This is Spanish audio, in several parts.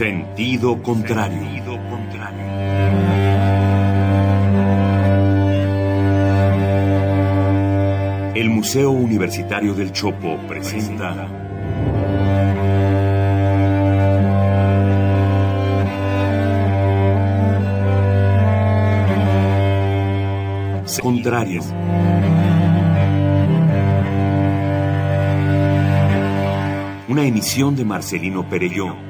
Sentido contrario. El Museo Universitario del Chopo presenta. Una emisión de Marcelino Perelló.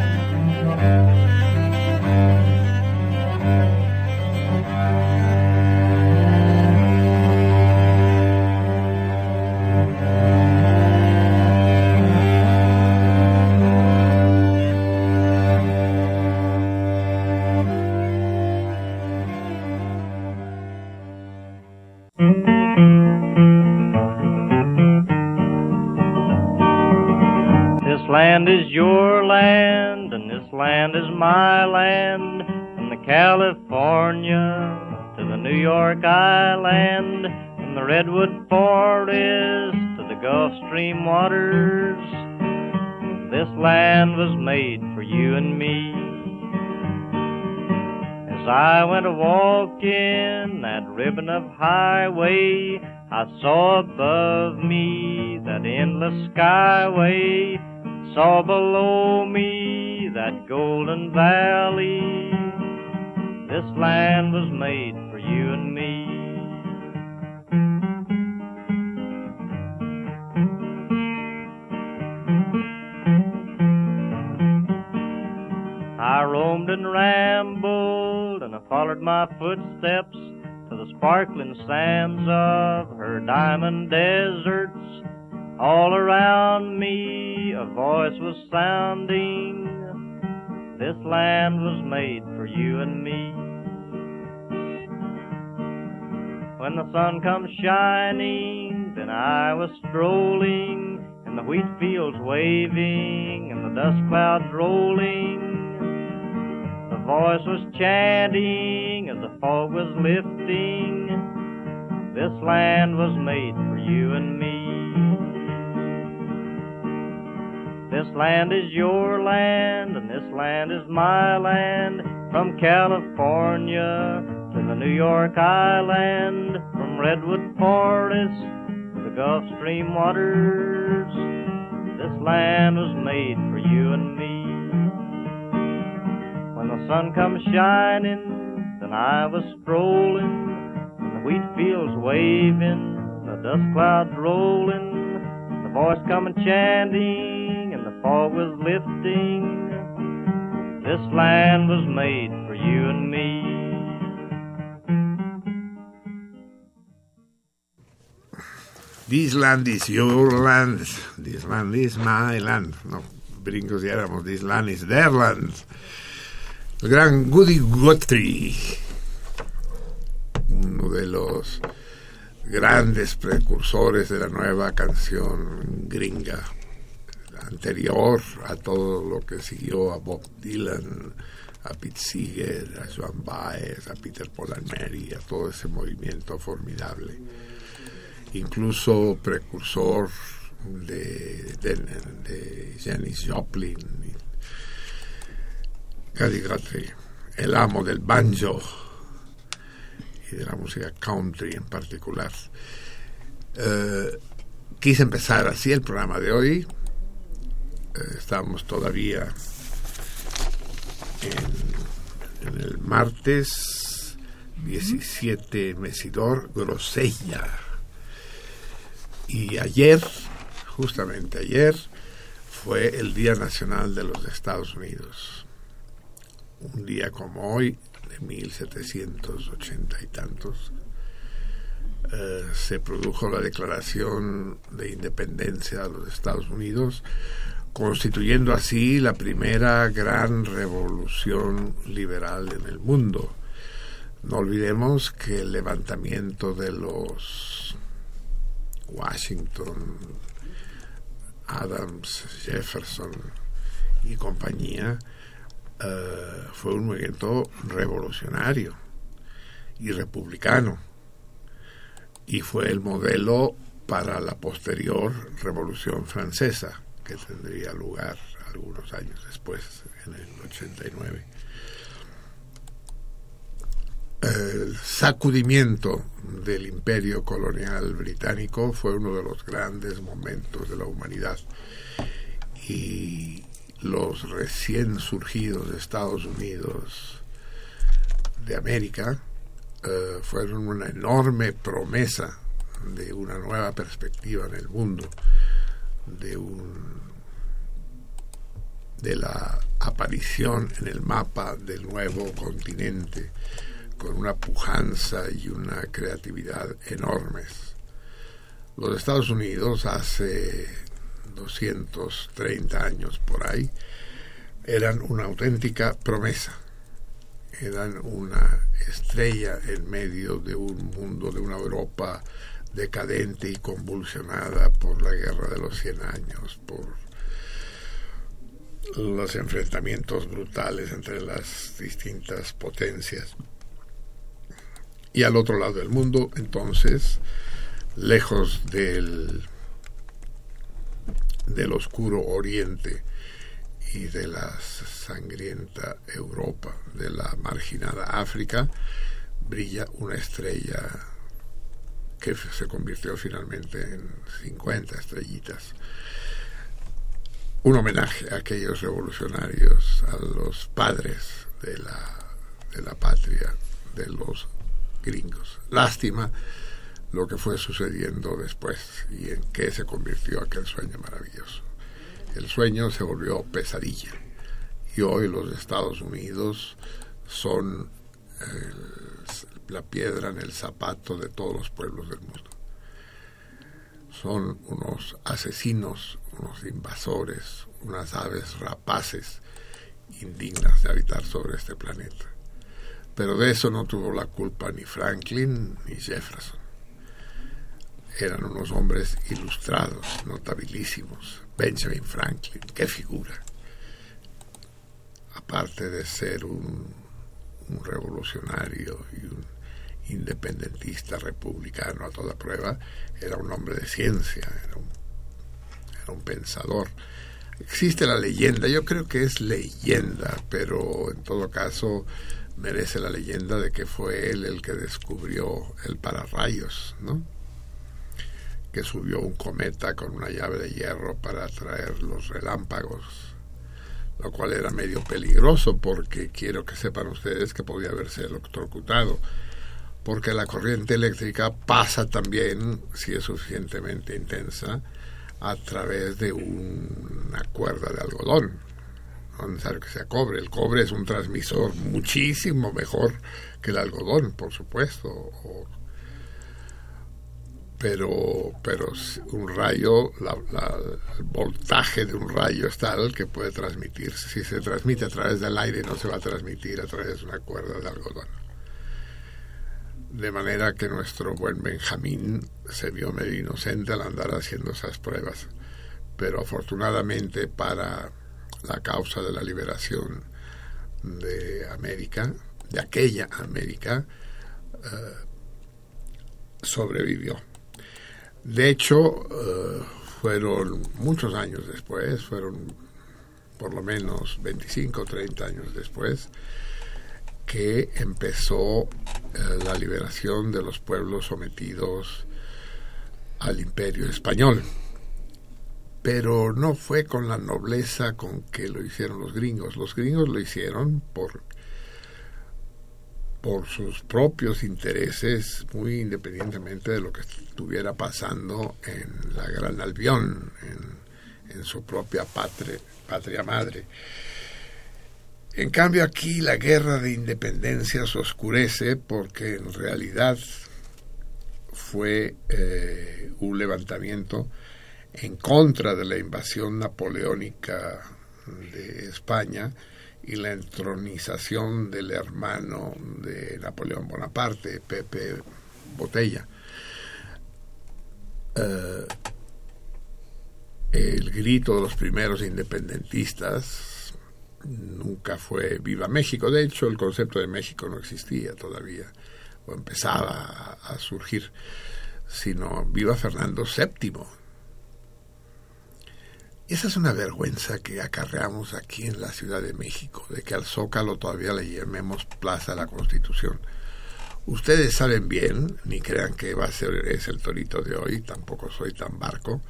Sparkling sands of her diamond deserts. All around me a voice was sounding. This land was made for you and me. When the sun comes shining, then I was strolling, and the wheat fields waving, and the dust clouds rolling. Voice was chanting as the fog was lifting. This land was made for you and me. This land is your land, and this land is my land. From California to the New York Island, from Redwood Forest to the Gulf Stream waters. This land was made for you and me. Sun comes shining, then I was strolling, and the wheat fields waving, the dust clouds rolling, the voice coming chanting, and the fog was lifting. This land was made for you and me. This land is your land. This land is my land. No, brincos y éramos. This land is their land. El gran Goody Guthrie, uno de los grandes precursores de la nueva canción gringa, anterior a todo lo que siguió a Bob Dylan, a Pete Seeger, a Joan Baez, a Peter Mary, a todo ese movimiento formidable. Incluso precursor de, de, de Janis Joplin, Cady Guthrie, el amo del banjo y de la música country en particular. Eh, quise empezar así el programa de hoy. Eh, estamos todavía en, en el martes 17 Mesidor Grosella y ayer, justamente ayer, fue el Día Nacional de los Estados Unidos. Un día como hoy, de 1780 y tantos, eh, se produjo la Declaración de Independencia de los Estados Unidos, constituyendo así la primera gran revolución liberal en el mundo. No olvidemos que el levantamiento de los Washington, Adams, Jefferson y compañía eh, fue un movimiento revolucionario y republicano. Y fue el modelo para la posterior Revolución Francesa que tendría lugar algunos años después, en el 89 el sacudimiento del imperio colonial británico fue uno de los grandes momentos de la humanidad. Y los recién surgidos Estados Unidos de América eh, fueron una enorme promesa de una nueva perspectiva en el mundo, de un de la aparición en el mapa del nuevo continente con una pujanza y una creatividad enormes. Los Estados Unidos hace 230 años por ahí eran una auténtica promesa, eran una estrella en medio de un mundo, de una Europa decadente y convulsionada por la guerra de los 100 años, por los enfrentamientos brutales entre las distintas potencias. Y al otro lado del mundo, entonces, lejos del, del oscuro oriente y de la sangrienta Europa, de la marginada África, brilla una estrella que se convirtió finalmente en 50 estrellitas. Un homenaje a aquellos revolucionarios, a los padres de la, de la patria, de los gringos. Lástima lo que fue sucediendo después y en qué se convirtió aquel sueño maravilloso. El sueño se volvió pesadilla y hoy los Estados Unidos son la piedra en el zapato de todos los pueblos del mundo. Son unos asesinos, unos invasores, unas aves rapaces indignas de habitar sobre este planeta. Pero de eso no tuvo la culpa ni Franklin ni Jefferson. Eran unos hombres ilustrados, notabilísimos. Benjamin Franklin, qué figura. Aparte de ser un, revolucionario y un independentista republicano a toda prueba, era un hombre de ciencia, era un, era un pensador. Existe la leyenda, yo creo que es leyenda, pero en todo caso merece la leyenda de que fue él el que descubrió el pararrayos, ¿no? Que subió un cometa con una llave de hierro para atraer los relámpagos, lo cual era medio peligroso porque quiero que sepan ustedes que podía haberse electrocutado, porque la corriente eléctrica pasa también, si es suficientemente intensa, a través de una cuerda de algodón no necesario que sea cobre. El cobre es un transmisor muchísimo mejor que el algodón, por supuesto. Pero, pero un rayo, el voltaje de un rayo es tal que puede transmitirse. Si se transmite a través del aire, no se va a transmitir a través de una cuerda de algodón. De manera que nuestro buen Benjamín se vio medio inocente al andar haciendo esas pruebas. Pero afortunadamente para la causa de la liberación de América, de aquella América, eh, sobrevivió. De hecho, eh, fueron muchos años después, fueron por lo menos 25 o 30 años después, que empezó eh, la liberación de los pueblos sometidos al imperio español pero no fue con la nobleza con que lo hicieron los gringos. Los gringos lo hicieron por, por sus propios intereses, muy independientemente de lo que estuviera pasando en la Gran Albión, en, su propia patria, patria madre. En cambio aquí la guerra de independencia se oscurece porque en realidad fue eh, un levantamiento en contra de la invasión napoleónica de España y la entronización del hermano de Napoleón Bonaparte, Pepe Botella. Eh, el grito de los primeros independentistas nunca fue Viva México. De hecho, el concepto de México no existía todavía, o empezaba a, a surgir, sino Viva Fernando VII. Esa es una vergüenza que acarreamos aquí en la Ciudad de México, de que al Zócalo todavía le llamemos Plaza de la Constitución. Ustedes saben bien, ni crean que va a ser es el torito de hoy, tampoco soy tan barco,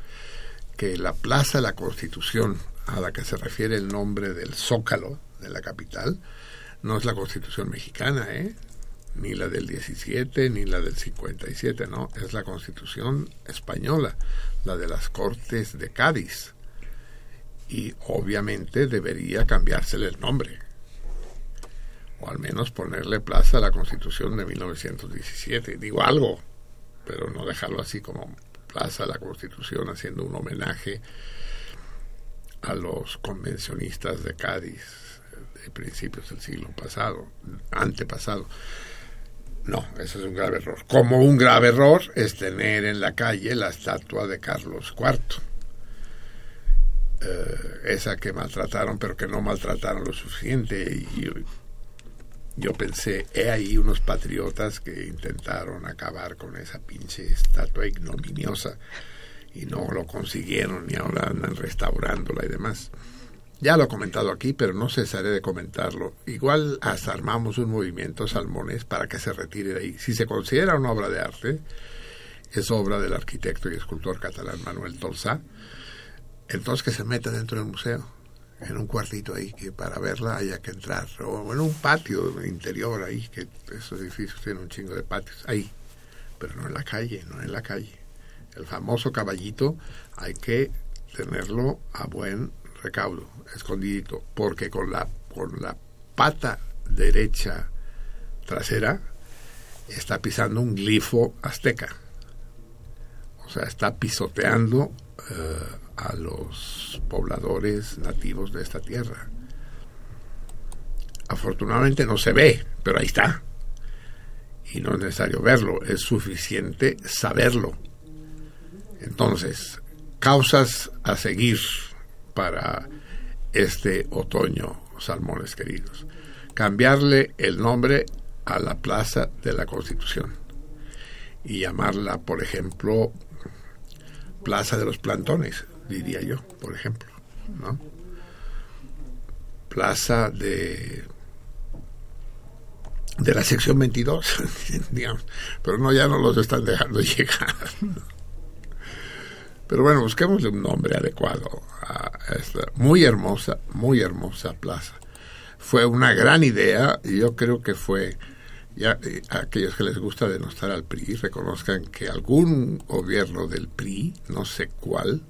que la Plaza de la Constitución, a la que se refiere el nombre del Zócalo de la capital, no es la Constitución mexicana, ¿eh? ni la del 17, ni la del 57, no, es la Constitución española, la de las Cortes de Cádiz. Y obviamente debería cambiársele el nombre, o al menos ponerle plaza a la Constitución de 1917. Digo algo, pero no dejarlo así como plaza a la Constitución, haciendo un homenaje a los convencionistas de Cádiz de principios del siglo pasado, antepasado. No, eso es un grave error. Como un grave error es tener en la calle la estatua de Carlos IV. Eh, esa que maltrataron, pero que no maltrataron lo suficiente. Y yo, pensé, he ahí unos patriotas que intentaron acabar con esa pinche estatua ignominiosa y no lo consiguieron y ahora andan restaurándola y demás. Ya lo he comentado aquí, pero no cesaré de comentarlo. Igual hasta armamos un movimiento Salmones para que se retire de ahí. Si se considera una obra de arte, es obra del arquitecto y escultor catalán Manuel Tolsá, entonces que se meta dentro del museo, en un cuartito ahí, que para verla haya que entrar, o en un patio interior ahí, que esos edificios tienen un chingo de patios, ahí, pero no en la calle, no en la calle. El famoso caballito hay que tenerlo a buen recaudo, escondidito, porque con la, con la pata derecha trasera está pisando un glifo azteca. O sea, está pisoteando eh, a los pobladores nativos de esta tierra. Afortunadamente no se ve, pero ahí está. Y no es necesario verlo, es suficiente saberlo. Entonces, causas a seguir para este otoño, salmones queridos. Cambiarle el nombre a la Plaza de la Constitución y llamarla, por ejemplo, Plaza de los Plantones, diría yo, por ejemplo, ¿no? Plaza de de la sección 22, digamos, pero no ya no los están dejando llegar. Pero bueno, busquémosle un nombre adecuado a esta muy hermosa, muy hermosa plaza. Fue una gran idea y yo creo que fue, ya eh, a aquellos que les gusta denostar al PRI, reconozcan que algún gobierno del PRI, no sé cuál,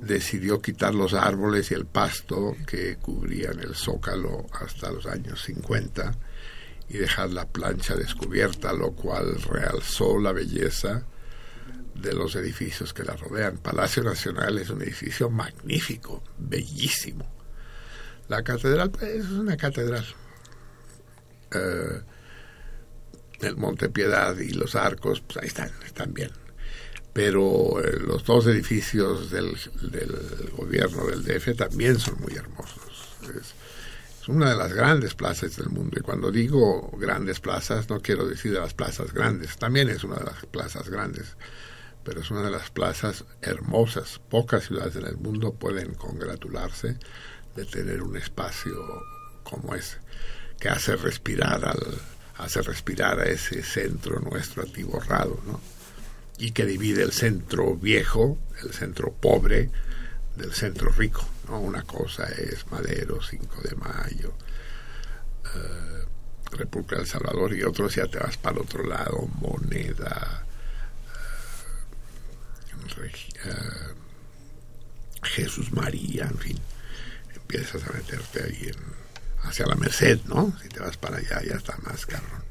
decidió quitar los árboles y el pasto que cubrían el zócalo hasta los años 50 y dejar la plancha descubierta, lo cual realzó la belleza de los edificios que la rodean. Palacio Nacional es un edificio magnífico, bellísimo. La catedral es una catedral. Eh, el Monte Piedad y los arcos, pues ahí están, están bien. Pero eh, los dos edificios del, del, gobierno del DF también son muy hermosos. Es, una de las grandes plazas del mundo. Y cuando digo grandes plazas, no quiero decir de las plazas grandes, también es una de las plazas grandes pero es una de las plazas hermosas. Pocas ciudades en el mundo pueden congratularse de tener un espacio como ese, que hace respirar al, hace respirar a ese centro nuestro atiborrado, ¿no? Y que divide el centro viejo, el centro pobre, del centro rico, ¿no? Una cosa es Madero, 5 de Mayo, eh, República del Salvador, y otro ya te vas para el otro lado, Moneda, Jesús María, en fin, empiezas a meterte ahí hacia la Merced, ¿no? Si te vas para allá ya está más cabrón.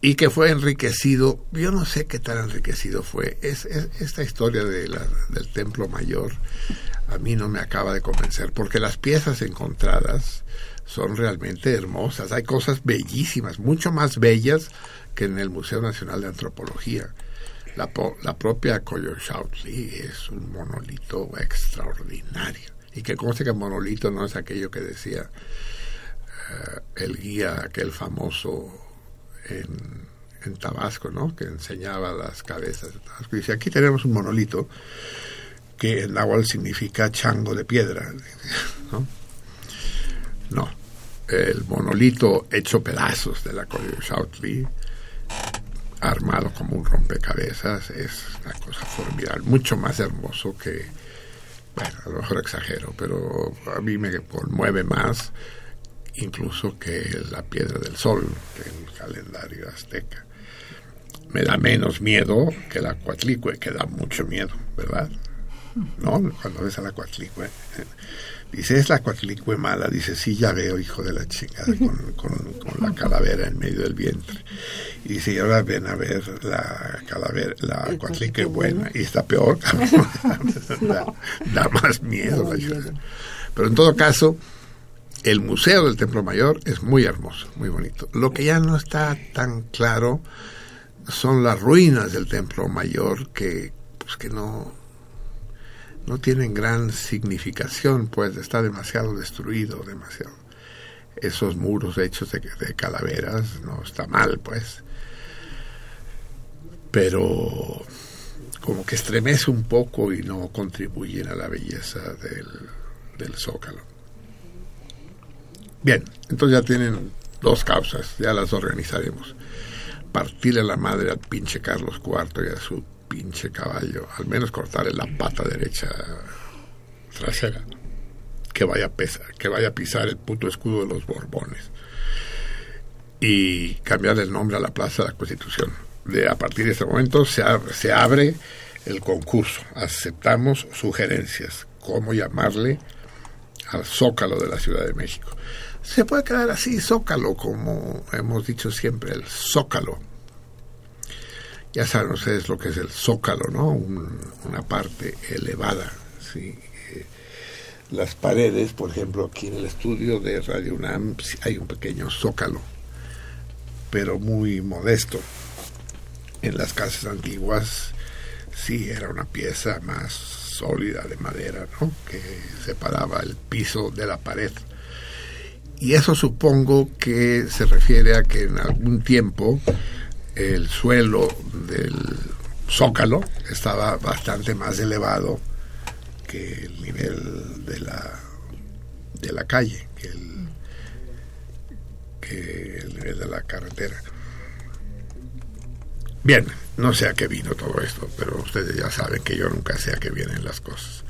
Y que fue enriquecido, yo no sé qué tan enriquecido fue. Es, esta historia de del Templo Mayor a mí no me acaba de convencer, porque las piezas encontradas son realmente hermosas. Hay cosas bellísimas, mucho más bellas que en el Museo Nacional de Antropología. La, la propia Coyolxauhqui es un monolito extraordinario. Y que conste que monolito no es aquello que decía eh, el guía, aquel famoso en, Tabasco, ¿no? Que enseñaba las cabezas de Tabasco. Dice, aquí tenemos un monolito que en náhuatl significa chango de piedra, ¿no? No, el monolito hecho pedazos de la Coyolxauhqui armado como un rompecabezas es una cosa formidable, mucho más hermoso que, bueno, a lo mejor exagero, pero a mí me conmueve más incluso que la piedra del sol el calendario azteca. Me da menos miedo que la cuatlicue, que da mucho miedo, ¿verdad? ¿No? Cuando ves a la cuatlicue Dice, es la cuatlicue mala. Dice, sí, ya veo, hijo de la chingada, con, con, la calavera en medio del vientre. Y dice, y ahora ven a ver la calavera, la cuatlicue buena. Y está peor, da, más miedo. Pero en todo caso, el Museo del Templo Mayor es muy hermoso, muy bonito. Lo que ya no está tan claro son las ruinas del Templo Mayor que, pues, que no, no tienen gran significación, pues está demasiado destruido, demasiado. Esos muros hechos de, calaveras no está mal, pues. Pero como que estremece un poco y no contribuyen a la belleza del, del zócalo. Bien, entonces ya tienen dos causas, ya las organizaremos. Partirle la madre al pinche Carlos IV y a su pinche caballo, al menos cortarle la pata derecha trasera, que vaya a, pesar, que vaya a pisar el puto escudo de los Borbones y cambiar el nombre a la Plaza de la Constitución. De, a partir de este momento se se abre el concurso, aceptamos sugerencias, cómo llamarle al Zócalo de la Ciudad de México. Se puede quedar así, Zócalo, como hemos dicho siempre, el Zócalo ya saben ustedes lo que es el zócalo, ¿no? una parte elevada, ¿sí? Eh, las paredes, por ejemplo, aquí en el estudio de Radio UNAM hay un pequeño zócalo, pero muy modesto. En las casas antiguas sí era una pieza más sólida de madera, ¿no? Que separaba el piso de la pared. Y eso supongo que se refiere a que en algún tiempo el suelo del zócalo estaba bastante más elevado que el nivel de la de la calle que el, que el nivel de la carretera. Bien no sé a qué vino todo esto pero ustedes ya saben que yo nunca sé a qué vienen las cosas.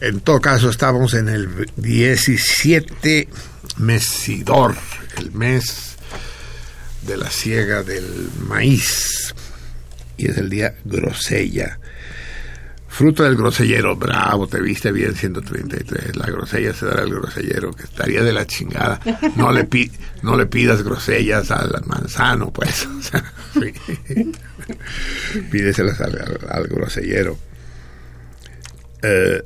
En todo caso estamos en el 17 mesidor el mes de la siega del maíz y es el día grosella. Fruto del grosellero, bravo, te viste bien 133. La grosella se dará al grosellero, que estaría de la chingada. No le, no le pidas grosellas al manzano, pues. Pídeselas al, al, grosellero. Eh,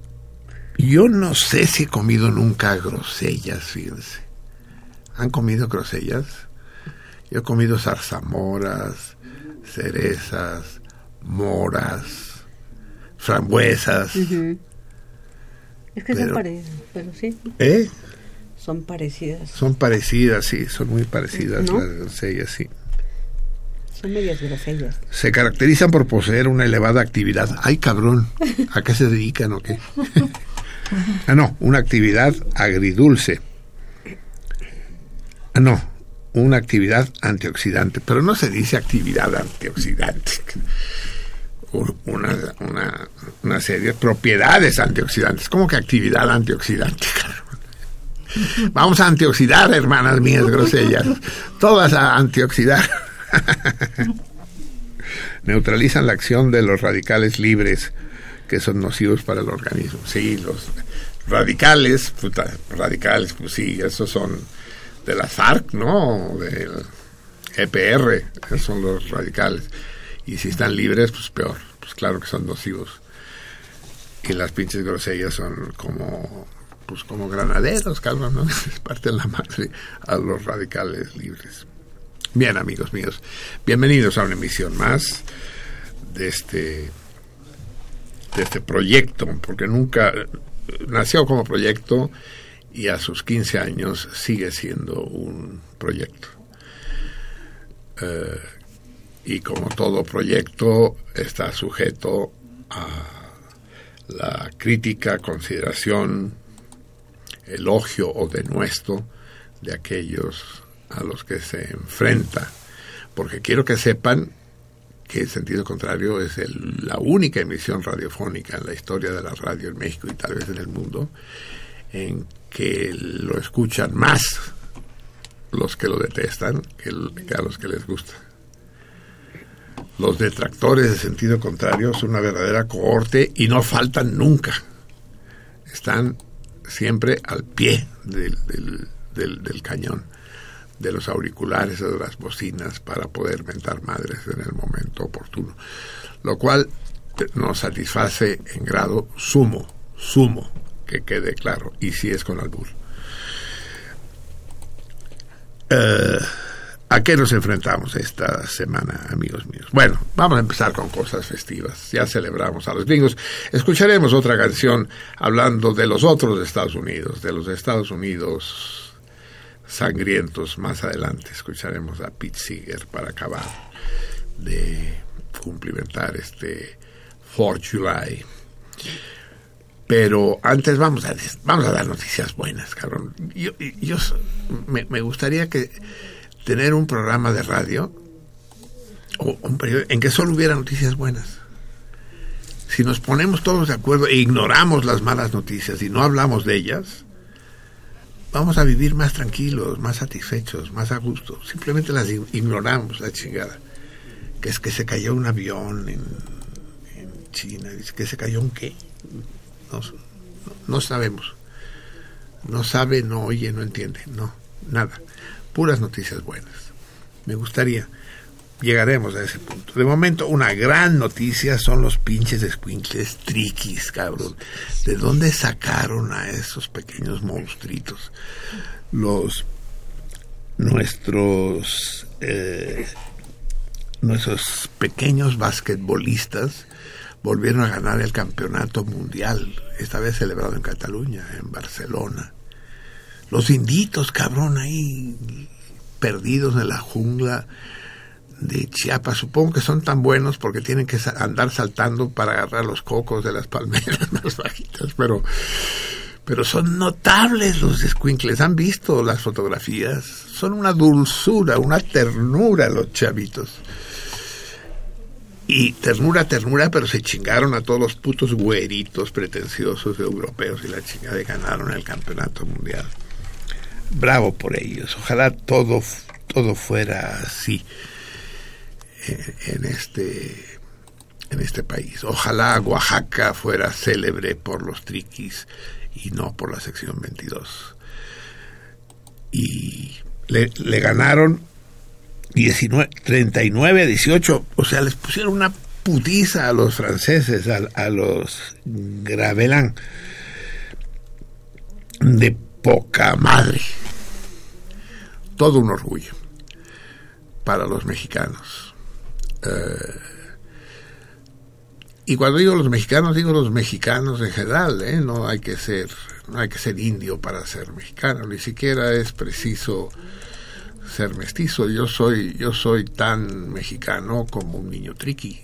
yo no sé si he comido nunca grosellas, fíjense. ¿Han comido grosellas? Yo he comido zarzamoras, cerezas, moras, frambuesas. Es que son parecidas, pero sí. ¿Eh? Son parecidas. Son parecidas, sí, son muy parecidas las grosellas, sí. Son medias grosellas. Se caracterizan por poseer una elevada actividad. ¡Ay, cabrón! ¿A qué se dedican o qué? ah, no, una actividad agridulce. Ah, no, una actividad antioxidante, pero no se dice actividad antioxidante. Una, una, una serie de propiedades antioxidantes. ¿Cómo que actividad antioxidante? Vamos a antioxidar, hermanas mías grosellas. Todas a antioxidar. Neutralizan la acción de los radicales libres que son nocivos para el organismo. Sí, los radicales, puta, radicales, pues sí, esos son de la FARC, ¿no? Del EPR, esos son los radicales. Y si están libres, pues peor, pues claro que son nocivos. Y las pinches grosellas son como pues como granaderos, cabrón, ¿no? Parten la madre a los radicales libres. Bien, amigos míos, bienvenidos a una emisión más de este de este proyecto, porque nunca nació como proyecto y a sus 15 años sigue siendo un proyecto. Eh, y como todo proyecto está sujeto a la crítica, consideración, elogio o denuesto de aquellos a los que se enfrenta. Porque quiero que sepan que el sentido contrario es la única emisión radiofónica en la historia de la radio en México y tal vez en el mundo en que lo escuchan más los que lo detestan que, que a los que les gusta. Los detractores de sentido contrario son una verdadera cohorte y no faltan nunca. Están siempre al pie del, del, cañón, de los auriculares o de las bocinas para poder mentar madres en el momento oportuno. Lo cual nos satisface en grado sumo, sumo, que quede claro, y si es con albur. Eh, ¿A qué nos enfrentamos esta semana, amigos míos? Bueno, vamos a empezar con cosas festivas. Ya celebramos a los gringos. Escucharemos otra canción hablando de los otros Estados Unidos, de los Estados Unidos sangrientos. Más adelante escucharemos a Pete Seeger para acabar de cumplimentar este 4 July. Pero antes vamos a, vamos a dar noticias buenas, cabrón. Yo, yo me, me gustaría que tener un programa de radio o un periodo en que solo hubiera noticias buenas. Si nos ponemos todos de acuerdo e ignoramos las malas noticias y no hablamos de ellas, vamos a vivir más tranquilos, más satisfechos, más a gusto. Simplemente las ignoramos, la chingada. Que es que se cayó un avión en, en China, que se cayó un qué. No, no sabemos. No sabe, no oye, no entiende, no, nada puras noticias buenas. Me gustaría, llegaremos a ese punto. De momento, una gran noticia son los pinches escuincles triquis, cabrón. ¿De dónde sacaron a esos pequeños monstruitos? Los nuestros eh, nuestros pequeños basquetbolistas volvieron a ganar el campeonato mundial, esta vez celebrado en Cataluña, en Barcelona los inditos, cabrón, ahí perdidos en la jungla de Chiapas. Supongo que son tan buenos porque tienen que andar saltando para agarrar los cocos de las palmeras más bajitas, pero pero son notables los escuincles. ¿Han visto las fotografías? Son una dulzura, una ternura los chavitos. Y ternura, ternura, pero se chingaron a todos los putos güeritos pretenciosos europeos y la chingada y ganaron el campeonato mundial bravo por ellos. Ojalá todo, todo fuera así en, este en este país. Ojalá Oaxaca fuera célebre por los triquis y no por la sección 22. Y le, le ganaron 19, 39 a 18, o sea, les pusieron una putiza a los franceses, a, a los Gravelán, de poca madre. Todo un orgullo para los mexicanos. Eh, y cuando digo los mexicanos, digo los mexicanos en general, ¿eh? no hay que ser, no hay que ser indio para ser mexicano, ni siquiera es preciso ser mestizo. Yo soy, yo soy tan mexicano como un niño triqui,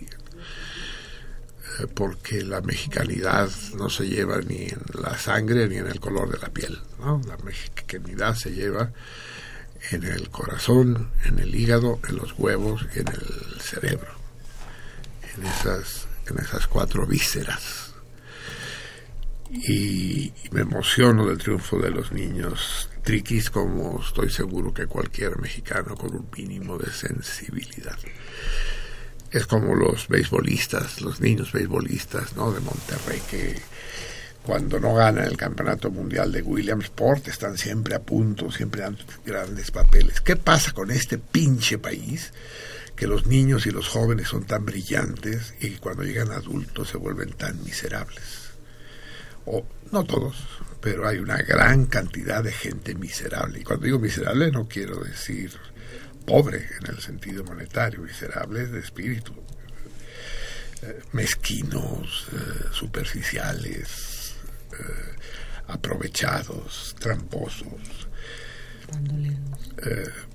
eh, porque la mexicanidad no se lleva ni en la sangre ni en el color de la piel. La mexicanidad se lleva en el corazón, en el hígado, en los huevos y en el cerebro. En esas, en esas cuatro vísceras. Y, me emociono del triunfo de los niños triquis como estoy seguro que cualquier mexicano con un mínimo de sensibilidad. es como los beisbolistas, los niños beisbolistas, ¿no? De Monterrey que cuando no ganan el campeonato mundial de Williamsport están siempre a punto, siempre dan grandes papeles. ¿Qué pasa con este pinche país? Que los niños y los jóvenes son tan brillantes y cuando llegan adultos se vuelven tan miserables. O no todos, pero hay una gran cantidad de gente miserable. Y cuando digo miserable no quiero decir pobre en el sentido monetario, miserables de espíritu, eh, mezquinos, eh, superficiales, aprovechados, tramposos.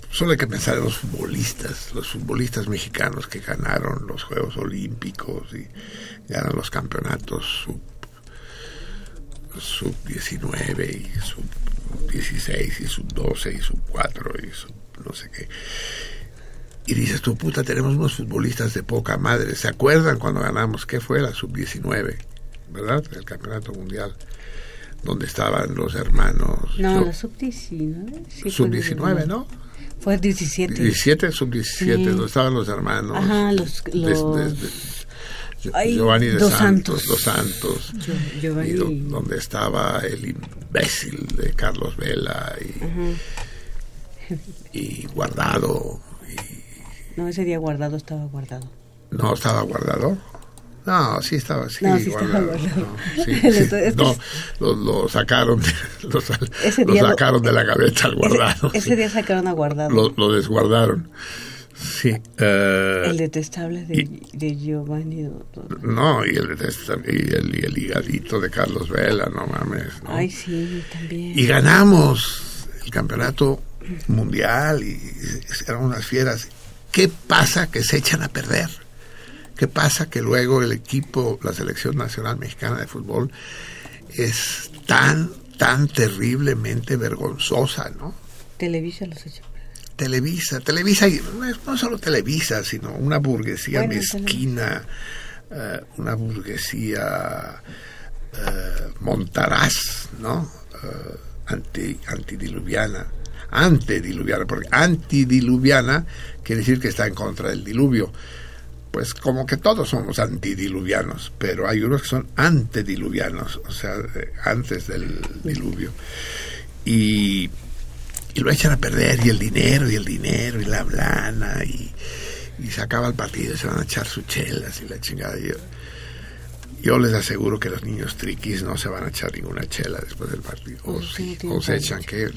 solo hay que pensar en los futbolistas, los futbolistas mexicanos que ganaron los Juegos Olímpicos y ganan los campeonatos sub, sub 19 y sub 16 y sub 12 y sub 4 y sub no sé qué. Y dices, tu puta, tenemos unos futbolistas de poca madre. ¿Se acuerdan cuando ganamos? ¿Qué fue la sub-19? ¿Verdad? El campeonato mundial. Donde estaban los hermanos. No, la sub-19. sub-19, ¿no? Fue 17. 17, sub-17, donde estaban los hermanos. Ajá, los. los... Giovanni de Santos, Santos, Santos, Giovanni. y donde estaba el imbécil de Carlos Vela y, y guardado. Y... No, ese día guardado estaba guardado. No, estaba guardado. No, sí estaba, sí, no, sí guardado. Estaba No, lo, lo, sacaron, lo, lo sacaron de la cabeza al guardado. Ese, ese día sacaron a guardado. Lo, lo desguardaron. Sí. Uh, el detestable de, y, de Giovanni. No, y el, y el, y el higadito de Carlos Vela, no mames. ¿no? Ay, sí, también. Y ganamos el campeonato mundial y eran unas fieras. ¿Qué pasa que se echan a perder? ¿Qué pasa que luego el equipo, la selección nacional mexicana de fútbol es tan, tan terriblemente vergonzosa, ¿no? Televisa los echó. Televisa, Televisa, no solo Televisa, sino una burguesía bueno, mezquina, uh, una burguesía uh, montaraz, ¿no? Uh, anti, antidiluviana antediluviana, porque antidiluviana quiere decir que está en contra del diluvio. Pues como que todos somos antidiluvianos, pero hay unos que son antediluvianos, o sea, antes del diluvio. Y, y lo echan a perder, y el dinero, y el dinero, y la blana, y, y se acaba el partido, se van a echar sus chelas y la chingada. Yo, yo les aseguro que los niños triquis no se van a echar ninguna chela después del partido. O, sí, o se echan, que,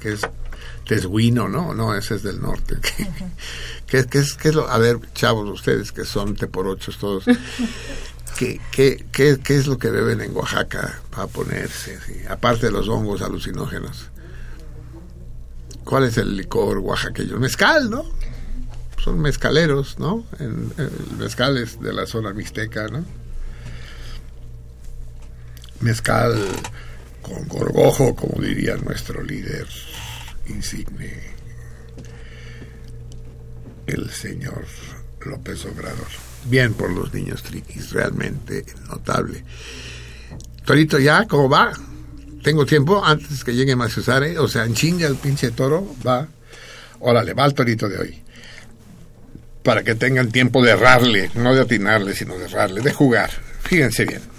que, es tesguino, ¿no? No, ese es del norte. ¿Qué, qué, es, qué es lo? A ver, chavos, ustedes que son te por ochos todos. ¿Qué, qué, qué, qué es lo que beben en Oaxaca para ponerse? Aparte de los hongos alucinógenos. ¿Cuál es el licor oaxaqueño? Mezcal, ¿no? Son mezcaleros, ¿no? En, en mezcales de la zona mixteca, ¿no? mezcal con gorgojo, como diría nuestro líder insigne, el señor López Obrador. Bien por los niños triquis, realmente notable. Torito, ¿ya? ¿Cómo va? ¿Tengo tiempo antes que llegue Maciusare? O sea, en chinga el pinche toro, va. Órale, va el torito de hoy. Para que tengan tiempo de errarle, no de atinarle, sino de errarle, de jugar. Fíjense bien.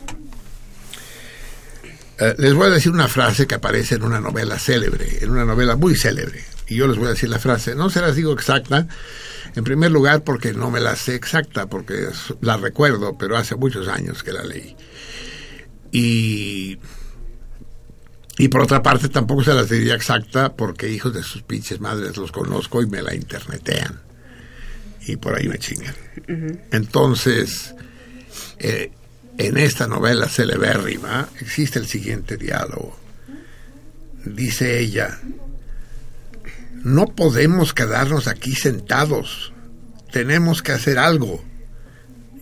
Eh, les voy a decir una frase que aparece en una novela célebre, en una novela muy célebre. Y yo les voy a decir la frase. No se las digo exacta, en primer lugar porque no me la sé exacta, porque la recuerdo, pero hace muchos años que la leí. Y, y por otra parte tampoco se las diría exacta porque hijos de sus pinches madres los conozco y me la internetean. Y por ahí me chingan. Entonces, eh, en esta novela celebérrima existe el siguiente diálogo. Dice ella, no podemos quedarnos aquí sentados, tenemos que hacer algo.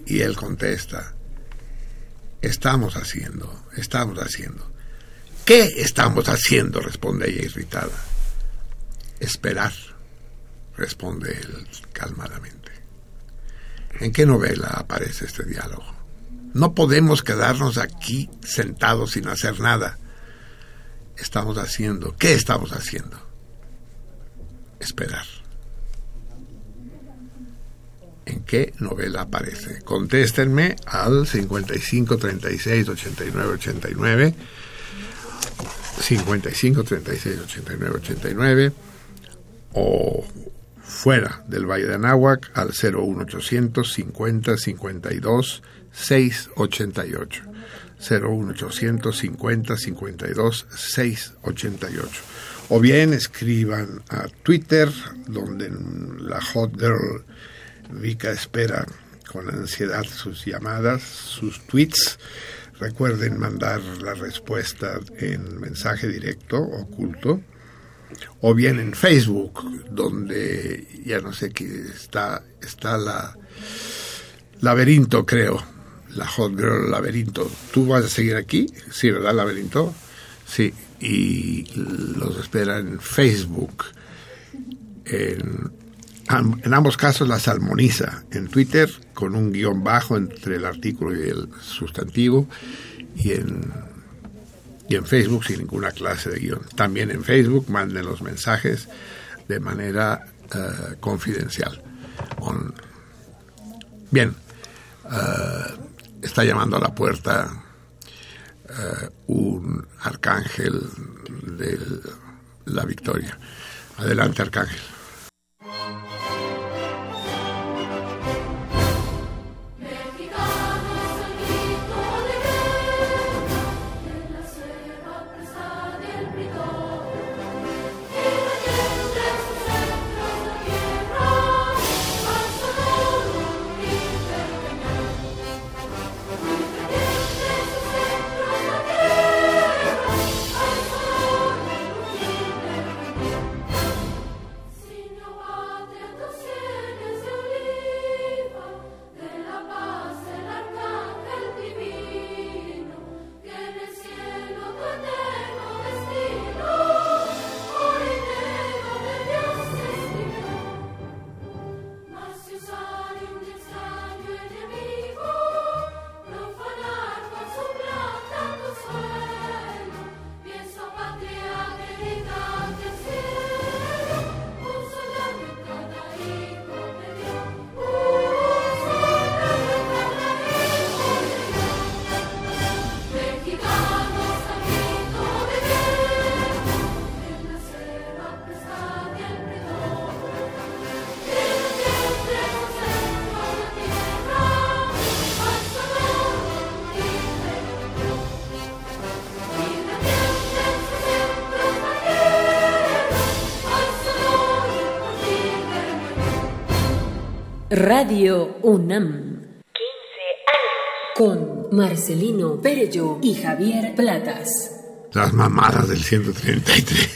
Y él contesta, estamos haciendo, estamos haciendo. ¿Qué estamos haciendo? responde ella irritada. Esperar, responde él calmadamente. ¿En qué novela aparece este diálogo? No podemos quedarnos aquí sentados sin hacer nada. Estamos haciendo, ¿qué estamos haciendo? Esperar. en qué novela aparece. Contéstenme al 55 36 89 89 55 36 89 89 o fuera del Valle de Anáhuac al 01800 50 52 688 01800 50 52 688 o bien escriban a Twitter donde la hot girl Vika espera con ansiedad sus llamadas, sus tweets. Recuerden mandar la respuesta en mensaje directo, oculto, o bien en Facebook, donde ya no sé qué está, está la laberinto, creo, la Hot Girl Laberinto. ¿Tú vas a seguir aquí? Sí, ¿verdad, Laberinto? Sí, y los espera en Facebook, en en ambos casos las armoniza en Twitter con un guion bajo entre el artículo y el sustantivo y en, y en Facebook sin ninguna clase de guion. También en Facebook manden los mensajes de manera eh, confidencial. bien, eh, está llamando a la puerta eh, un arcángel de la victoria. Adelante, arcángel. Radio UNAM. 15 años. Con Marcelino Perello y Javier Platas. Las mamadas del 133.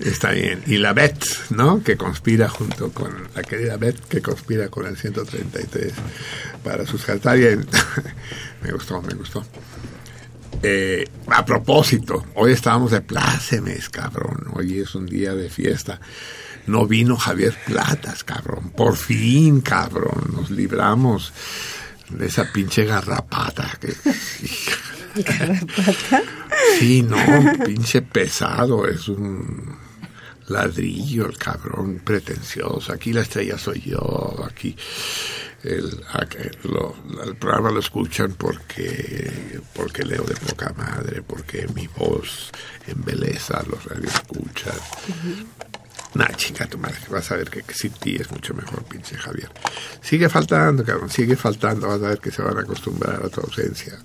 Está bien. Y la Bet, ¿no? Que conspira junto con la querida Bet, que conspira con el 133 para sus me gustó, me gustó. Eh, a propósito, hoy estábamos de plácemes, cabrón. Hoy es un día de fiesta no vino Javier Platas, cabrón. Por fin, cabrón, nos libramos de esa pinche garrapata. Que, ¿Garrapata? Sí, no, pinche pesado, es un ladrillo el cabrón pretencioso. Aquí la estrella soy yo, aquí el, el programa lo escuchan porque, porque leo de poca madre, porque mi voz embeleza los radioescuchas. Nah, chinga tu madre, vas a ver que, sin ti es mucho mejor, pinche Javier. Sigue faltando, cabrón, sigue faltando, vas a ver que se van a acostumbrar a tu ausencia.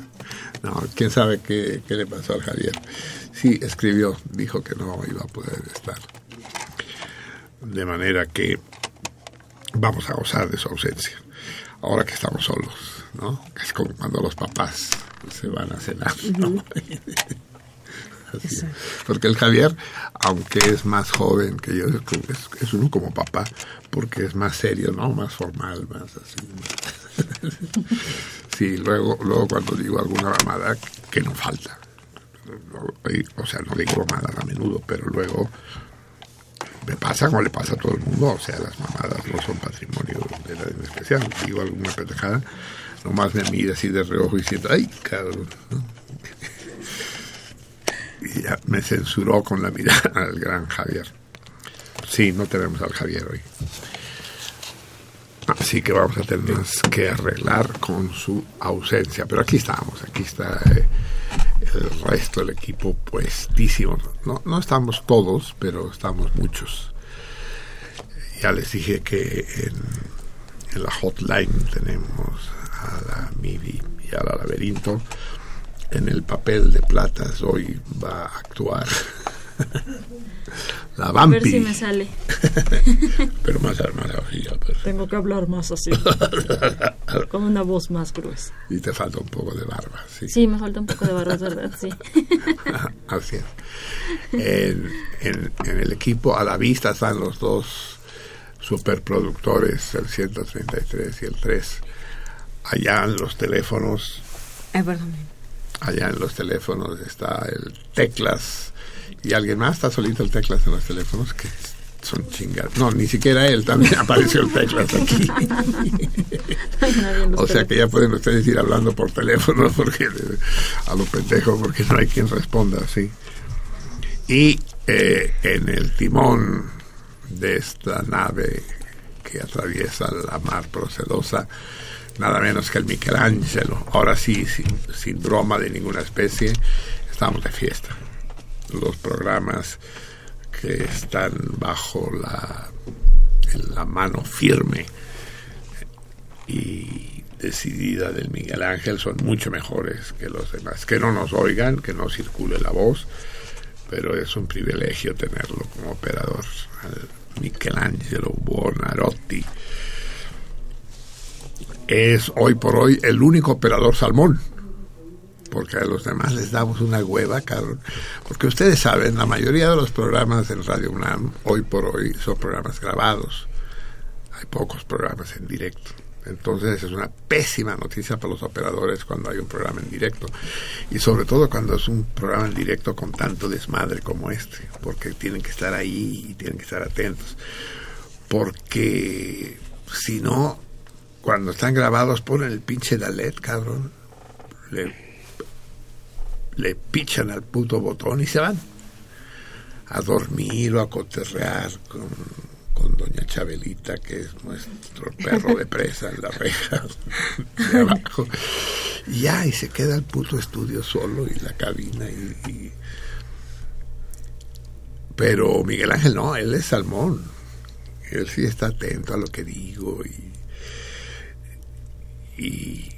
no, quién sabe qué, qué le pasó al Javier. Sí, escribió, dijo que no iba a poder estar. De manera que vamos a gozar de su ausencia. Ahora que estamos solos, ¿no? Es como cuando los papás se van a cenar, ¿no? Porque el Javier, aunque es más joven que yo, es, uno como papá, porque es más serio, ¿no? Más formal, más así. sí, luego, luego cuando digo alguna mamada, que no falta. O sea, no digo mamadas a menudo, pero luego me pasa como le pasa a todo el mundo. O sea, las mamadas no son patrimonio de nadie en especial. Digo alguna pendejada, nomás me mira así de reojo y siento, ay, cabrón. ¿no? Y me censuró con la mirada al gran Javier. Sí, no tenemos al Javier hoy. Así que vamos a tener que arreglar con su ausencia. Pero aquí estamos, aquí está eh, el resto del equipo puestísimo. No, no estamos todos, pero estamos muchos. Ya les dije que en, en la hotline tenemos a la MIDI y a la laberinto. En el papel de platas hoy va a actuar la Vampi. A ver si me sale. pero más, más así. Tengo que hablar más así. con una voz más gruesa. Y te falta un poco de barba, sí. Sí, me falta un poco de barba, es verdad, sí. así es. En, en, en, el equipo a la vista están los dos superproductores, el 133 y el 3. Allá en los teléfonos. Ay, perdón. Allá en los teléfonos está el Teclas y alguien más está solito el Teclas en los teléfonos que son chingados. No, ni siquiera él, también apareció el Teclas aquí. o sea que ya pueden ustedes ir hablando por teléfono porque a lo pendejo porque no hay quien responda, sí. Y eh, en el timón de esta nave que atraviesa la mar procedosa, nada menos que el Michelangelo. Ahora sí, sin, sin broma de ninguna especie, estamos de fiesta. Los programas que están bajo la, mano firme y decidida del Miguel Ángel son mucho mejores que los demás. Que no nos oigan, que no circule la voz, pero es un privilegio tenerlo como operador. Michelangelo Buonarroti es hoy por hoy el único operador salmón. Porque a los demás les damos una hueva, cabrón. Porque ustedes saben, la mayoría de los programas en Radio UNAM, hoy por hoy, son programas grabados. Hay pocos programas en directo. Entonces es una pésima noticia para los operadores cuando hay un programa en directo. Y sobre todo cuando es un programa en directo con tanto desmadre como este. Porque tienen que estar ahí y tienen que estar atentos. Porque si no, cuando están grabados ponen el pinche Dalet, cabrón. Le, le pichan al puto botón y se van. A dormir o a coterrear con, con doña Chabelita, que es nuestro perro de presa en la reja de abajo. Y ya, y se queda el puto estudio solo y la cabina y, y... Pero Miguel Ángel no, él es salmón. Él sí está atento a lo que digo y y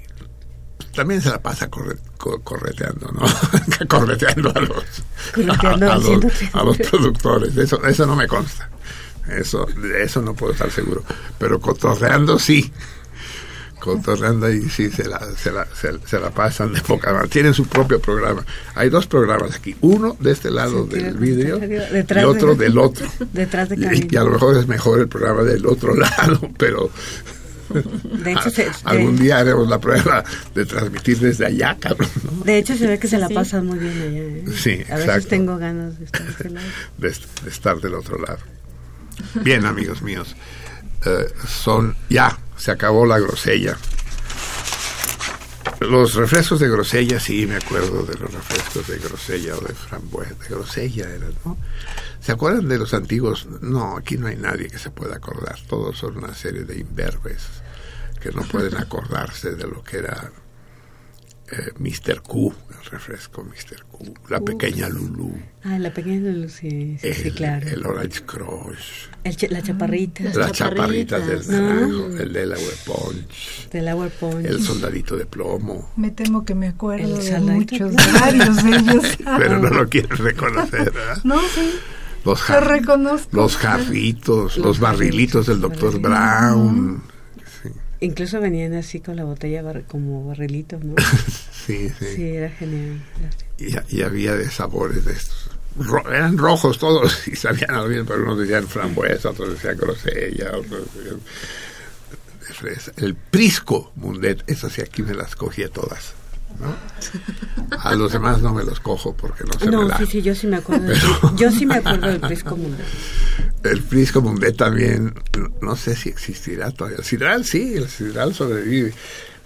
también se la pasa corre, co, correteando, ¿no? correteando a los, correteando a, a, los, a, los, productores. Eso, eso no me consta. Eso, eso no puedo estar seguro. Pero cotorreando sí. Cotorreando y sí se la, se la, se, se la pasan de poca manera. Tienen su propio programa. Hay dos programas aquí. Uno de este lado sí, del vidrio y otro de, del otro. Detrás de y, y a lo mejor es mejor el programa del otro lado, pero de hecho, se, algún día haremos la prueba de transmitir desde allá, cabrón. ¿no? De hecho, se ve que se la sí. pasan muy bien allá. ¿eh? Sí, A exacto. veces tengo ganas de estar este lado. De, de, estar del otro lado. Bien, amigos míos. Uh, son. Ya, se acabó la grosella. Los refrescos de grosella, sí, me acuerdo de los refrescos de grosella o de frambuesa. De grosella eran, ¿no? ¿Se acuerdan de los antiguos? No, aquí no hay nadie que se pueda acordar. Todos son una serie de imberbes que no pueden acordarse de lo que era eh, Mr. Q, el refresco Mr. Q, la pequeña Lulu. Ah, la pequeña Lulu, sí, sí, el, sí claro. El Orange Crush. El ch la chaparrita. Las, Las chaparritas, del naranjo, no. el Delaware Punch. Delaware Punch. El soldadito de plomo. Me temo que me acuerdo el de muchos, de varios de ellos. Pero no lo quieren reconocer, ¿verdad? No, sí. Los, jar reconozco. los jarritos, los, los barrilitos del doctor Brown. Incluso venían así con la botella bar como barrilitos, ¿no? sí, sí. Sí, era genial. Y, y había de sabores de estos. Ro eran rojos todos y sabían algo bien, pero unos decían frambuesa, otros decían grosella, otros decían de fresa. El Prisco Mundet, esas sí aquí me las cogía todas. ¿No? A los demás no me los cojo porque no se no, me da. sí, sí, yo sí me acuerdo. Pero... Yo sí me acuerdo del Prisco Mundet. El Prisco Mundet también, no sé si existirá todavía. El Sidral sí, el Sidral sobrevive.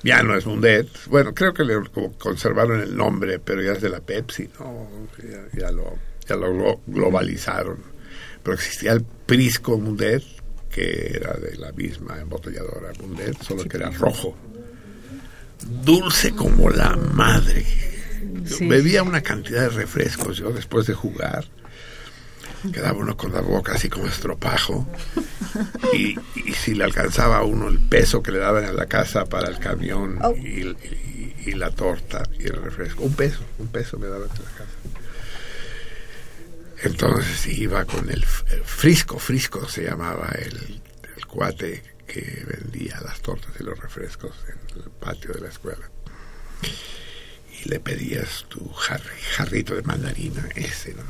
Ya no es Mundet. Bueno, creo que le conservaron el nombre, pero ya es de la Pepsi, ¿no? Ya, ya lo, ya lo globalizaron. Pero existía el Prisco Mundet, que era de la misma embotelladora Mundet, solo que era rojo. Dulce como la madre. Bebía una cantidad de refrescos yo después de jugar. Quedaba uno con la boca así como estropajo. Y, si le alcanzaba a uno el peso que le daban a la casa para el camión oh. y, la torta y el refresco, un peso, un peso me daban en la casa. Entonces iba con el, Frisco, Frisco se llamaba el, el cuate que vendía las tortas y los refrescos en el patio de la escuela y le pedías tu jarrito de mandarina, ese, ¿no?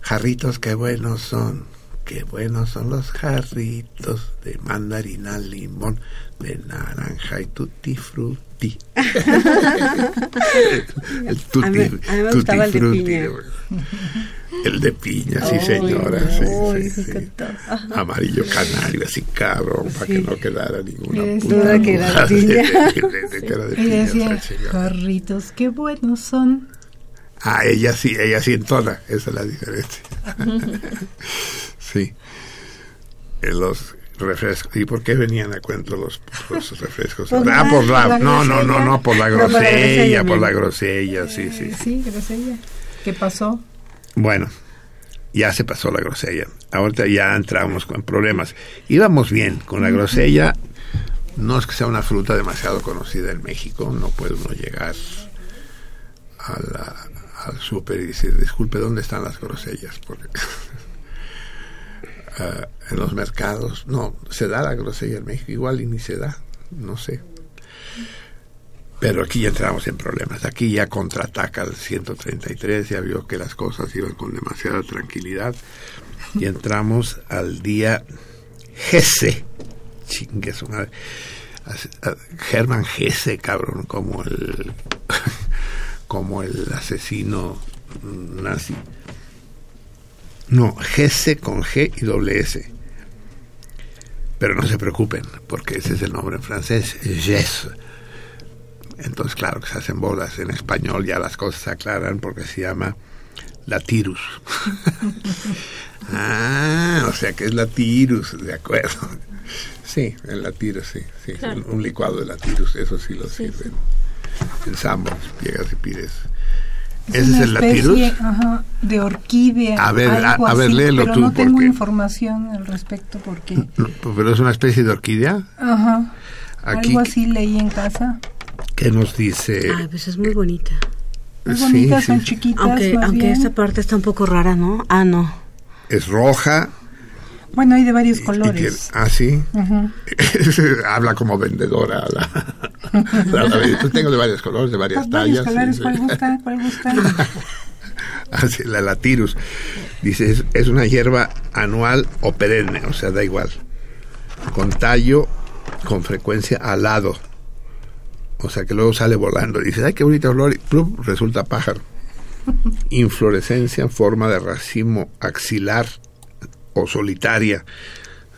Jarritos, qué buenos son, qué buenos son los jarritos de mandarina, limón, de naranja y tutti. el tutti, a mí, a mí me gustaba el de piña. El de piña, sí, señora. sí, sí, sí. Amarillo canario, así cabrón, para que no quedara ninguna duda que era de piña. y decía, jarritos, qué buenos son. Ah, ella sí, ella sí entona, esa es la diferencia. sí. En los refrescos. ¿Y por qué venían a cuento los, los refrescos? ah, por la, no, no, no, no, por la grosella, por la grosella, sí, sí. Sí, grosella. ¿Qué pasó? Bueno, ya se pasó la grosella. Ahorita ya entramos con problemas. Íbamos bien con la grosella. No es que sea una fruta demasiado conocida en México. No puede uno llegar al súper y decir, disculpe, ¿dónde están las grosellas? Porque uh, en los mercados, no, se da la grosella en México, igual y ni se da, no sé. Pero aquí ya entramos en problemas. Aquí ya contraataca el 133, ya vio que las cosas iban con demasiada tranquilidad. Y entramos al día Gese. Chingue su madre. Germán Gese, cabrón, como el, como el asesino nazi. No, Gese con G y doble S. Pero no se preocupen, porque ese es el nombre en francés, Gese entonces, claro que se hacen bolas. En español ya las cosas se aclaran porque se llama latirus. ah, o sea que es latirus, de acuerdo. Sí, el latirus, sí. sí. Un, licuado de latirus, eso sí lo sirven. Pensamos, llegas y pides. ¿Ese es el latirus? Ajá, de orquídea. A ver, a, ver, léelo pero tú. No tengo información al respecto porque. pero es una especie de orquídea. Ajá. Algo así leí en casa. ¿Qué nos dice? Ay, pues es muy bonita. Muy bonitas, son chiquitas. Aunque, aunque esta parte está un poco rara, ¿no? Ah, no. Es roja. Bueno, hay de varios colores. ah, sí. Habla como vendedora. La, tengo de varios colores, de varias tallas. colores, ¿cuál gusta? ¿Cuál gusta? Así, la latirus. Dice, es, es una hierba anual o perenne, o sea, da igual. Con tallo con frecuencia alado o sea que luego sale volando y dices, ay, qué bonita olor, y resulta pájaro. Inflorescencia en forma de racimo axilar o solitaria.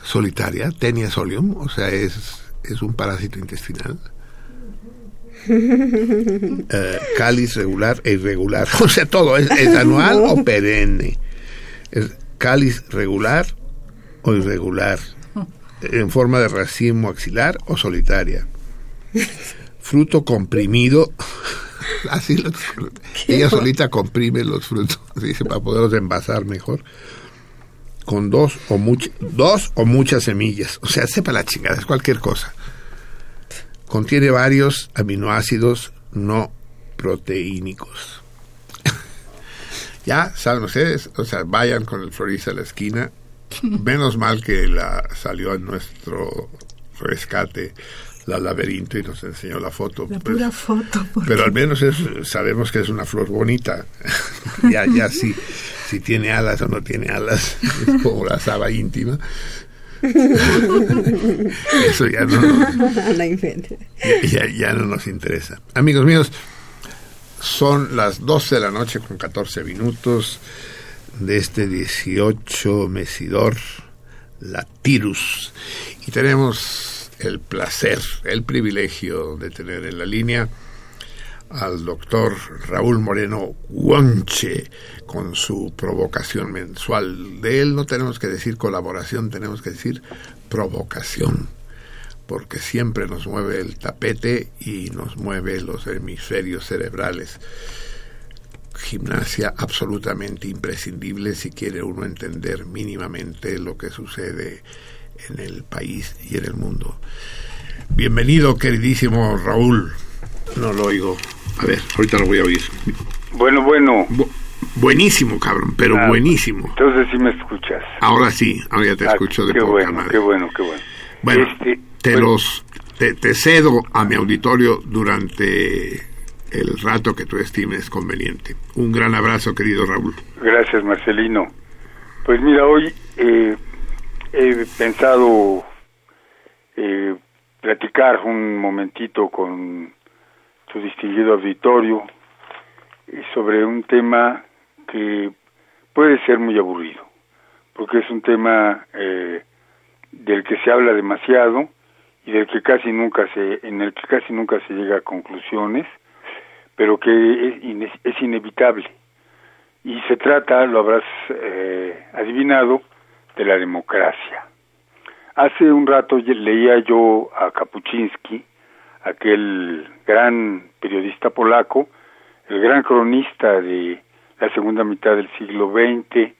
Solitaria, tenia solium, o sea, es, es un parásito intestinal. Eh, cáliz regular e irregular, o sea, todo es, anual o perenne. Es cáliz regular o irregular, en forma de racimo axilar o solitaria fruto comprimido. Así lo, ella solita comprime los frutos, dice, para poderlos envasar mejor. Con dos o, dos o muchas semillas. O sea, sepa la chingada, es cualquier cosa. Contiene varios aminoácidos no proteínicos. ya saben ustedes, o sea, vayan con el florista a la esquina. Menos mal que la salió en nuestro rescate la laberinto y nos enseñó la foto. La pues. pura foto. Pero al menos sabemos que es una flor bonita. ya, ya si, si tiene alas o no tiene alas, es como la saba íntima. Eso ya no, nos, ya, ya no nos interesa. Amigos míos, son las 12 de la noche con 14 minutos de este 18 mesidor Latirus. Y tenemos el placer, el privilegio de tener en la línea al doctor Raúl Moreno Guanche con su provocación mensual. De él no tenemos que decir colaboración, tenemos que decir provocación, porque siempre nos mueve el tapete y nos mueve los hemisferios cerebrales. Gimnasia absolutamente imprescindible si quiere uno entender mínimamente lo que sucede en el país y en el mundo. Bienvenido, queridísimo Raúl. No lo oigo. A ver, ahorita lo voy a oír. Bueno, bueno. buenísimo, cabrón, pero ah, buenísimo. Entonces sí me escuchas. Ahora sí, ahora ya te ah, escucho de qué poca bueno, madre. Qué bueno, qué bueno. Bueno, este, te los te, cedo a mi auditorio durante el rato que tú estimes conveniente. Un gran abrazo, querido Raúl. Gracias, Marcelino. Pues mira, hoy eh, he pensado eh, platicar un momentito con su distinguido auditorio sobre un tema que puede ser muy aburrido, porque es un tema eh, del que se habla demasiado y del que casi nunca se, en el que casi nunca se llega a conclusiones, pero que es, es inevitable. Y se trata, lo habrás eh, adivinado, de la democracia. Hace un rato leía yo a Kapuczynski, aquel gran periodista polaco, el gran cronista de la segunda mitad del siglo XX,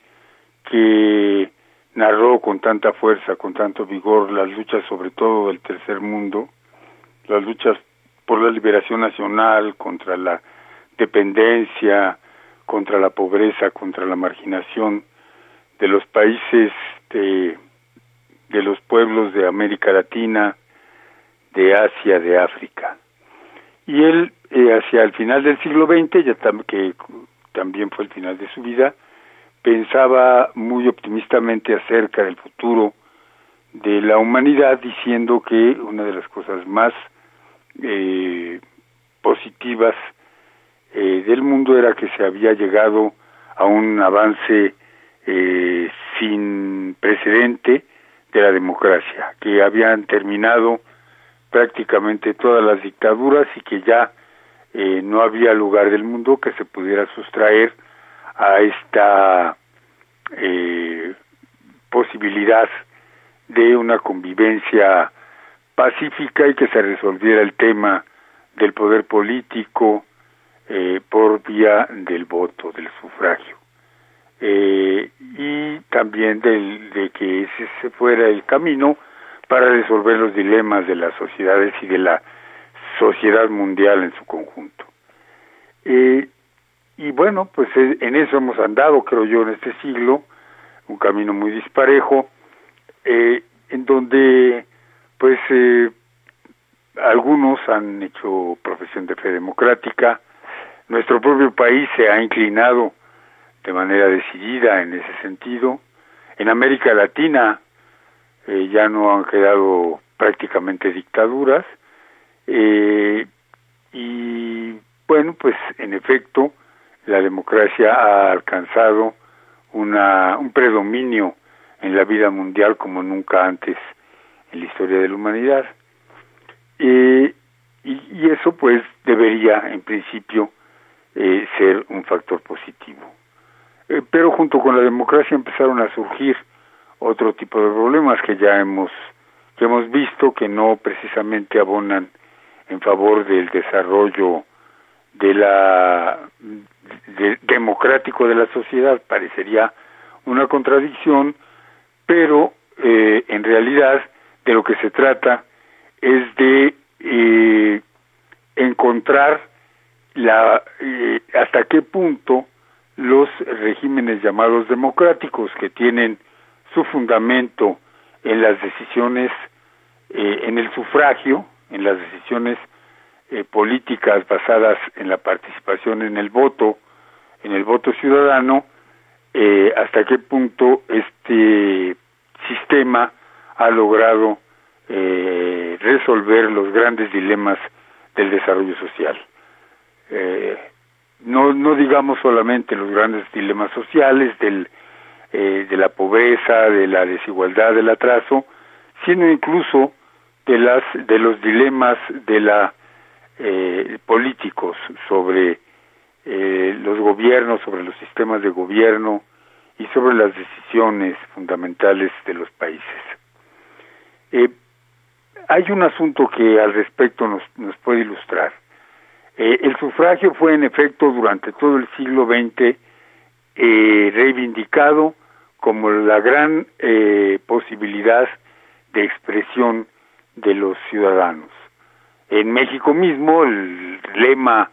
que narró con tanta fuerza, con tanto vigor las luchas sobre todo del tercer mundo, las luchas por la liberación nacional, contra la dependencia, contra la pobreza, contra la marginación de los países de, de los pueblos de América Latina, de Asia, de África. Y él, eh, hacia el final del siglo XX, ya que también fue el final de su vida, pensaba muy optimistamente acerca del futuro de la humanidad, diciendo que una de las cosas más eh, positivas eh, del mundo era que se había llegado a un avance eh, sin precedente de la democracia, que habían terminado prácticamente todas las dictaduras y que ya eh, no había lugar del mundo que se pudiera sustraer a esta eh, posibilidad de una convivencia pacífica y que se resolviera el tema del poder político eh, por vía del voto, del sufragio. y también del, de que ese fuera el camino para resolver los dilemas de las sociedades y de la sociedad mundial en su conjunto. Eh, y bueno, pues eh, en eso hemos andado, creo yo, en este siglo, un camino muy disparejo, eh, en donde pues algunos han hecho profesión de fe democrática, nuestro propio país se ha inclinado de manera decidida en ese sentido, en América Latina eh, ya no han quedado prácticamente dictaduras eh, y bueno pues en efecto la democracia ha alcanzado una, un predominio en la vida mundial como nunca antes en la historia de la humanidad. Y, y, eso pues debería en principio eh, ser un factor positivo. Pero junto con la democracia empezaron a surgir otro tipo de problemas que ya hemos que hemos visto que no precisamente abonan en favor del desarrollo de la democrático de la sociedad. Parecería una contradicción pero eh, en realidad de lo que se trata es de eh, encontrar la eh, hasta qué punto los regímenes llamados democráticos que tienen su fundamento en las decisiones, eh, en el sufragio, en las decisiones eh, políticas basadas en la participación en el voto, en el voto ciudadano, eh, hasta qué punto este sistema ha logrado resolver los grandes dilemas del desarrollo social. no, no digamos solamente los grandes dilemas sociales del eh, de la pobreza, de la desigualdad, del atraso, sino incluso de las de los dilemas de la eh, políticos sobre eh, los gobiernos, sobre los sistemas de gobierno y sobre las decisiones fundamentales de los países. Eh, hay un asunto que al respecto nos, nos puede ilustrar. Eh, el sufragio fue en efecto durante todo el siglo XX eh, reivindicado como la gran eh, posibilidad de expresión de los ciudadanos. En México mismo el lema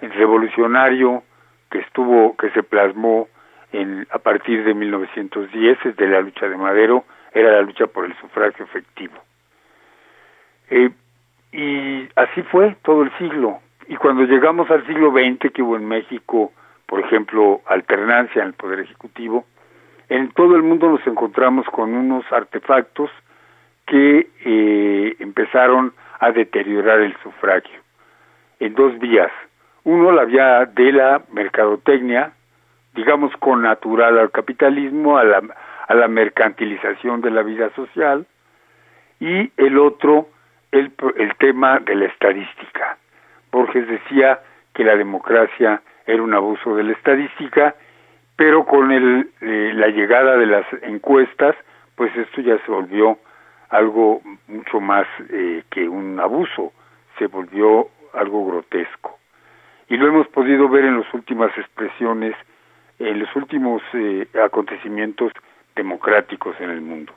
revolucionario que estuvo que se plasmó en, a partir de 1910 es de la lucha de Madero era la lucha por el sufragio efectivo. Eh, y así fue todo el siglo. Y cuando llegamos al siglo XX, que hubo en México, por ejemplo, alternancia en el Poder Ejecutivo, en todo el mundo nos encontramos con unos artefactos que eh, empezaron a deteriorar el sufragio en dos vías. Uno, la vía de la mercadotecnia, digamos con natural al capitalismo, a la, a la mercantilización de la vida social, y el otro, el, el tema de la estadística. Borges decía que la democracia era un abuso de la estadística, pero con el, eh, la llegada de las encuestas, pues esto ya se volvió algo mucho más eh, que un abuso, se volvió algo grotesco. Y lo hemos podido ver en las últimas expresiones, en los últimos eh, acontecimientos democráticos en el mundo,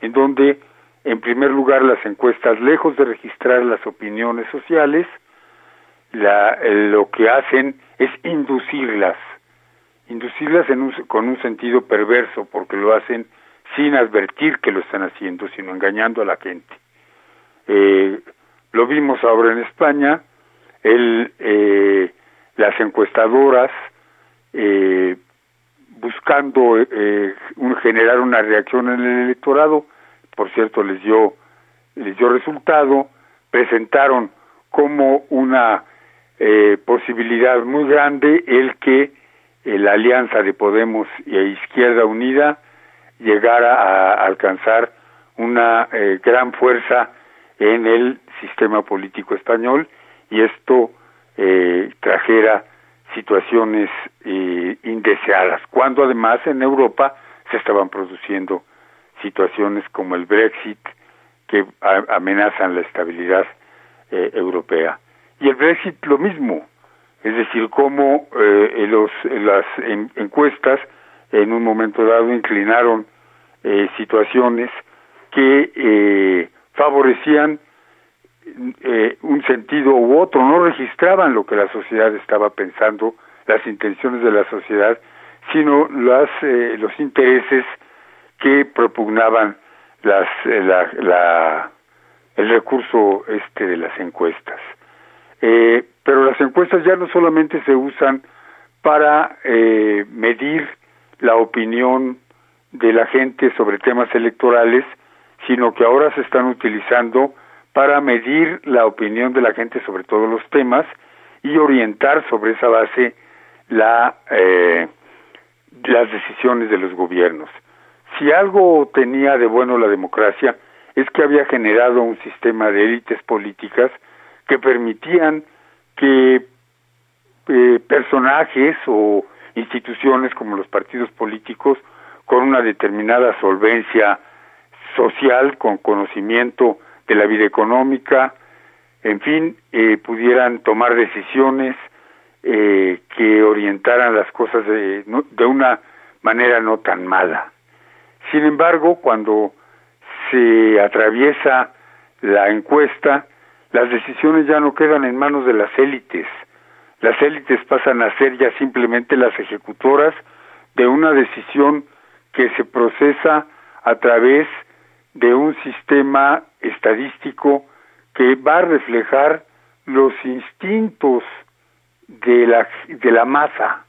en donde, en primer lugar, las encuestas, lejos de registrar las opiniones sociales, la, lo que hacen es inducirlas, inducirlas en un, con un sentido perverso, porque lo hacen sin advertir que lo están haciendo, sino engañando a la gente. Eh, lo vimos ahora en España, el, eh, las encuestadoras eh, buscando eh, un, generar una reacción en el electorado, por cierto les dio les dio resultado, presentaron como una eh, posibilidad muy grande el que eh, la alianza de Podemos y Izquierda Unida llegara a alcanzar una eh, gran fuerza en el sistema político español y esto eh, trajera situaciones eh, indeseadas, cuando además en Europa se estaban produciendo situaciones como el Brexit que amenazan la estabilidad eh, europea. Y el Brexit lo mismo, es decir, como eh, los, las en, encuestas en un momento dado inclinaron eh, situaciones que eh, favorecían eh, un sentido u otro, no registraban lo que la sociedad estaba pensando, las intenciones de la sociedad, sino las, eh, los intereses que propugnaban las, eh, la, la, el recurso este de las encuestas. Eh, pero las encuestas ya no solamente se usan para eh, medir la opinión de la gente sobre temas electorales, sino que ahora se están utilizando para medir la opinión de la gente sobre todos los temas y orientar sobre esa base la, eh, las decisiones de los gobiernos. Si algo tenía de bueno la democracia es que había generado un sistema de élites políticas que permitían que eh, personajes o instituciones como los partidos políticos con una determinada solvencia social, con conocimiento de la vida económica, en fin, eh, pudieran tomar decisiones eh, que orientaran las cosas de, de una manera no tan mala. Sin embargo, cuando se atraviesa la encuesta, las decisiones ya no quedan en manos de las élites. Las élites pasan a ser ya simplemente las ejecutoras de una decisión que se procesa a través de un sistema estadístico que va a reflejar los instintos de la, de la masa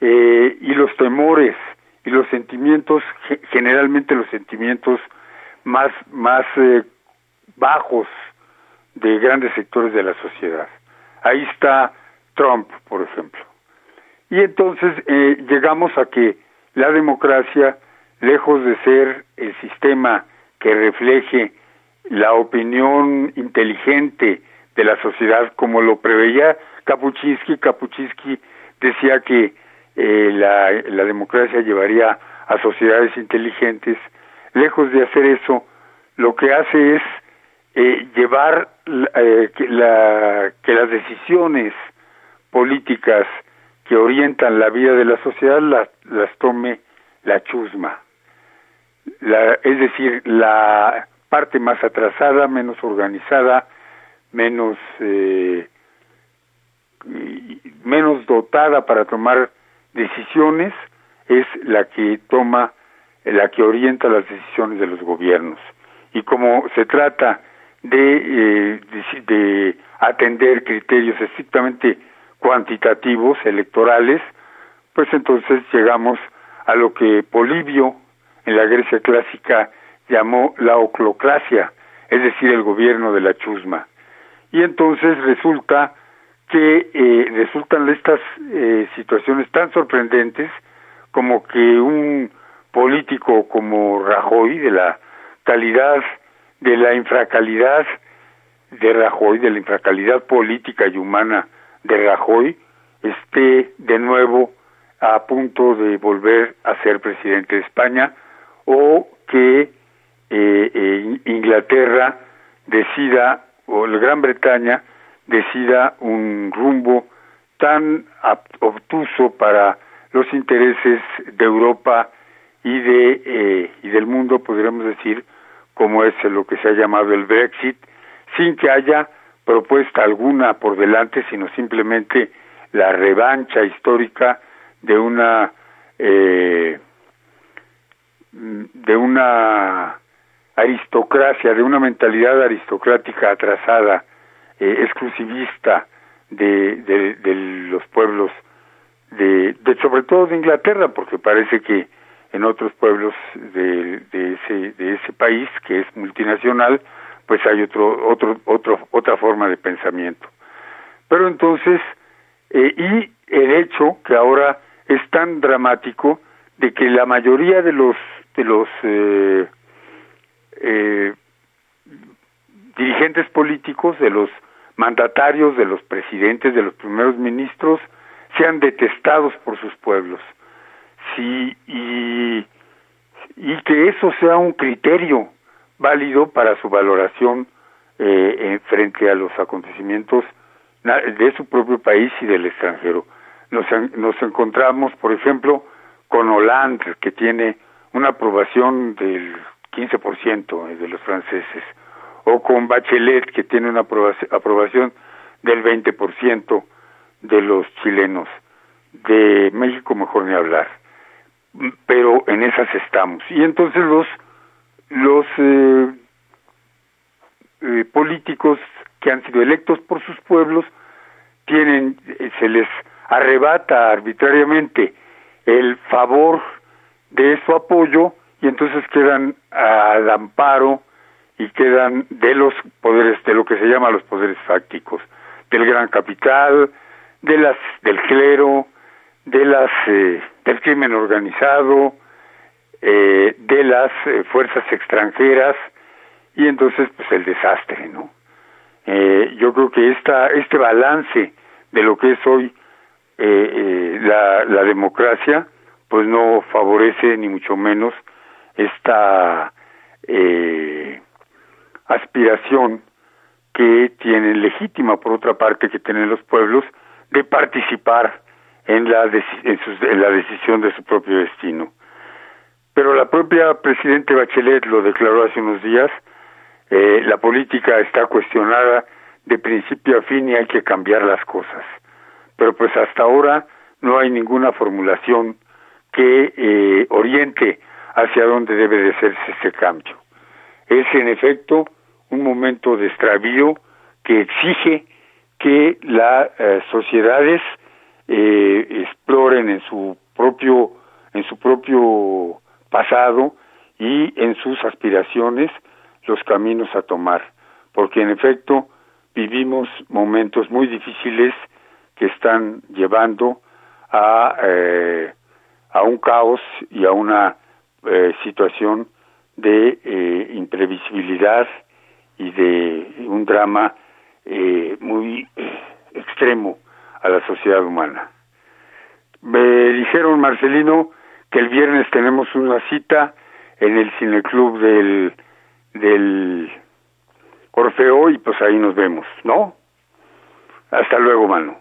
eh, y los temores y los sentimientos, generalmente los sentimientos más, más eh, bajos de grandes sectores de la sociedad. Ahí está Trump, por ejemplo. Y entonces eh, llegamos a que la democracia, lejos de ser el sistema que refleje la opinión inteligente de la sociedad como lo preveía Kapuczynski. Kapuczynski decía que eh, la, la democracia llevaría a sociedades inteligentes. Lejos de hacer eso, lo que hace es eh, llevar eh, que, la, que las decisiones políticas que orientan la vida de la sociedad las tome la chusma. La, es decir, la parte más atrasada, menos organizada, menos eh, menos dotada para tomar decisiones es la que toma la que orienta las decisiones de los gobiernos y como se trata de, eh, de atender criterios estrictamente cuantitativos electorales pues entonces llegamos a lo que Polibio en la Grecia clásica llamó la oclocracia, es decir, el gobierno de la chusma. Y entonces resulta que eh, resultan estas eh, situaciones tan sorprendentes como que un político como Rajoy, de la calidad, de la infracalidad de Rajoy, de la infracalidad política y humana de Rajoy, esté de nuevo a punto de volver a ser presidente de España o que eh, eh, Inglaterra decida o la Gran Bretaña decida un rumbo tan obtuso para los intereses de Europa y de eh, y del mundo podríamos decir como es lo que se ha llamado el Brexit sin que haya propuesta alguna por delante sino simplemente la revancha histórica de una eh, de una aristocracia, de una mentalidad aristocrática atrasada, eh, exclusivista de, de, los pueblos, de, de, sobre todo de Inglaterra, porque parece que en otros pueblos de, ese, de ese país, que es multinacional, pues hay otro, otro, otro, otra forma de pensamiento. Pero entonces, eh, y el hecho que ahora es tan dramático de que la mayoría de los de los eh, eh, dirigentes políticos, de los mandatarios, de los presidentes, de los primeros ministros, sean detestados por sus pueblos. Sí, y, y que eso sea un criterio válido para su valoración eh, frente a los acontecimientes de su propio país y del extranjero. Nos, nos encontramos, por ejemplo, con Hollande, que tiene una aprobación del 15% de los franceses, o con Bachelet, que tiene una aprobación del 20% de los chilenos. De México mejor ni hablar. Pero en esas estamos. Y entonces los, los eh, eh, políticos que han sido electos por sus pueblos tienen, eh, se les arrebata arbitrariamente el favor de su apoyo y entonces quedan al amparo y quedan de los poderes de lo que se llama los poderes fácticos del gran capital de las del clero de las eh, del crimen organizado eh, de las eh, fuerzas extranjeras y entonces pues el desastre no yo creo que esta este balance de lo que es hoy la, la democracia pues no favorece ni mucho menos esta eh, aspiración que tienen legítima por otra parte que tienen los pueblos de participar en la, en, la decisión de su propio destino. Pero la propia presidente Bachelet lo declaró hace unos días, eh, la política está cuestionada de principio a fin y hay que cambiar las cosas. Pero pues hasta ahora no hay ninguna formulación que eh, oriente hacia dónde debe de hacerse ese cambio. Es en efecto un momento de extravío que exige que las eh, sociedades eh, exploren en su propio en su propio pasado y en sus aspiraciones los caminos a tomar, porque en efecto vivimos momentos muy difíciles que están llevando a eh, a un caos y a una eh, situación de eh, imprevisibilidad y de un drama eh, muy extremo a la sociedad humana. Me dijeron, Marcelino, que el viernes tenemos una cita en el cineclub del, del Orfeo y pues ahí nos vemos, ¿no? Hasta luego, mano.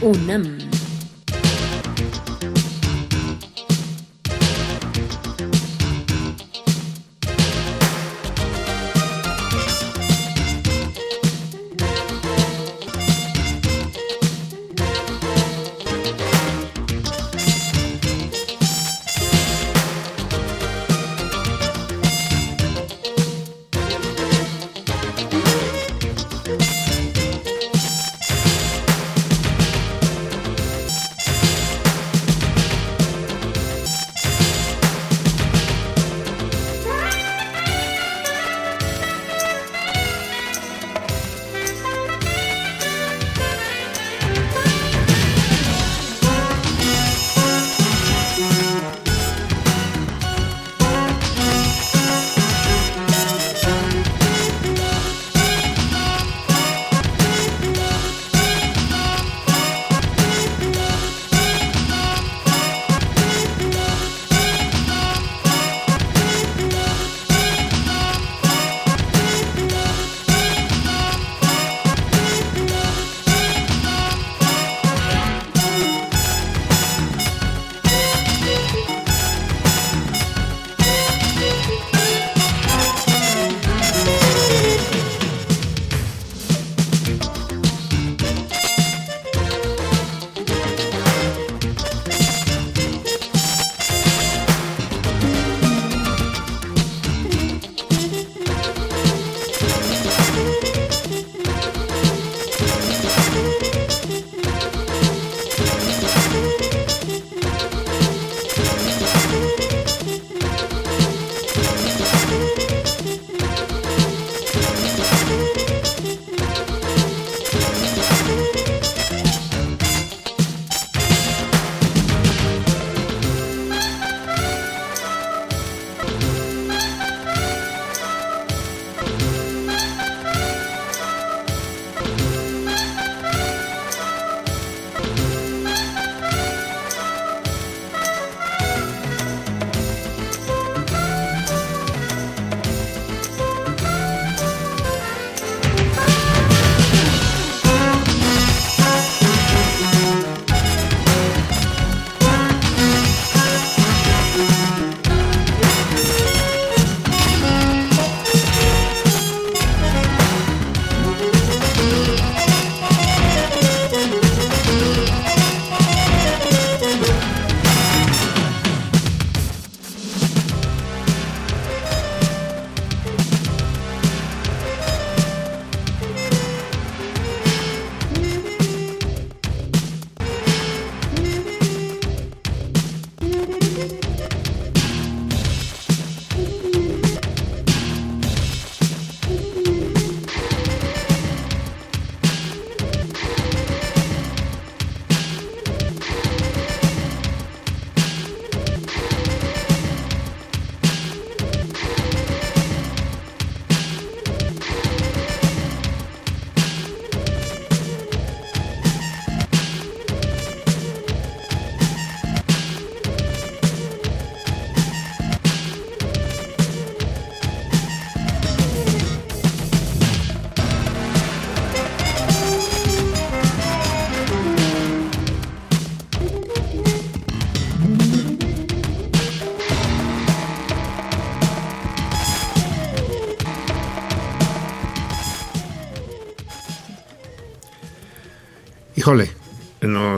UNAM.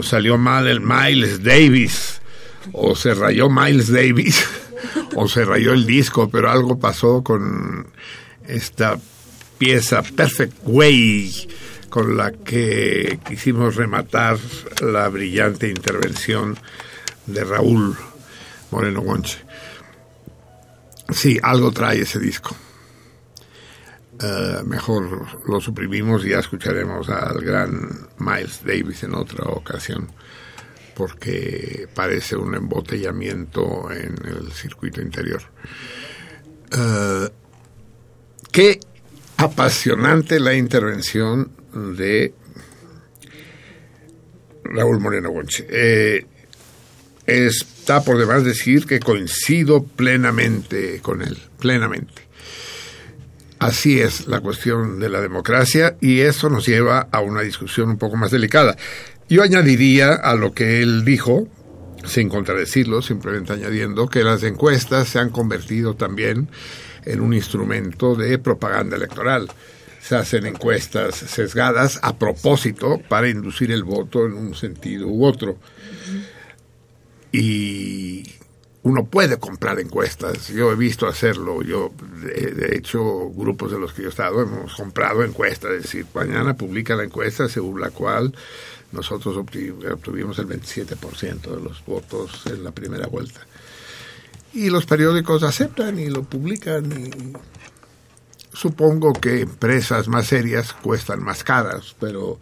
Salió mal el Miles Davis, o se rayó Miles Davis, o se rayó el disco, pero algo pasó con esta pieza Perfect Way con la que quisimos rematar la brillante intervención de Raúl Moreno Gonche. Sí, algo trae ese disco. Eh, mejor lo suprimimos y ya escucharemos al gran Miles Davis en otra ocasión, porque parece un embotellamiento en el circuito interior. Eh, qué apasionante la intervención de Raúl Moreno Gonche. Eh, está por demás decir que coincido plenamente con él, plenamente. Así es la cuestión de la democracia y eso nos lleva a una discusión un poco más delicada. Yo añadiría a lo que él dijo, sin contradecirlo, simplemente añadiendo que las encuestas se han convertido también en un instrumento de propaganda electoral. Se hacen encuestas sesgadas a propósito para inducir el voto en un sentido u otro. Y uno puede comprar encuestas. Yo he visto hacerlo. Yo, de, hecho, grupos de los que yo he estado hemos comprado encuestas. Es decir, mañana publica la encuesta según la cual nosotros obtuvimos el 27% de los votos en la primera vuelta. Y los periódicos aceptan y lo publican y supongo que empresas más serias cuestan más caras, pero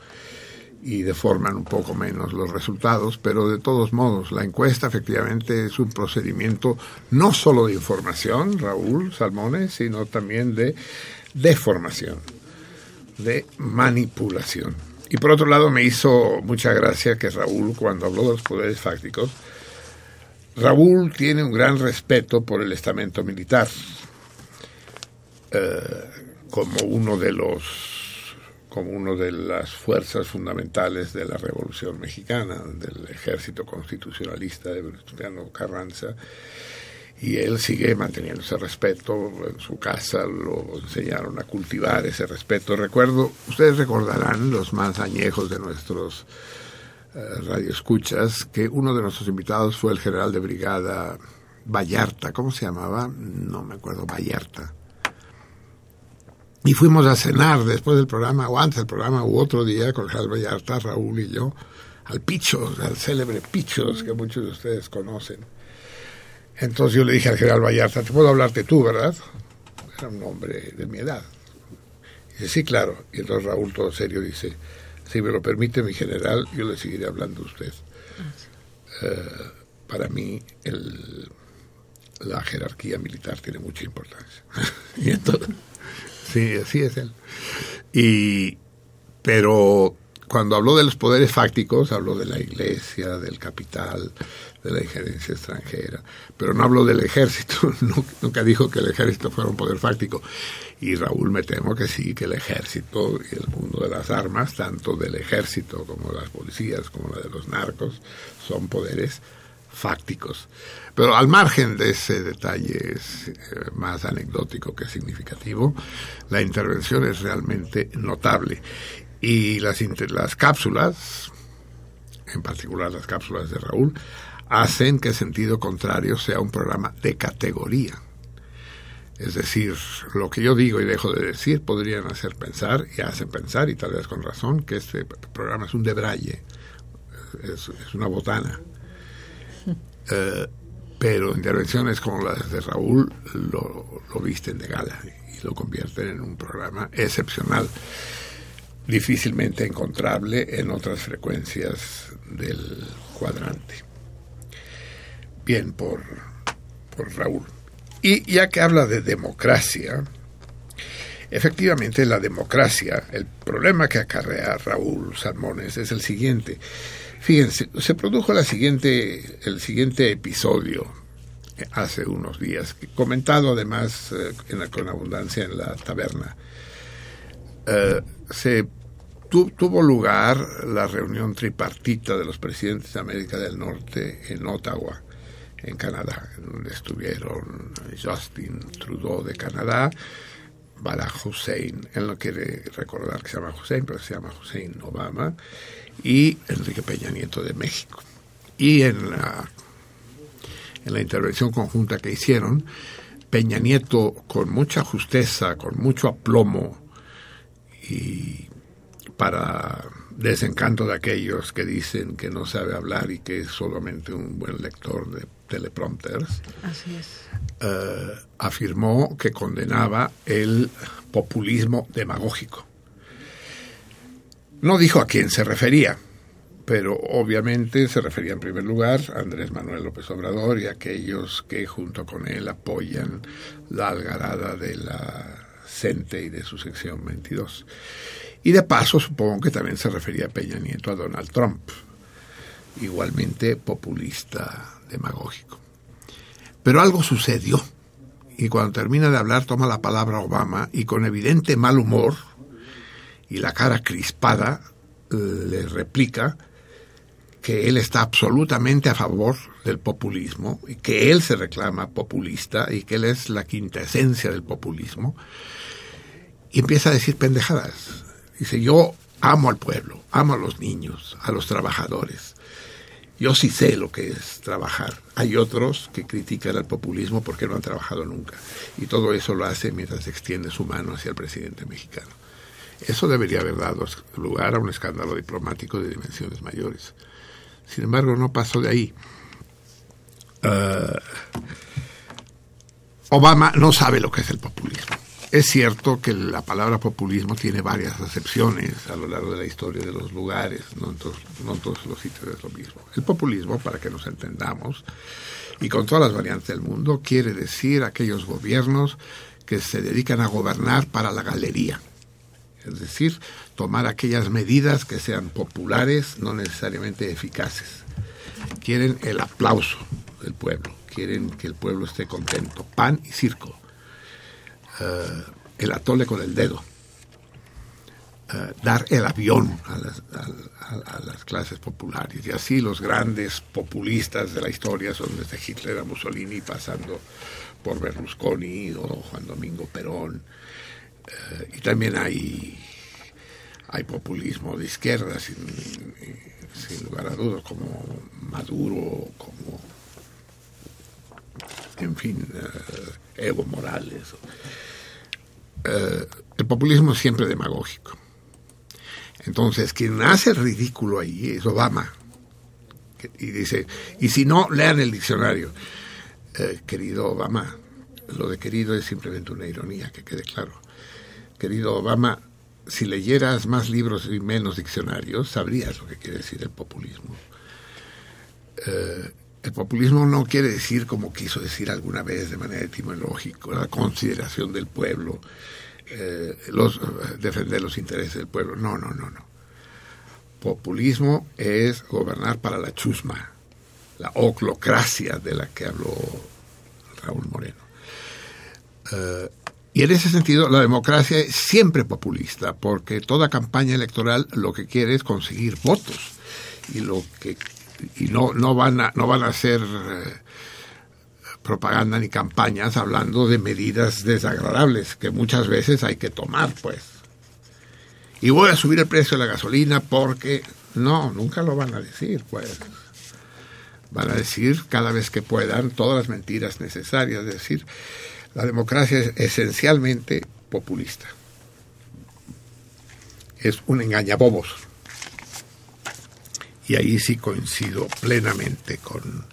y deforman un poco menos los resultados, pero de todos modos, la encuesta efectivamente es un procedimiento no solo de información, Raúl Salmones, sino también de deformación, de manipulación. Y por otro lado, me hizo mucha gracia que Raúl, cuando habló de los poderes fácticos, Raúl tiene un gran respeto por el estamento militar, eh, como uno de los como una de las fuerzas fundamentales de la Revolución Mexicana, del ejército constitucionalista de Venustiano Carranza, y él sigue manteniendo ese respeto en su casa, lo enseñaron a cultivar ese respeto. Recuerdo, ustedes recordarán, los más añejos de nuestros eh, radioescuchas, que uno de nuestros invitados fue el general de brigada Vallarta, ¿cómo se llamaba? No me acuerdo, Vallarta y fuimos a cenar después del programa, o antes del programa, u otro día, con Jalva Vallarta, Raúl y yo, al Pichos, al célebre Pichos, que muchos de ustedes conocen. Entonces yo le dije al general Vallarta, te puedo hablarte tú, ¿verdad? Era un hombre de mi edad. Y dice, sí, claro. Y entonces Raúl, todo serio, dice, si me lo permite mi general, yo le seguiré hablando a usted. Eh, para mí, el, la jerarquía militar tiene mucha importancia. y entonces... Sí, así es él. Y, pero cuando habló de los poderes fácticos, habló de la iglesia, del capital, de la injerencia extranjera, pero no habló del ejército, nunca dijo que el ejército fuera un poder fáctico. Y Raúl me temo que sí, que el ejército y el mundo de las armas, tanto del ejército como de las policías, como la de los narcos, son poderes fácticos. Pero al margen de ese detalle es, eh, más anecdótico que significativo, la intervención es realmente notable. Y las, las cápsulas, en particular las cápsulas de Raúl, hacen que Sentido Contrario sea un programa de categoría. Es decir, lo que yo digo y dejo de decir podrían hacer pensar, y hacen pensar, y tal vez con razón, que este programa es un debraye, es, es una botana. Eh, pero intervenciones como las de Raúl lo, lo visten de gala y lo convierten en un programa excepcional, difícilmente encontrable en otras frecuencias del cuadrante. Bien, por, por Raúl. Y ya que habla de democracia, efectivamente la democracia, el problema que acarrea Raúl Salmones es el siguiente. Fíjense, se produjo la siguiente, el siguiente episodio hace unos días, comentado además eh, con abundancia en la taberna. Eh, se tuvo lugar la reunión tripartita de los presidentes de América del Norte en Ottawa, en Canadá, donde estuvieron Justin Trudeau de Canadá, Barack Hussein, él no quiere recordar que se llama Hussein, pero se llama Hussein Obama, y Enrique Peña Nieto de México. Y en la, en la intervención conjunta que hicieron, Peña Nieto con mucha justeza, con mucho aplomo y para desencanto de aquellos que dicen que no sabe hablar y que es solamente un buen lector de teleprompters, Así es. eh, afirmó que condenaba el populismo demagógico. No dijo a quién se refería, pero obviamente se refería en primer lugar a Andrés Manuel López Obrador y a aquellos que junto con él apoyan la algarada de la CENTE y de su sección 22. Y de paso supongo que también se refería a Peña Nieto a Donald Trump, igualmente populista demagógico. Pero algo sucedió y cuando termina de hablar toma la palabra Obama y con evidente mal humor y la cara crispada le replica que él está absolutamente a favor del populismo y que él se reclama populista y que él es la quinta esencia del populismo y empieza a decir pendejadas. Dice, yo amo al pueblo, amo a los niños, a los trabajadores. Yo sí sé lo que es trabajar. Hay otros que critican al populismo porque no han trabajado nunca. Y todo eso lo hace mientras extiende su mano hacia el presidente mexicano. Eso debería haber dado lugar a un escándalo diplomático de dimensiones mayores. Sin embargo, no pasó de ahí. Uh, Obama no sabe lo que es el populismo. Es cierto que la palabra populismo tiene varias acepciones a lo largo de la historia de los lugares, no en, todos, todos los sitios es lo mismo. El populismo, para que nos entendamos, y con todas las variantes del mundo, quiere decir aquellos gobiernos que se dedican a gobernar para la galería. Es decir, tomar aquellas medidas que sean populares, no necesariamente eficaces. Quieren el aplauso del pueblo, quieren que el pueblo esté contento. Pan y circo. Uh, el atole con el dedo, uh, dar el avión a las, clases populares. Y así los grandes populistas de la historia son desde Hitler a Mussolini, pasando por Berlusconi o Juan Domingo Perón. Uh, y también hay, hay populismo de izquierda, sin, lugar a dudas, como Maduro, como, en fin, Evo Morales. Uh, el populismo es siempre demagógico. Entonces, quien hace ridículo ahí es Obama. Y dice, y si no, lean el diccionario. Querido Obama, lo de querido es simplemente una ironía, que quede claro. Querido Obama, si leyeras más libros y menos diccionarios, sabrías lo que quiere decir el populismo. Uh, el populismo no quiere decir, como quiso decir alguna vez de manera etimológica, la consideración del pueblo, eh, defender los intereses del pueblo. No, no, no, no. Populismo es gobernar para la chusma, la oclocracia de la que habló Raúl Moreno. Eh, y en ese sentido, la democracia es siempre populista, porque toda campaña electoral lo que quiere es conseguir votos. Y lo que y no, no, van, a, no van a hacer eh, propaganda ni campañas hablando de medidas desagradables que muchas veces hay que tomar, pues. Y voy a subir el precio de la gasolina porque no, nunca lo van a decir, pues. Van a decir cada vez que puedan todas las mentiras necesarias, es decir, la democracia es esencialmente populista. Es un engañabobos. Y ahí sí coincido plenamente con,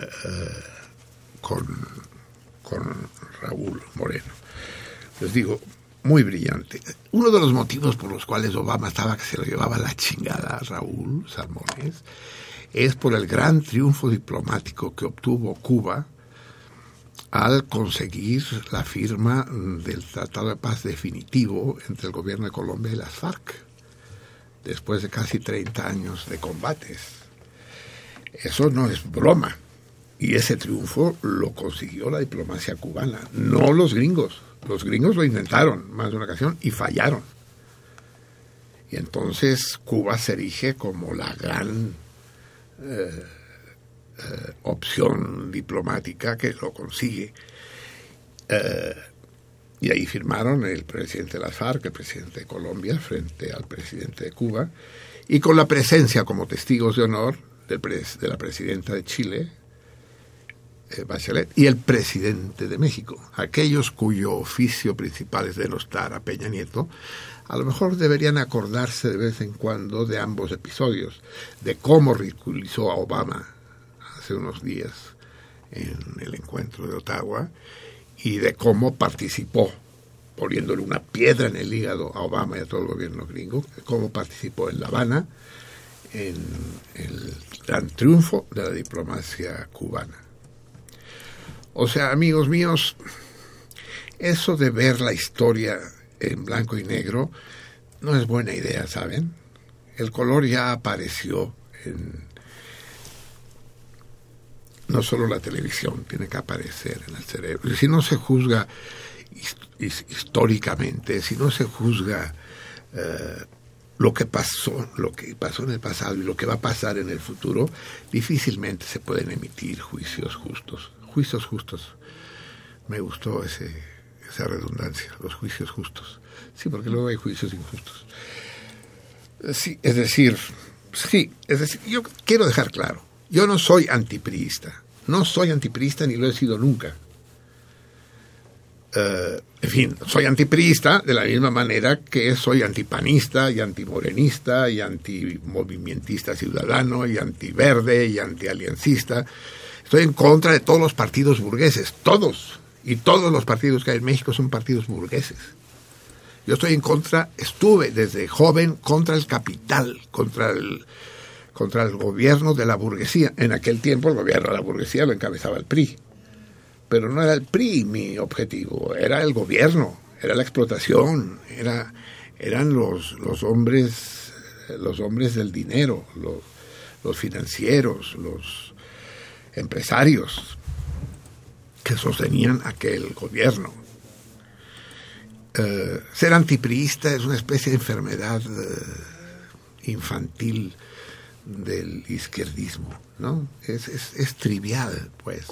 uh, con, con, Raúl Moreno. Les digo, muy brillante. Uno de los motivos por los cuales Obama estaba que se lo llevaba la chingada a Raúl Salmones es por el gran triunfo diplomático que obtuvo Cuba al conseguir la firma del Tratado de Paz definitivo entre el gobierno de Colombia y las FARC después de casi 30 años de combates. Eso no es broma. Y ese triunfo lo consiguió la diplomacia cubana, no los gringos. Los gringos lo intentaron más de una ocasión y fallaron. Y entonces Cuba se erige como la gran eh, eh, opción diplomática que lo consigue. Eh, y ahí firmaron el presidente de las FARC, el presidente de Colombia, frente al presidente de Cuba, y con la presencia como testigos de honor del pres de la presidenta de Chile, eh, Bachelet y el presidente de México, aquellos cuyo oficio principal es denostar a Peña Nieto, a lo mejor deberían acordarse de vez en cuando de ambos episodios, de cómo ridiculizó a Obama hace unos días en el encuentro de Ottawa y de cómo participó poniéndole una piedra en el hígado a Obama y a todo el gobierno gringo, cómo participó en La Habana en el gran triunfo de la diplomacia cubana. O sea, amigos míos, eso de ver la historia en blanco y negro no es buena idea, ¿saben? El color ya apareció en no solo la televisión, tiene que aparecer en el cerebro. Si no se juzga históricamente, si no se juzga eh, lo que pasó, lo que pasó en el pasado y lo que va a pasar en el futuro, difícilmente se pueden emitir juicios justos. Juicios justos. Me gustó ese, esa redundancia, los juicios justos. Sí, porque luego hay juicios injustos. Sí, es decir, sí, es decir, yo quiero dejar claro, yo no soy antipriista, no soy antipriista ni lo he sido nunca. Eh, en fin, soy antipriista de la misma manera que soy antipanista y antimorenista y antimovimentista ciudadano y antiverde y antialiencista. Estoy en contra de todos los partidos burgueses, todos. Y todos los partidos que hay en México son partidos burgueses. Yo estoy en contra, estuve desde joven contra el capital, contra el, contra el gobierno de la burguesía. En aquel tiempo el gobierno de la burguesía lo encabezaba el PRI. Pero no era el PRI mi objetivo, era el gobierno, era la explotación, era, eran los, los hombres, los hombres del dinero, los, los financieros, los empresarios que sostenían aquel gobierno. Eh, ser antipriista es una especie de enfermedad eh, infantil del izquierdismo, ¿no? Es, es, trivial, pues.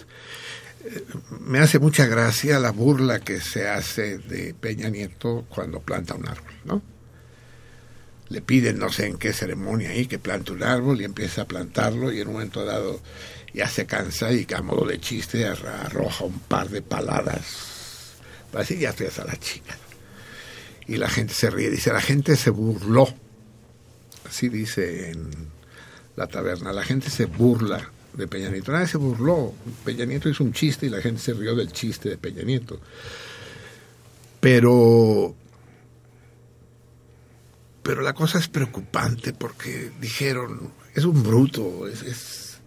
Eh, me hace mucha gracia la burla que se hace de Peña Nieto cuando planta un árbol, ¿no? Le piden no sé en qué ceremonia ahí que plante un árbol y empieza a plantarlo y en un momento dado ya se cansa y a modo de chiste arroja un par de paladas. Así ya estoy hasta la chica. Y la gente se ríe, dice, la gente se burló. Así dice en la taberna, la gente se burla de Peña Nieto. Nadie se burló. Peña Nieto hizo un chiste y la gente se rió del chiste de Peña Nieto. Pero pero la cosa es preocupante porque dijeron, es un bruto, es,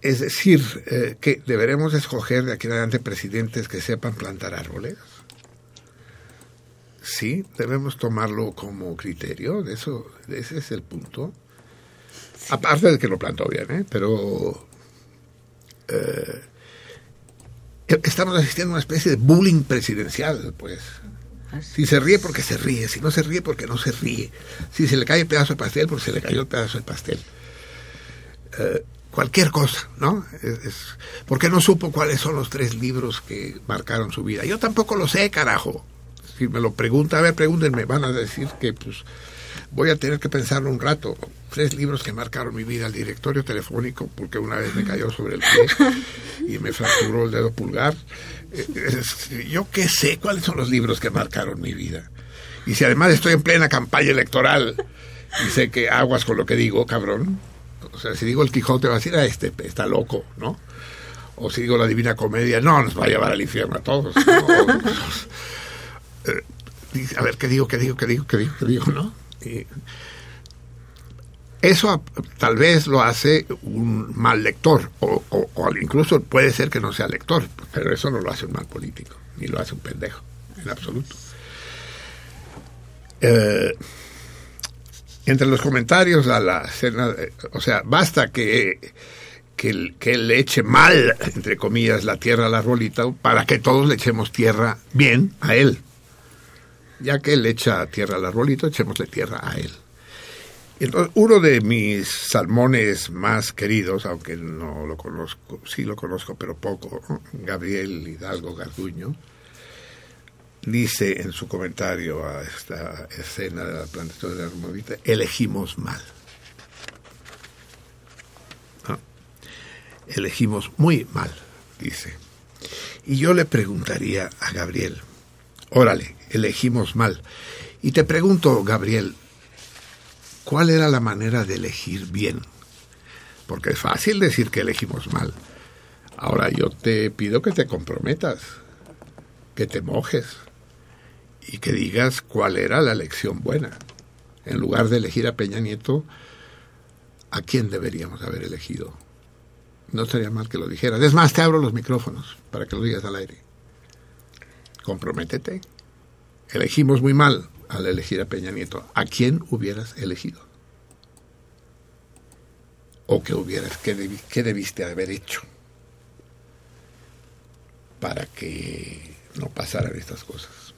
es, decir, eh, que deberemos escoger de aquí en adelante presidentes que sepan plantar árboles. Sí, debemos tomarlo como criterio, de eso, ese es el punto. Aparte de que lo plantó bien, ¿eh? pero eh, estamos asistiendo a una especie de bullying presidencial, pues. Si se ríe porque se ríe, si no se ríe porque no se ríe, si se le cae el pedazo de pastel porque se le cayó el pedazo de pastel. Eh, cualquier cosa, ¿no? Es, porque no supo cuáles son los tres libros que marcaron su vida. Yo tampoco lo sé, carajo. Si me lo pregunta, a ver, pregúntenme, van a decir que pues voy a tener que pensarlo un rato. Tres libros que marcaron mi vida, el directorio telefónico, porque una vez me cayó sobre el pie y me fracturó el dedo pulgar. Eh, yo qué sé cuáles son los libros que marcaron mi vida. Y si además estoy en plena campaña electoral y sé que aguas con lo que digo, cabrón. O sea, si digo el Quijote va a decir, a ah, este está loco, ¿no? O si digo la Divina Comedia, no, nos va a llevar al infierno a todos. Eh, a ver, ¿qué digo, qué digo, qué digo, qué digo, qué digo, no? Eso tal vez lo hace un mal lector, o, incluso puede ser que no sea lector, pero eso no lo hace un mal político, ni lo hace un pendejo, en absoluto. Eh, entre los comentarios a la cena, o sea, basta que, que, le eche mal, entre comillas, la tierra al arbolito para que todos le echemos tierra bien a él. Ya que él echa tierra al arbolito, echémosle tierra a él. Entonces, uno de mis salmones más queridos, aunque no lo conozco, sí lo conozco, pero poco, Gabriel Hidalgo Garduño, dice en su comentario a esta escena de la plantación de la armorita, elegimos mal. elegimos muy mal, dice. Y yo le preguntaría a Gabriel, órale, elegimos mal. Y te pregunto, Gabriel, ¿cuál era la manera de elegir bien? Porque es fácil decir que elegimos mal. Ahora yo te pido que te comprometas, que te mojes y que digas cuál era la elección buena. En lugar de elegir a Peña Nieto, ¿a quién deberíamos haber elegido? No sería mal que lo dijeras. Es más, te abro los micrófonos para que lo digas al aire. Comprométete. Elegimos muy mal al elegir a Peña Nieto. ¿A quién hubieras elegido? ¿O qué hubieras, qué, qué debiste haber hecho para que no pasaran estas cosas?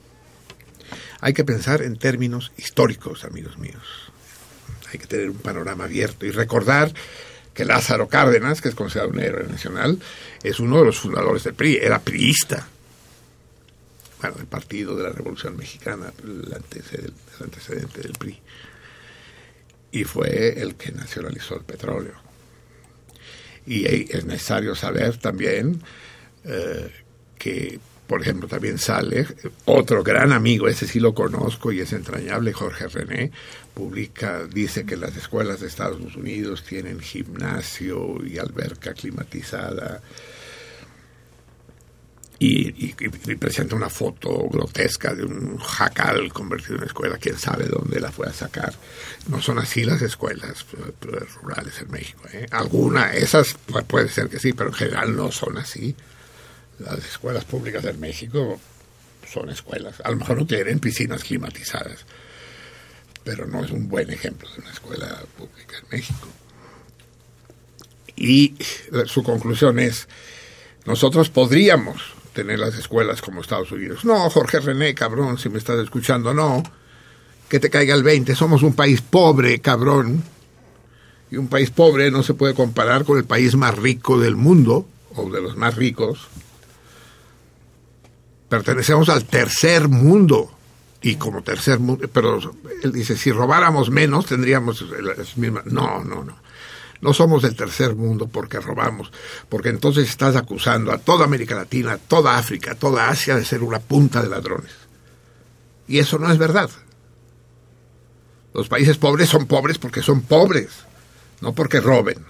Hay que pensar en términos históricos, amigos míos. Hay que tener un panorama abierto y recordar que Lázaro Cárdenas, que es considerado un héroe nacional, es uno de los fundadores del PRI, era priista. Bueno, Partido de la Revolución Mexicana, el antecedente, del PRI. Y fue el que nacionalizó el petróleo. Y es necesario saber también eh, que, por ejemplo, también sale otro gran amigo, ese sí lo conozco y es entrañable, Jorge René, publica, dice que las escuelas de Estados Unidos tienen gimnasio y alberca climatizada. Y, presenta una foto grotesca de un jacal convertido en escuela, quién sabe dónde la fue a sacar. No son así las escuelas rurales en México. ¿eh? Algunas, esas puede ser que sí, pero en general no son así. Las escuelas públicas de México son escuelas. A lo mejor no tienen piscinas climatizadas, pero no es un buen ejemplo de una escuela pública en México. Y su conclusión es, nosotros podríamos tener las escuelas como Estados Unidos. No, Jorge René, cabrón, si me estás escuchando, no. Que te caiga el 20. Somos un país pobre, cabrón. Y un país pobre no se puede comparar con el país más rico del mundo, o de los más ricos. Pertenecemos al tercer mundo y como tercer mundo, pero él dice, si robáramos menos tendríamos las mismas. No, no, no. No somos del tercer mundo porque robamos, porque entonces estás acusando a toda América Latina, toda África, toda Asia de ser una punta de ladrones. Y eso no es verdad. Los países pobres son pobres porque son pobres, no porque roben.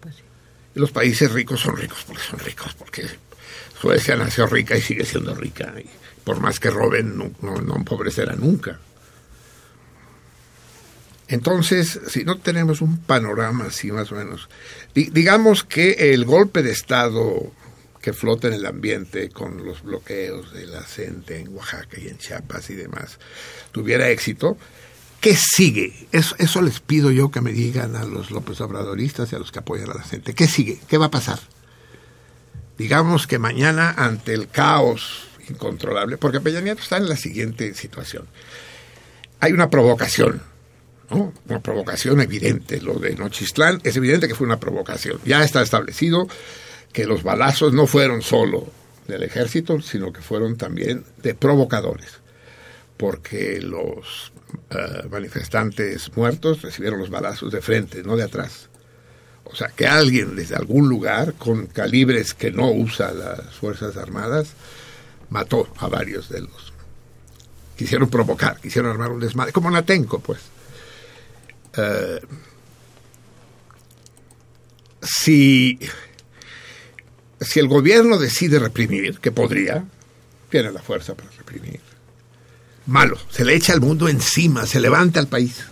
Pues y los países ricos son ricos porque son ricos, porque Suecia nació rica y sigue siendo rica. Y, por más que roben, no, no, empobrecerá nunca. Entonces, si no tenemos un panorama así más o menos, digamos que el golpe de Estado que flota en el ambiente con los bloqueos de la CENTE en Oaxaca y en Chiapas y demás, tuviera éxito, ¿qué sigue? Eso, les pido yo que me digan a los López Obradoristas y a los que apoyan a la CENTE. ¿Qué sigue? ¿Qué va a pasar? Digamos que mañana, ante el caos incontrolable, porque Peña Nieto está en la siguiente situación. Hay una provocación, Una provocación evidente. Lo de Nochistlán es evidente que fue una provocación. Ya está establecido que los balazos no fueron solo del ejército, sino que fueron también de provocadores, porque los eh, manifestantes muertos recibieron los balazos de frente, no de atrás. O sea, que alguien desde algún lugar, con calibres que no usa las Fuerzas Armadas, mató a varios de los. Quisieron provocar, quisieron armar un desmadre, como Natenco, pues. Eh, si, si el gobierno decide reprimir, que podría, tiene la fuerza para reprimir. Malo, se le echa al mundo encima, se levanta al país.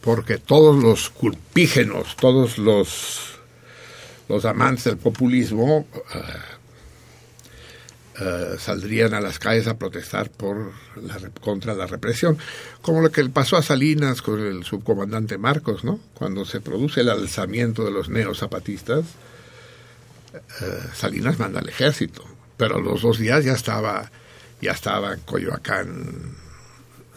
Porque todos los culpígenos, todos los los amantes del populismo eh, eh, saldrían a las calles a protestar por la, contra la represión, como lo que pasó a Salinas con el subcomandante Marcos, ¿no? Cuando se produce el alzamiento de los neozapatistas, eh, Salinas manda al ejército, pero los dos días ya estaba ya estaba en Coyoacán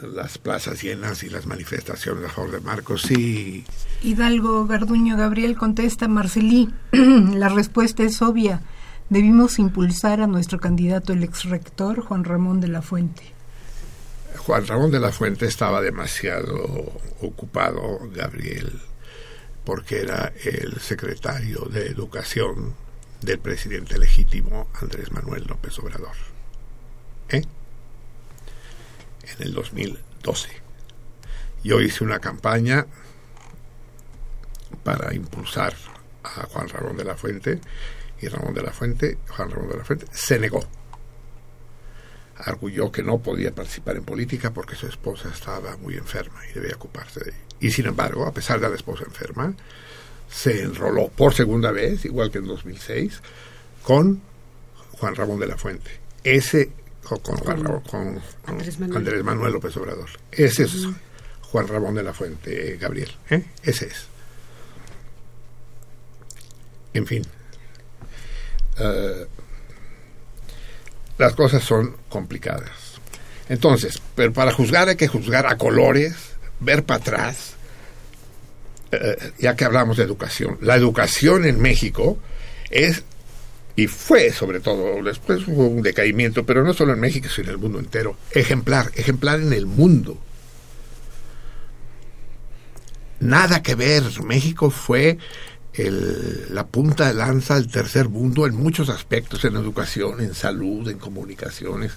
las plazas llenas y las manifestaciones a favor de Marcos, sí. Hidalgo Garduño Gabriel contesta, Marcelí, la respuesta es obvia. Debimos impulsar a nuestro candidato, el ex rector Juan Ramón de la Fuente. Juan Ramón de la Fuente estaba demasiado ocupado, Gabriel, porque era el secretario de Educación del presidente legítimo Andrés Manuel López Obrador. ¿Eh? En el 2012. Yo hice una campaña para impulsar a Juan Ramón de la Fuente y Ramón de la Fuente, Juan Ramón de la Fuente, se negó. Arguyó que no podía participar en política porque su esposa estaba muy enferma y debía ocuparse de ella. Y sin embargo, a pesar de la esposa enferma, se enroló por segunda vez, igual que en 2006, con Juan Ramón de la Fuente. Ese, con, Juan Ramón, con Andrés Manuel. Andrés Manuel López Obrador. Ese es Juan Ramón de la Fuente, eh, Gabriel. ¿eh? Ese es. En fin. Eh, las cosas son complicadas. Entonces, pero para juzgar hay que juzgar a colores, ver para atrás, eh, ya que hablamos de educación. La educación en México es, y fue sobre todo, después hubo un decaimiento, pero no solo en México, sino en el mundo entero, ejemplar, ejemplar en el mundo. Nada que ver, México fue el, la punta de lanza del tercer mundo en muchos aspectos, en educación, en salud, en comunicaciones.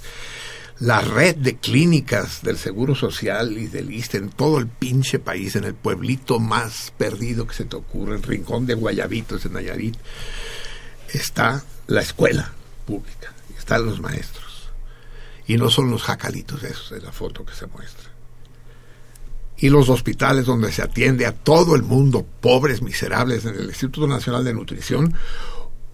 La red de clínicas del Seguro Social y del ISTE en todo el pinche país, en el pueblito más perdido que se te ocurre, el rincón de Guayabitos en Nayarit, está la escuela pública, están los maestros. Y no son los jacalitos esos de la foto que se muestra y los hospitales donde se atiende a todo el mundo, pobres, miserables, en el Instituto Nacional de Nutrición,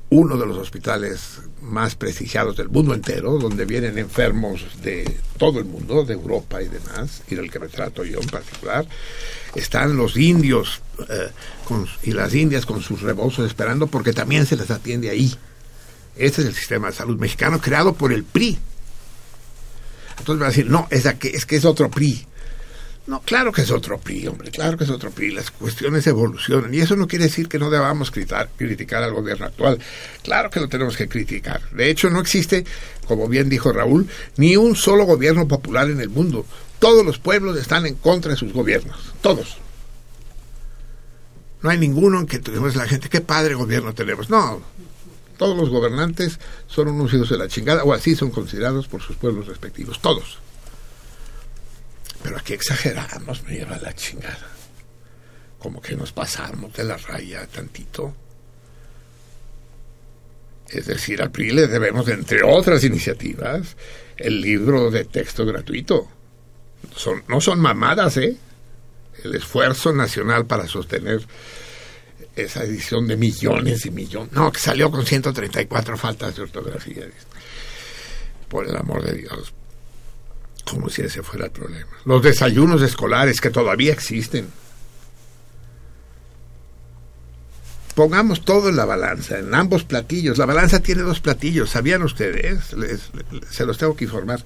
uno de los hospitales más prestigiados del mundo entero, donde vienen enfermos de todo el mundo, de Europa y demás, y del que me trato yo en particular, están los indios eh, y las indias con sus rebozos esperando porque también se les atiende ahí. Este es el sistema de salud mexicano creado por el PRI. Entonces va a decir, no, es, que, es que es otro PRI. No, claro que es otro PRI, hombre, claro que es otro PRI. Las cuestiones evolucionan y eso no quiere decir que no debamos criticar, al gobierno actual. Claro que lo tenemos que criticar. De hecho, no existe, como bien dijo Raúl, ni un solo gobierno popular en el mundo. Todos los pueblos están en contra de sus gobiernos, todos. No hay ninguno en que tenemos la gente, qué padre gobierno tenemos. No, todos los gobernantes son unos hijos de la chingada, o así son considerados por sus pueblos respectivos, todos. Pero aquí exageramos, me lleva la chingada. Como que nos pasamos de la raya tantito. Es decir, al PRI le debemos, entre otras iniciativas, el libro de texto gratuito. Son, no son mamadas, ¿eh? El esfuerzo nacional para sostener esa edición de millones y millones. No, que salió con 134 faltas de ortografía. Por el amor de Dios como si ese fuera el problema. Los desayunos escolares que todavía existen. Pongamos todo en la balanza, en ambos platillos. La balanza tiene dos platillos, ¿sabían ustedes? se los tengo que informar.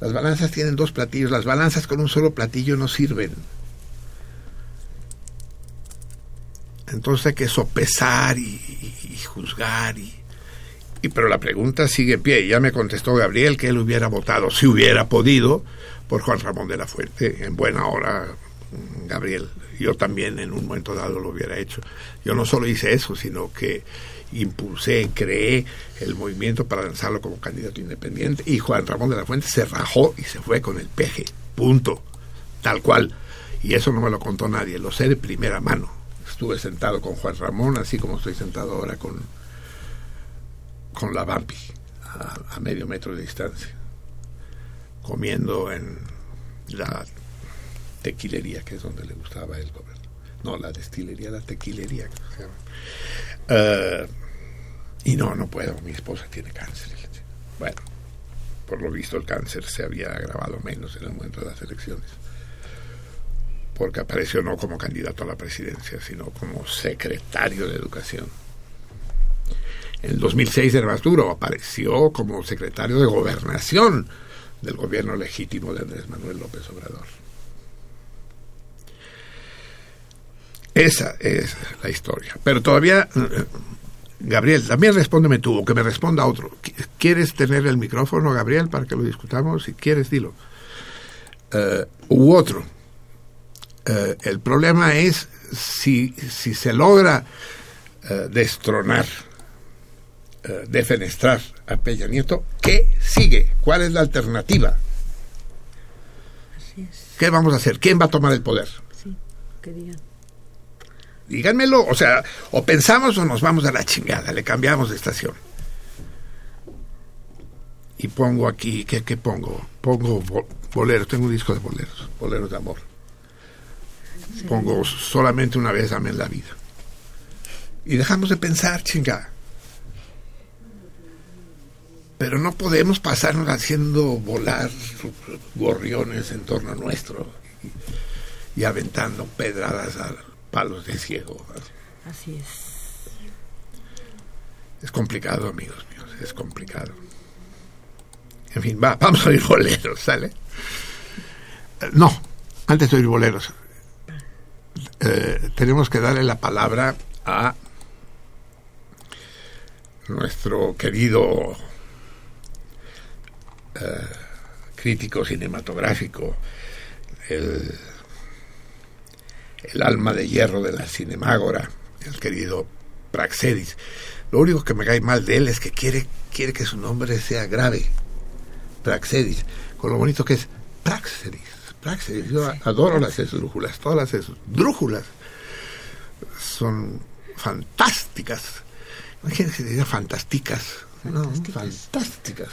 Las balanzas tienen dos platillos. Las balanzas con un solo platillo no sirven. Entonces hay que sopesar y, y juzgar y, y, pero la pregunta sigue en pie. Ya me contestó Gabriel que él hubiera votado, si hubiera podido, por Juan Ramón de la Fuente. En buena hora, Gabriel. Yo también en un momento dado lo hubiera hecho. Yo no solo hice eso, sino que impulsé, creé el movimiento para lanzarlo como candidato independiente. Y Juan Ramón de la Fuente se rajó y se fue con el peje. Punto. Tal cual. Y eso no me lo contó nadie. Lo sé de primera mano. Estuve sentado con Juan Ramón, así como estoy sentado ahora con con la Bambi a, medio metro de distancia, comiendo en la tequilería, que es donde le gustaba el gobierno. No, la destilería, la tequilería. Uh, y no, no puedo, mi esposa tiene cáncer. Bueno, por lo visto el cáncer se había agravado menos en el momento de las elecciones porque apareció no como candidato a la presidencia, sino como secretario de Educación. En el 2006 era más duro, apareció como secretario de gobernación del gobierno legítimo de Andrés Manuel López Obrador. Esa es la historia. Pero todavía, Gabriel, también respóndeme tú, o que me responda otro. ¿Quieres tener el micrófono, Gabriel, para que lo discutamos? Si quieres, dilo. Uh, u otro. Eh, el problema es si, si se logra eh, destronar, eh, defenestrar a Peña Nieto, ¿qué sigue? ¿Cuál es la alternativa? Así es. ¿Qué vamos a hacer? ¿Quién va a tomar el poder? Sí, que digan. Díganmelo, o sea, o pensamos o nos vamos a la chingada, le cambiamos de estación. Y pongo aquí, ¿qué, qué pongo? Pongo bo- boleros, tengo un disco de boleros, boleros de amor. Pongo solamente una vez amé en la vida. Y dejamos de pensar, chinga. Pero no podemos pasarnos haciendo volar gorriones en torno nuestro y, y aventando pedradas a palos de ciego. Así es. Es complicado, amigos míos, es complicado. En fin, va, vamos a oír boleros, ¿sale? No, antes de oír boleros, eh, tenemos que darle la palabra a nuestro querido eh, crítico cinematográfico, el, el alma de hierro de la Cinemágora, el querido Praxedis. Lo único que me cae mal de él es que quiere, quiere que su nombre sea grave. Praxedis, con lo bonito que es Praxedis. Praxedis. Yo adoro las esdrújulas, todas las esdrújulas son fantásticas. Imagínense fantásticas. No, fantásticas.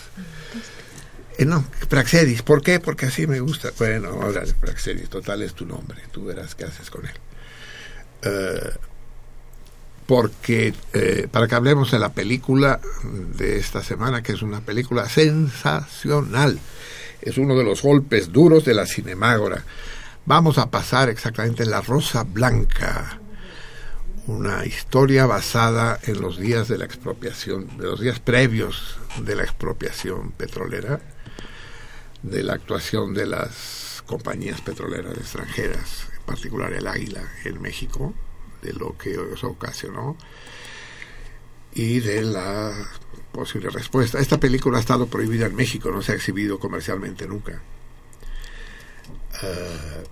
Eh, no, Praxedis. ¿Por qué? Porque así me gusta. Bueno, ahora Praxedis, total es tu nombre. Tú verás qué haces con él. Eh, porque eh, para que hablemos de la película de esta semana, que es una película sensacional, es uno de los golpes duros de la Cinemágora. Vamos a pasar exactamente La Rosa Blanca, una historia basada en los días de la expropiación, de los días previos de la expropiación petrolera, de la actuación de las compañías petroleras extranjeras, en particular el Águila en México, de lo que eso ocasionó y de la posible respuesta. Esta película ha estado prohibida en México, no se ha exhibido comercialmente nunca. Uh,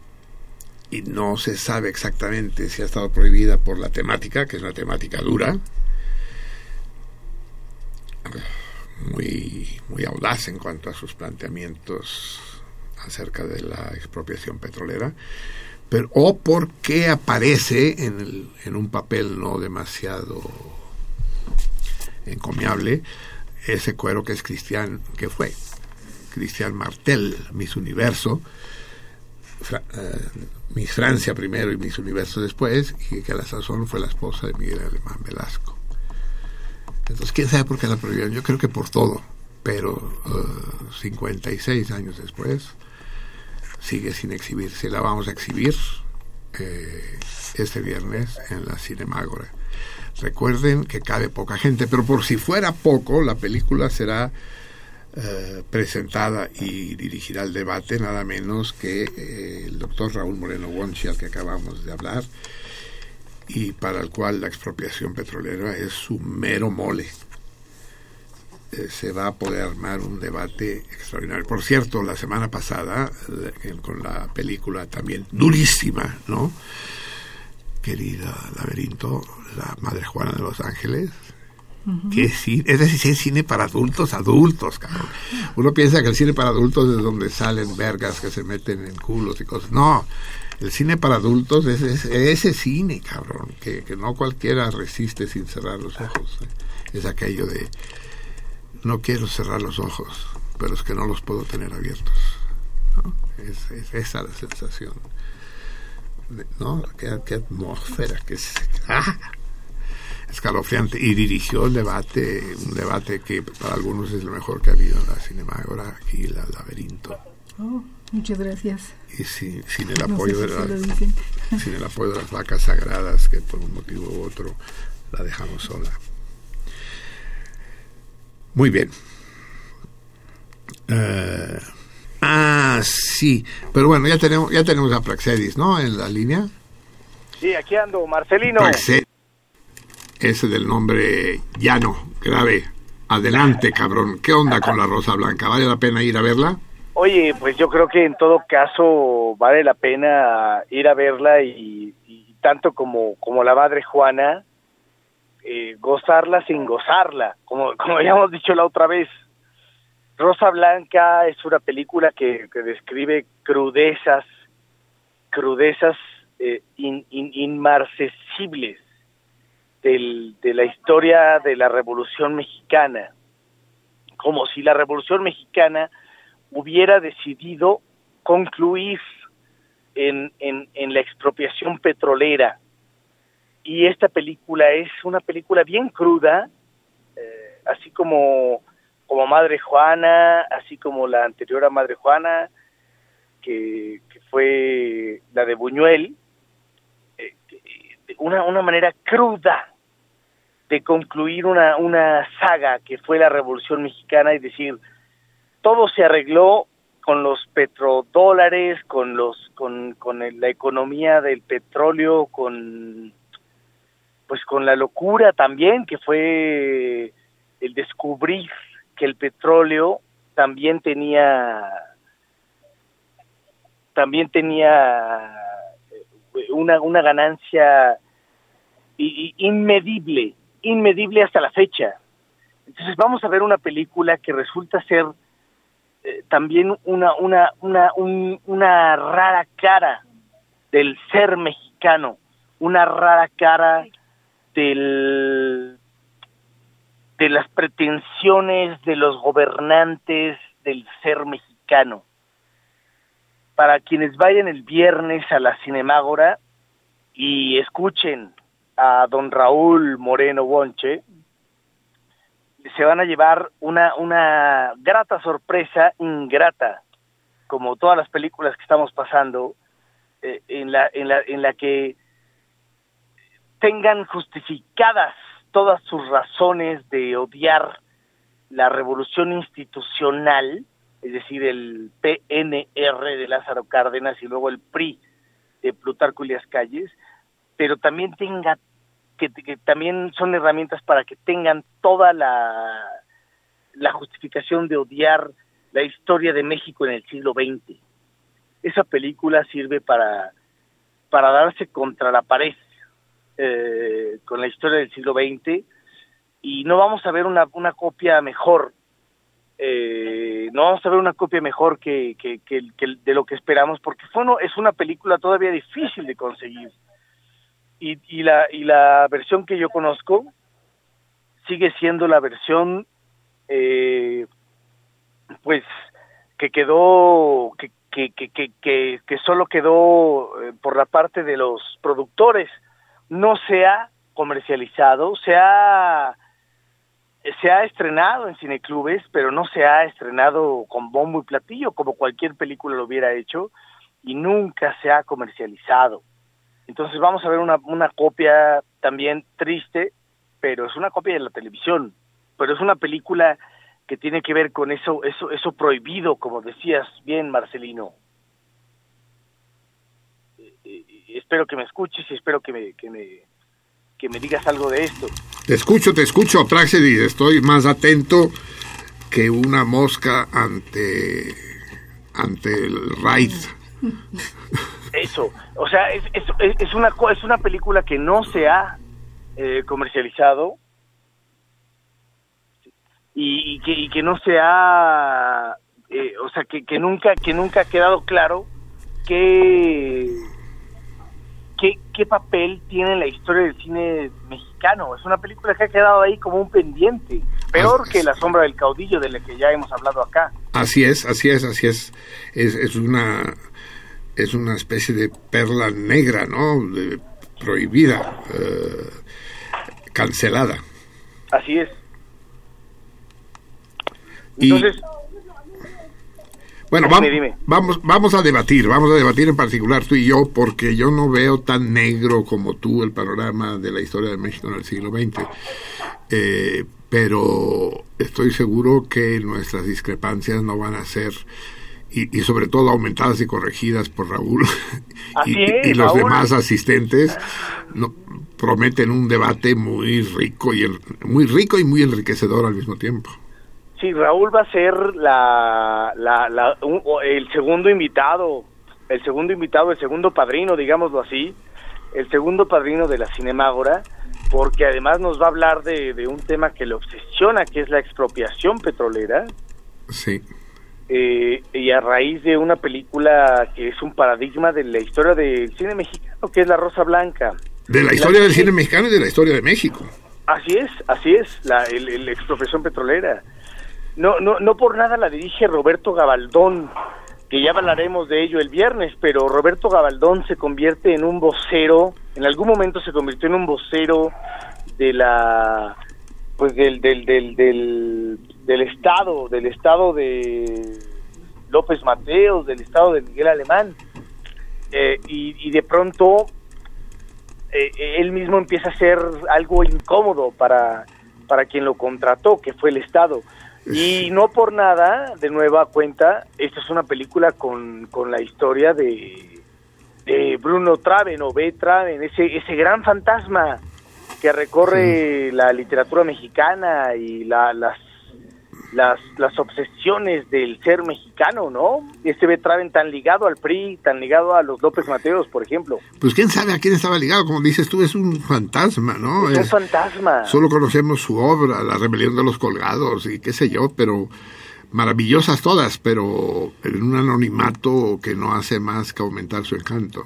y no se sabe exactamente si ha estado prohibida por la temática, que es una temática dura, muy, muy audaz en cuanto a sus planteamientos acerca de la expropiación petrolera, pero, o porque aparece en, el, en un papel no demasiado encomiable ese cuero que es Cristian, que fue Cristian Martel, Miss Universo, uh, Miss Francia primero y Miss Universo después, y que a la sazón fue la esposa de Miguel Alemán Velasco. Entonces, ¿quién sabe por qué la prohibieron? Yo creo que por todo, pero uh, 56 años después sigue sin exhibirse. La vamos a exhibir eh, este viernes en la Cinemágora. Recuerden que cabe poca gente, pero por si fuera poco, la película será eh, presentada y dirigirá el debate nada menos que eh, el doctor Raúl Moreno Wonchi, al que acabamos de hablar, y para el cual la expropiación petrolera es su mero mole. Eh, se va a poder armar un debate extraordinario. Por cierto, la semana pasada, eh, con la película también durísima, ¿no? Querida Laberinto, la Madre Juana de Los Ángeles, que sí, es decir, es cine para adultos, adultos, cabrón. Uno piensa que el cine para adultos es donde salen vergas que se meten en culos y cosas. No, el cine para adultos es, es ese cine, cabrón, que, no cualquiera resiste sin cerrar los ojos. ¿eh? Es aquello de, no quiero cerrar los ojos, pero es que no los puedo tener abiertos. ¿no? Es, es, esa la sensación. ¿No? ¿Qué, atmósfera, que. ¡Ah! escalofriante y dirigió el debate, un debate que para algunos es lo mejor que ha habido en la Cinemágora, aquí el laberinto. Oh, muchas gracias. Y sin, sin el apoyo no sé si de las, sin el apoyo de las vacas sagradas que por un motivo u otro la dejamos sola. Muy bien. Uh, ah, sí, pero bueno, ya tenemos ya tenemos a Praxedis, ¿no? En la línea. Sí, aquí ando, Marcelino. Praxedis ese del nombre llano, grave. Adelante, cabrón. ¿Qué onda con la Rosa Blanca? ¿Vale la pena ir a verla? Oye, pues yo creo que en todo caso vale la pena ir a verla y, tanto como, como la madre Juana, eh, gozarla sin gozarla, como, como habíamos dicho la otra vez. Rosa Blanca es una película que, describe crudezas, crudezas eh, in- inmarcesibles del- de la historia de la Revolución Mexicana, como si la Revolución Mexicana hubiera decidido concluir en, en, en la expropiación petrolera. Y esta película es una película bien cruda, eh, así como, como Madre Juana, así como la anterior a Madre Juana, que, que fue la de Buñuel, eh, una, una manera cruda de concluir una, una saga que fue la Revolución Mexicana y decir, todo se arregló con los petrodólares, con los con, con la economía del petróleo, con pues con la locura también que fue el descubrir que el petróleo también tenía también tenía eh, una, una ganancia inmedible, inmedible hasta la fecha. Entonces vamos a ver una película que resulta ser eh, también una, una, una, un- una rara cara del ser mexicano, una rara cara del, de las pretensiones de los gobernantes del ser mexicano. Para quienes vayan el viernes a la Cinemágora y escuchen a don Raúl Moreno Bonche, se van a llevar una, una grata sorpresa ingrata, como todas las películas que estamos pasando, eh, en, la, en, la, en la que tengan justificadas todas sus razones de odiar la revolución institucional, es decir, el PNR de Lázaro Cárdenas y luego el PRI de Plutarco Elias Calles, pero también tenga que, también son herramientas para que tengan toda la, justificación de odiar la historia de México en el siglo XX. Esa película sirve para, para darse contra la pared eh, con la historia del siglo XX y no vamos a ver una, una copia mejor, eh, no vamos a ver una copia mejor que, que, que- que de lo que esperamos porque fue uno- es una película todavía difícil de conseguir y, y la y la versión que yo conozco sigue siendo la versión eh, pues que quedó que que, que, que, que, solo quedó eh, por la parte de los productores. No se ha comercializado se ha se ha estrenado en cineclubes pero no se ha estrenado con bombo y platillo como cualquier película lo hubiera hecho y nunca se ha comercializado entonces vamos a ver una, una copia también triste, pero es una copia de la televisión, pero es una película que tiene que ver con eso, eso, eso prohibido, como decías bien, Marcelino. Eh, eh, espero que me escuches y espero que me, que me, que me digas algo de esto. Te escucho, te escucho, Praxedis. Estoy más atento que una mosca ante, ante el raid. Eso, o sea, es, es, es- una es una película que no se ha eh, comercializado y, y que, y que no se ha, eh, o sea, que, que nunca que nunca ha quedado claro qué, qué qué papel tiene en la historia del cine mexicano. Es una película que ha quedado ahí como un pendiente, peor que La sombra del caudillo de la que ya hemos hablado acá. Así es, así es, así es. Es, es una es una especie de perla negra, ¿no? De- prohibida, eh, cancelada. Así es. Y- Entonces, Bueno, Dime, vam- dime. vamos, vamos a debatir, vamos a debatir en particular tú y yo, porque yo no veo tan negro como tú el panorama de la historia de México en el siglo XX. Eh, pero estoy seguro que nuestras discrepancias no van a ser, y, y sobre todo aumentadas y corregidas por Raúl y, es, y los Raúl. demás asistentes, no, prometen un debate muy rico y muy rico y muy enriquecedor al mismo tiempo. Sí, Raúl va a ser la, la, la- un- el segundo invitado, el segundo invitado, el segundo padrino, digámoslo así, el segundo padrino de la Cinemágora, porque además nos va a hablar de, de un tema que le obsesiona, que es la expropiación petrolera, Sí. Eh, y a raíz de una película que es un paradigma de la historia del cine mexicano, que es La Rosa Blanca. De la historia del cine mexicano y de la historia de México. Así es, así es, la el, el expropiación petrolera. No, no, no por nada la dirige Roberto Gabaldón, que ya hablaremos de ello el viernes, pero Roberto Gabaldón se convierte en un vocero, en algún momento se convirtió en un vocero de la, pues del, del, del, del, del estado, del estado de López Mateos, del estado de Miguel Alemán, Eh, y, y de pronto eh, él mismo empieza a ser algo incómodo para, para quien lo contrató, que fue el Estado. Y no por nada, de nueva cuenta, esta es una película con, con la historia de, de Bruno Traven o B. Traven, ese, ese gran fantasma que recorre la literatura mexicana y la, las, las, las obsesiones del ser mexicano, ¿no? Ese B. Traven tan ligado al PRI, tan ligado a los López Mateos, por ejemplo. Pues quién sabe a quién estaba ligado, como dices tú, es un fantasma, ¿no? Es un Es- fantasma. Solo conocemos su obra, La rebelión de los colgados y qué sé yo, pero maravillosas todas, pero en un anonimato que no hace más que aumentar su encanto.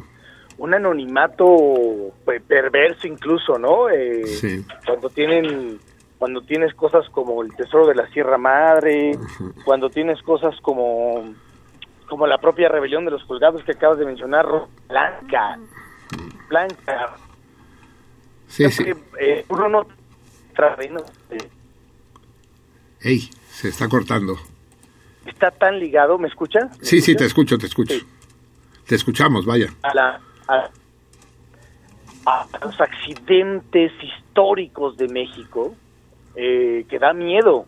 Un anonimato pe- perverso incluso, ¿no? Eh, Sí. Cuando tienen, cuando tienes cosas como el tesoro de la Sierra Madre, cuando tienes cosas como, como la propia rebelión de los colgados que acabas de mencionar, Blanca, Blanca, Sí, sí. eh, Traveno, eh, Ey, se está cortando. está tan ligado, ¿me escucha? ¿Me Sí, sí, te escucho, te escucho. Te escuchamos, vaya. a, la, a, a los accidentes históricos de México eh, que da miedo.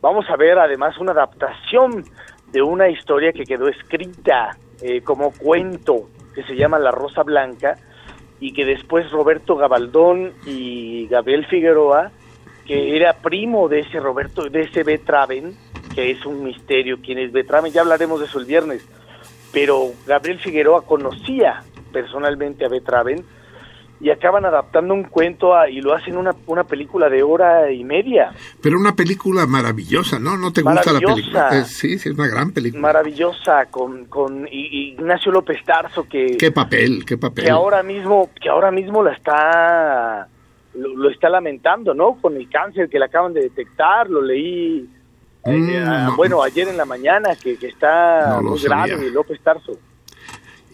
Vamos a ver además una adaptación de una historia que quedó escrita eh, como cuento que se llama La Rosa Blanca y que después Roberto Gabaldón y Gabriel Figueroa, que era primo de ese Roberto, de ese Betraven, que es un misterio quién es Betraven, ya hablaremos de eso el viernes, pero Gabriel Figueroa conocía personalmente a Betraven y acaban adaptando un cuento a- y lo hacen una, una película de hora y media. Pero una película maravillosa, ¿no? ¿No te gusta la película? Eh, sí, sí, es una gran película. maravillosa con, con Ignacio López Tarso que, Qué papel, qué papel. que ahora mismo que ahora mismo la está lo, lo está lamentando no con el cáncer que le acaban de detectar lo leí eh, Mm, no. bueno ayer en la mañana que, que está No muy grave López Tarso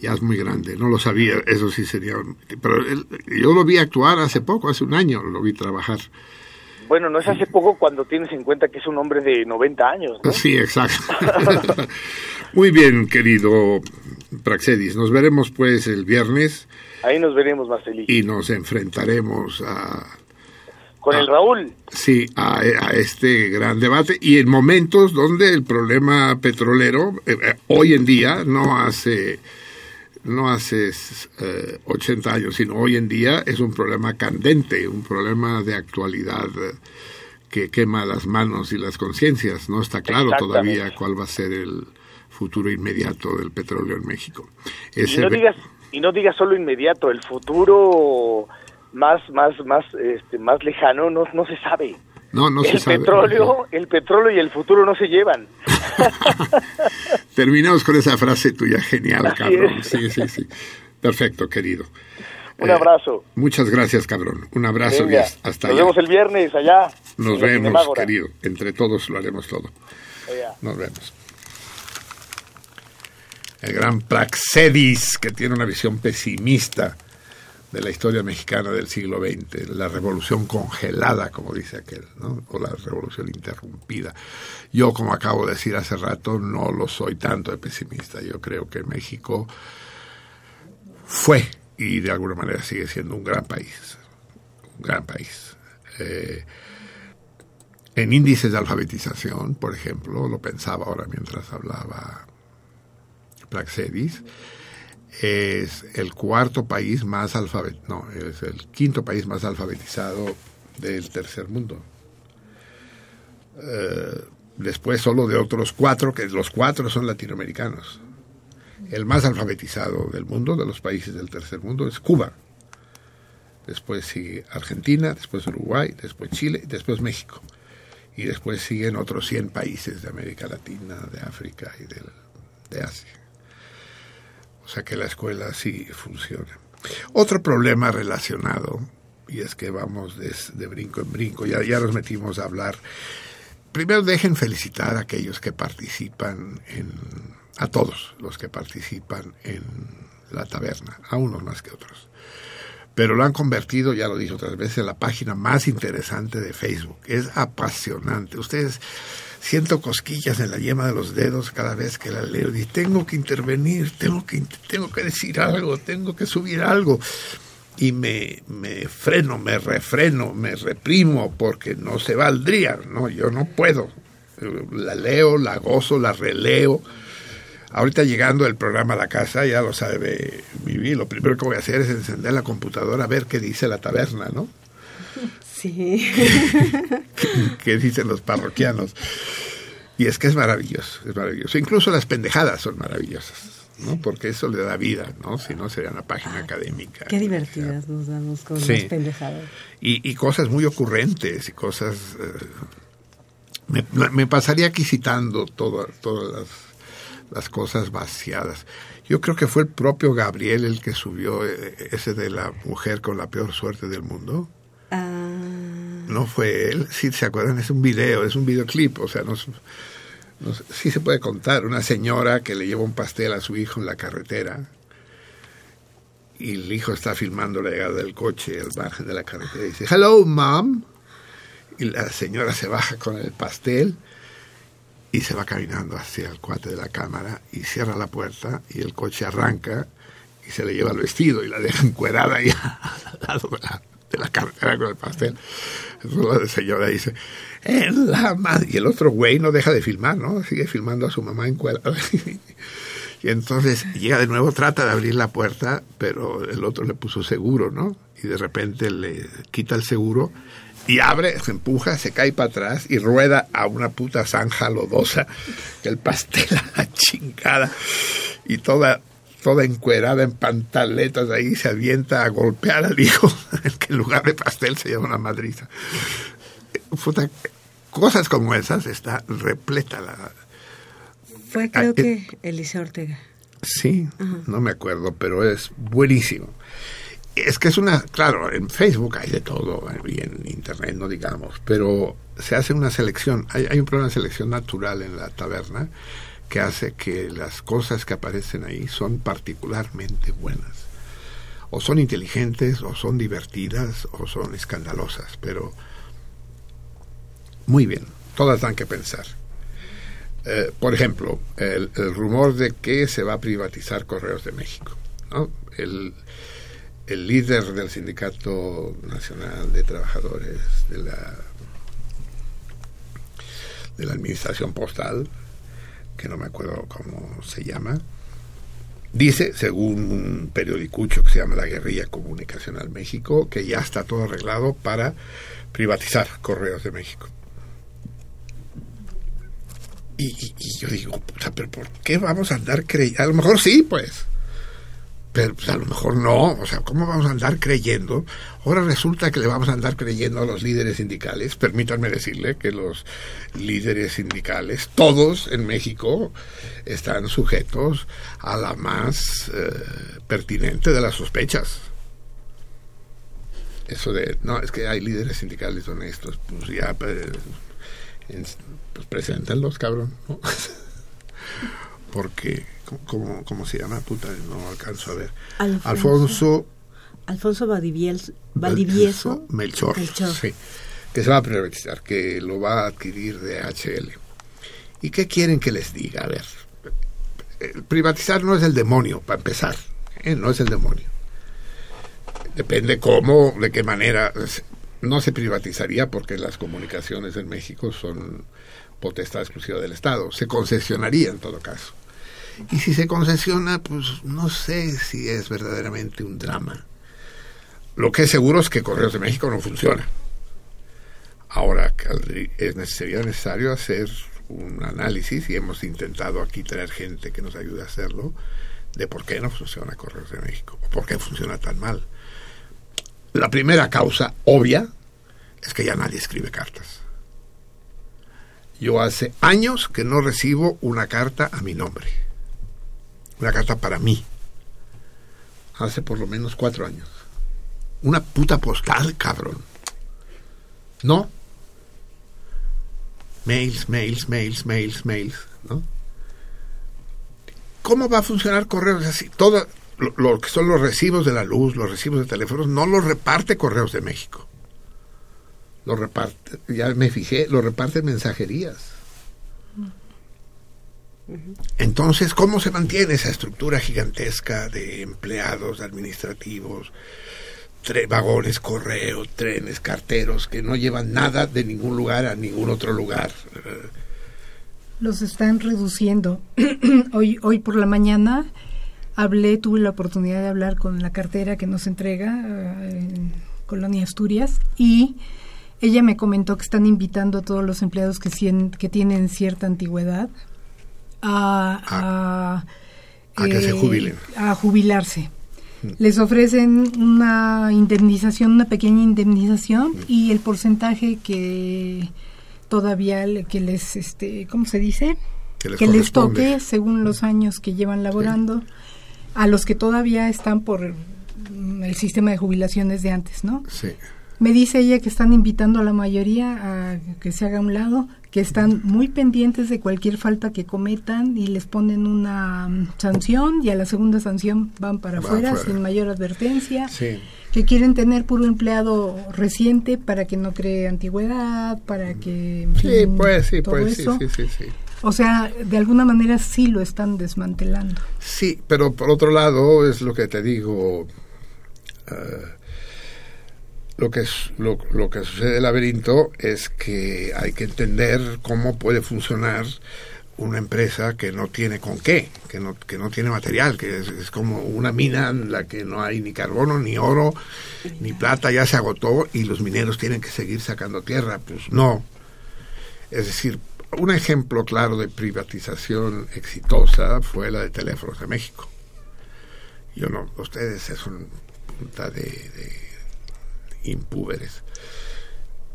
Ya es muy grande, no lo sabía, eso sí sería... Pero él- yo lo vi actuar hace poco, hace un año, lo vi trabajar. bueno no es hace poco cuando tienes en cuenta que es un hombre de 90 años ¿no? Sí, exacto. muy bien, querido Praxedis. Nos veremos pues el viernes ahí nos veremos Marcelí y nos enfrentaremos a, con el Raúl sí, a, a este gran debate y en momentos donde el problema petrolero eh, eh, hoy en día no hace no hace eh, 80 años, sino hoy en día es un problema candente, un problema de actualidad eh, que quema las manos y las conciencias. No está claro todavía cuál va a ser el futuro inmediato del petróleo en México. y no digas y no digas solo inmediato el futuro más más más este más lejano no no se sabe no, no se el sabe. petróleo el petróleo y el futuro no se llevan Terminamos con esa frase tuya genial, Así cabrón. es. Sí, sí, sí. Perfecto, querido. un Eh, abrazo Muchas gracias, cabrón. Un abrazo y hasta nos allá. vemos el viernes allá Nos vemos, querido. Entre todos lo haremos todo. Allá. Nos vemos. El gran Praxedis, que tiene una visión pesimista de la historia mexicana del siglo XX, la revolución congelada, como dice aquel, ¿no? o la revolución interrumpida. Yo, como acabo de decir hace rato, no lo soy tanto de pesimista. Yo creo que México fue y de alguna manera sigue siendo un gran país, un gran país. Eh, en índices de alfabetización, por ejemplo, lo pensaba ahora mientras hablaba Praxedis, es el cuarto país más alfabetizado, no, es el quinto país más alfabetizado del tercer mundo. Eh, después solo de otros cuatro, que los cuatro son latinoamericanos. El más alfabetizado del mundo, de los países del tercer mundo, es Cuba. Después sigue Argentina, después Uruguay, después Chile, después México. Y después siguen otros 100 países de América Latina, de África y de, de Asia. O sea que la escuela sí funciona. Otro problema relacionado, y es que vamos de, brinco en brinco, ya, ya nos metimos a hablar. Primero dejen felicitar a aquellos que participan en, a todos los que participan en la taberna, a unos más que otros. Pero lo han convertido, ya lo dije otras veces, en la página más interesante de Facebook. Es apasionante. Ustedes siento cosquillas en la yema de los dedos cada vez que la leo y tengo que intervenir, tengo que, tengo que decir algo, tengo que subir algo. Y me, me freno, me refreno, me reprimo porque no se valdría, no, yo no puedo. La leo, la gozo, la releo. Ahorita llegando el programa a la casa, ya lo sabe Vivi, lo primero que voy a hacer es encender la computadora a ver qué dice la taberna, ¿no? Sí. ¿Qué, dicen los parroquianos? Y es que es maravilloso, es maravilloso. Incluso las pendejadas son maravillosas, ¿no? Porque eso le da vida, ¿no? Si no sería una página académica. Qué divertidas nos damos con Sí. las pendejadas. Y, y cosas muy ocurrentes y cosas... eh, me, me pasaría aquí citando todo- todas las, las cosas vaciadas. Yo creo que fue el propio Gabriel el que subió eh, ese de la mujer con la peor suerte del mundo. Ah, No fue él, sí se acuerdan, es un video, es un videoclip, o sea, no, sí se puede contar. Una señora que le lleva un pastel a su hijo en la carretera y el hijo está filmando la llegada del coche al margen de la carretera y dice, hello, mom. Y la señora se baja con el pastel y se va caminando hacia el cuate de la cámara y cierra la puerta y el coche arranca y se le lleva el vestido y la deja encuerada ahí al lado de la, la carretera con el pastel. La señora dice, en la madre. Y el otro güey no deja de filmar, ¿no? Sigue filmando a su mamá encuerada. y entonces llega de nuevo, trata de abrir la puerta, pero el otro le puso seguro, ¿no? Y de repente le quita el seguro y abre, se empuja, se cae para atrás y rueda a una puta zanja lodosa, el pastel a la chingada y toda toda encuerada en pantaletas ahí se avienta a golpear al hijo, el que en lugar de pastel se lleva una madriza. Puta, cosas como esas está repleta la... fue creo Ah, que Eliseo Ortega. Sí, no me acuerdo, pero es buenísimo. Es que es una, claro, en Facebook hay de todo, y en Internet no digamos, pero se hace una selección, hay, hay un programa de selección natural en la taberna que hace que las cosas que aparecen ahí son particularmente buenas. O son inteligentes, o son divertidas, o son escandalosas, pero muy bien, todas dan que pensar. Eh, por ejemplo, el, el rumor de que se va a privatizar Correos de México. ¿no? El, el líder del Sindicato Nacional de Trabajadores de la, de la Administración Postal, que no me acuerdo cómo se llama, dice, según un periodicucho que se llama La Guerrilla Comunicacional México, que ya está todo arreglado para privatizar Correos de México. Y, yo digo, puta, pero ¿por qué vamos a andar creyendo? A lo mejor sí, pues. Pero pues, a lo mejor no. O sea, ¿cómo vamos a andar creyendo? Ahora resulta que le vamos a andar creyendo a los líderes sindicales. Permítanme decirle que los líderes sindicales, todos en México, están sujetos a la más eh, pertinente de las sospechas. Eso de, no, es que hay líderes sindicales honestos. Pues ya, pues, en- pues preséntenlos, cabrón. ¿no? Porque, ¿cómo- ¿cómo, ¿cómo se llama? Puta, no alcanzo a ver. Alfonso- Alfonso Alfonso Valdivieso. Melchor, Melchor. sí, que se va a privatizar, que lo va a adquirir de HL. ¿Y qué quieren que les diga? A ver, privatizar no es el demonio, para empezar, ¿eh? no es el demonio. Depende cómo, de qué manera. No se privatizaría porque las comunicaciones en México son potestad exclusiva del Estado. Se concesionaría en todo caso. Y si se concesiona, pues no sé si es verdaderamente un drama. Lo que es seguro es que Correos de México no funciona. Ahora, sería necesario hacer un análisis y hemos intentado aquí traer gente que nos ayude a hacerlo de por qué no funciona Correos de México, o por qué funciona tan mal. La primera causa obvia es que ya nadie escribe cartas. Yo hace años que no recibo una carta a mi nombre. Una carta para mí. Hace por lo menos cuatro años. Una puta postal, cabrón. No. Mails, mails, mails, mails, mails, ¿no? ¿Cómo va a funcionar correos así? Todo lo, que son los recibos de la luz, los recibos de teléfonos, no los reparte Correos de México. Lo reparte, ya me fijé, lo reparte mensajerías. Entonces, ¿cómo se mantiene esa estructura gigantesca de empleados administrativos, vagones, correo, trenes, carteros, que no llevan nada de ningún lugar a ningún otro lugar? Los están reduciendo. hoy, hoy por la mañana hablé, tuve la oportunidad de hablar con la cartera que nos entrega eh, en Colonia Asturias y ella me comentó que están invitando a todos los empleados que tienen cierta antigüedad a, a, A que se jubilen. a jubilarse. Les ofrecen una indemnización, una pequeña indemnización y el porcentaje que todavía le- que les, este, ¿cómo se dice? Que les toque según los años que llevan laborando a los que todavía están por mm, el sistema de jubilaciones de antes, ¿no? Sí. Me dice ella que están invitando a la mayoría a que se haga a un lado, que están muy pendientes de cualquier falta que cometan y les ponen una mm, sanción y a la segunda sanción van para afuera sin mayor advertencia, Sí. que quieren tener puro empleado reciente para que no cree antigüedad, para que... en Sí, fin, pues, sí, todo pues, sí, eso. sí, sí, sí. O sea, de alguna manera sí lo están desmantelando. Sí, pero por otro lado es lo que te digo. eh, lo que es lo, lo que sucede en el laberinto es que hay que entender cómo puede funcionar una empresa que no tiene con qué, que no, que no tiene material, que es, como una mina en la que no hay ni carbono, ni oro, ni plata, ya se agotó y los mineros tienen que seguir sacando tierra. Pues no. Es decir, un ejemplo claro de privatización exitosa fue la de Teléfonos de México. Yo no, ustedes es un punta de, de impúberes.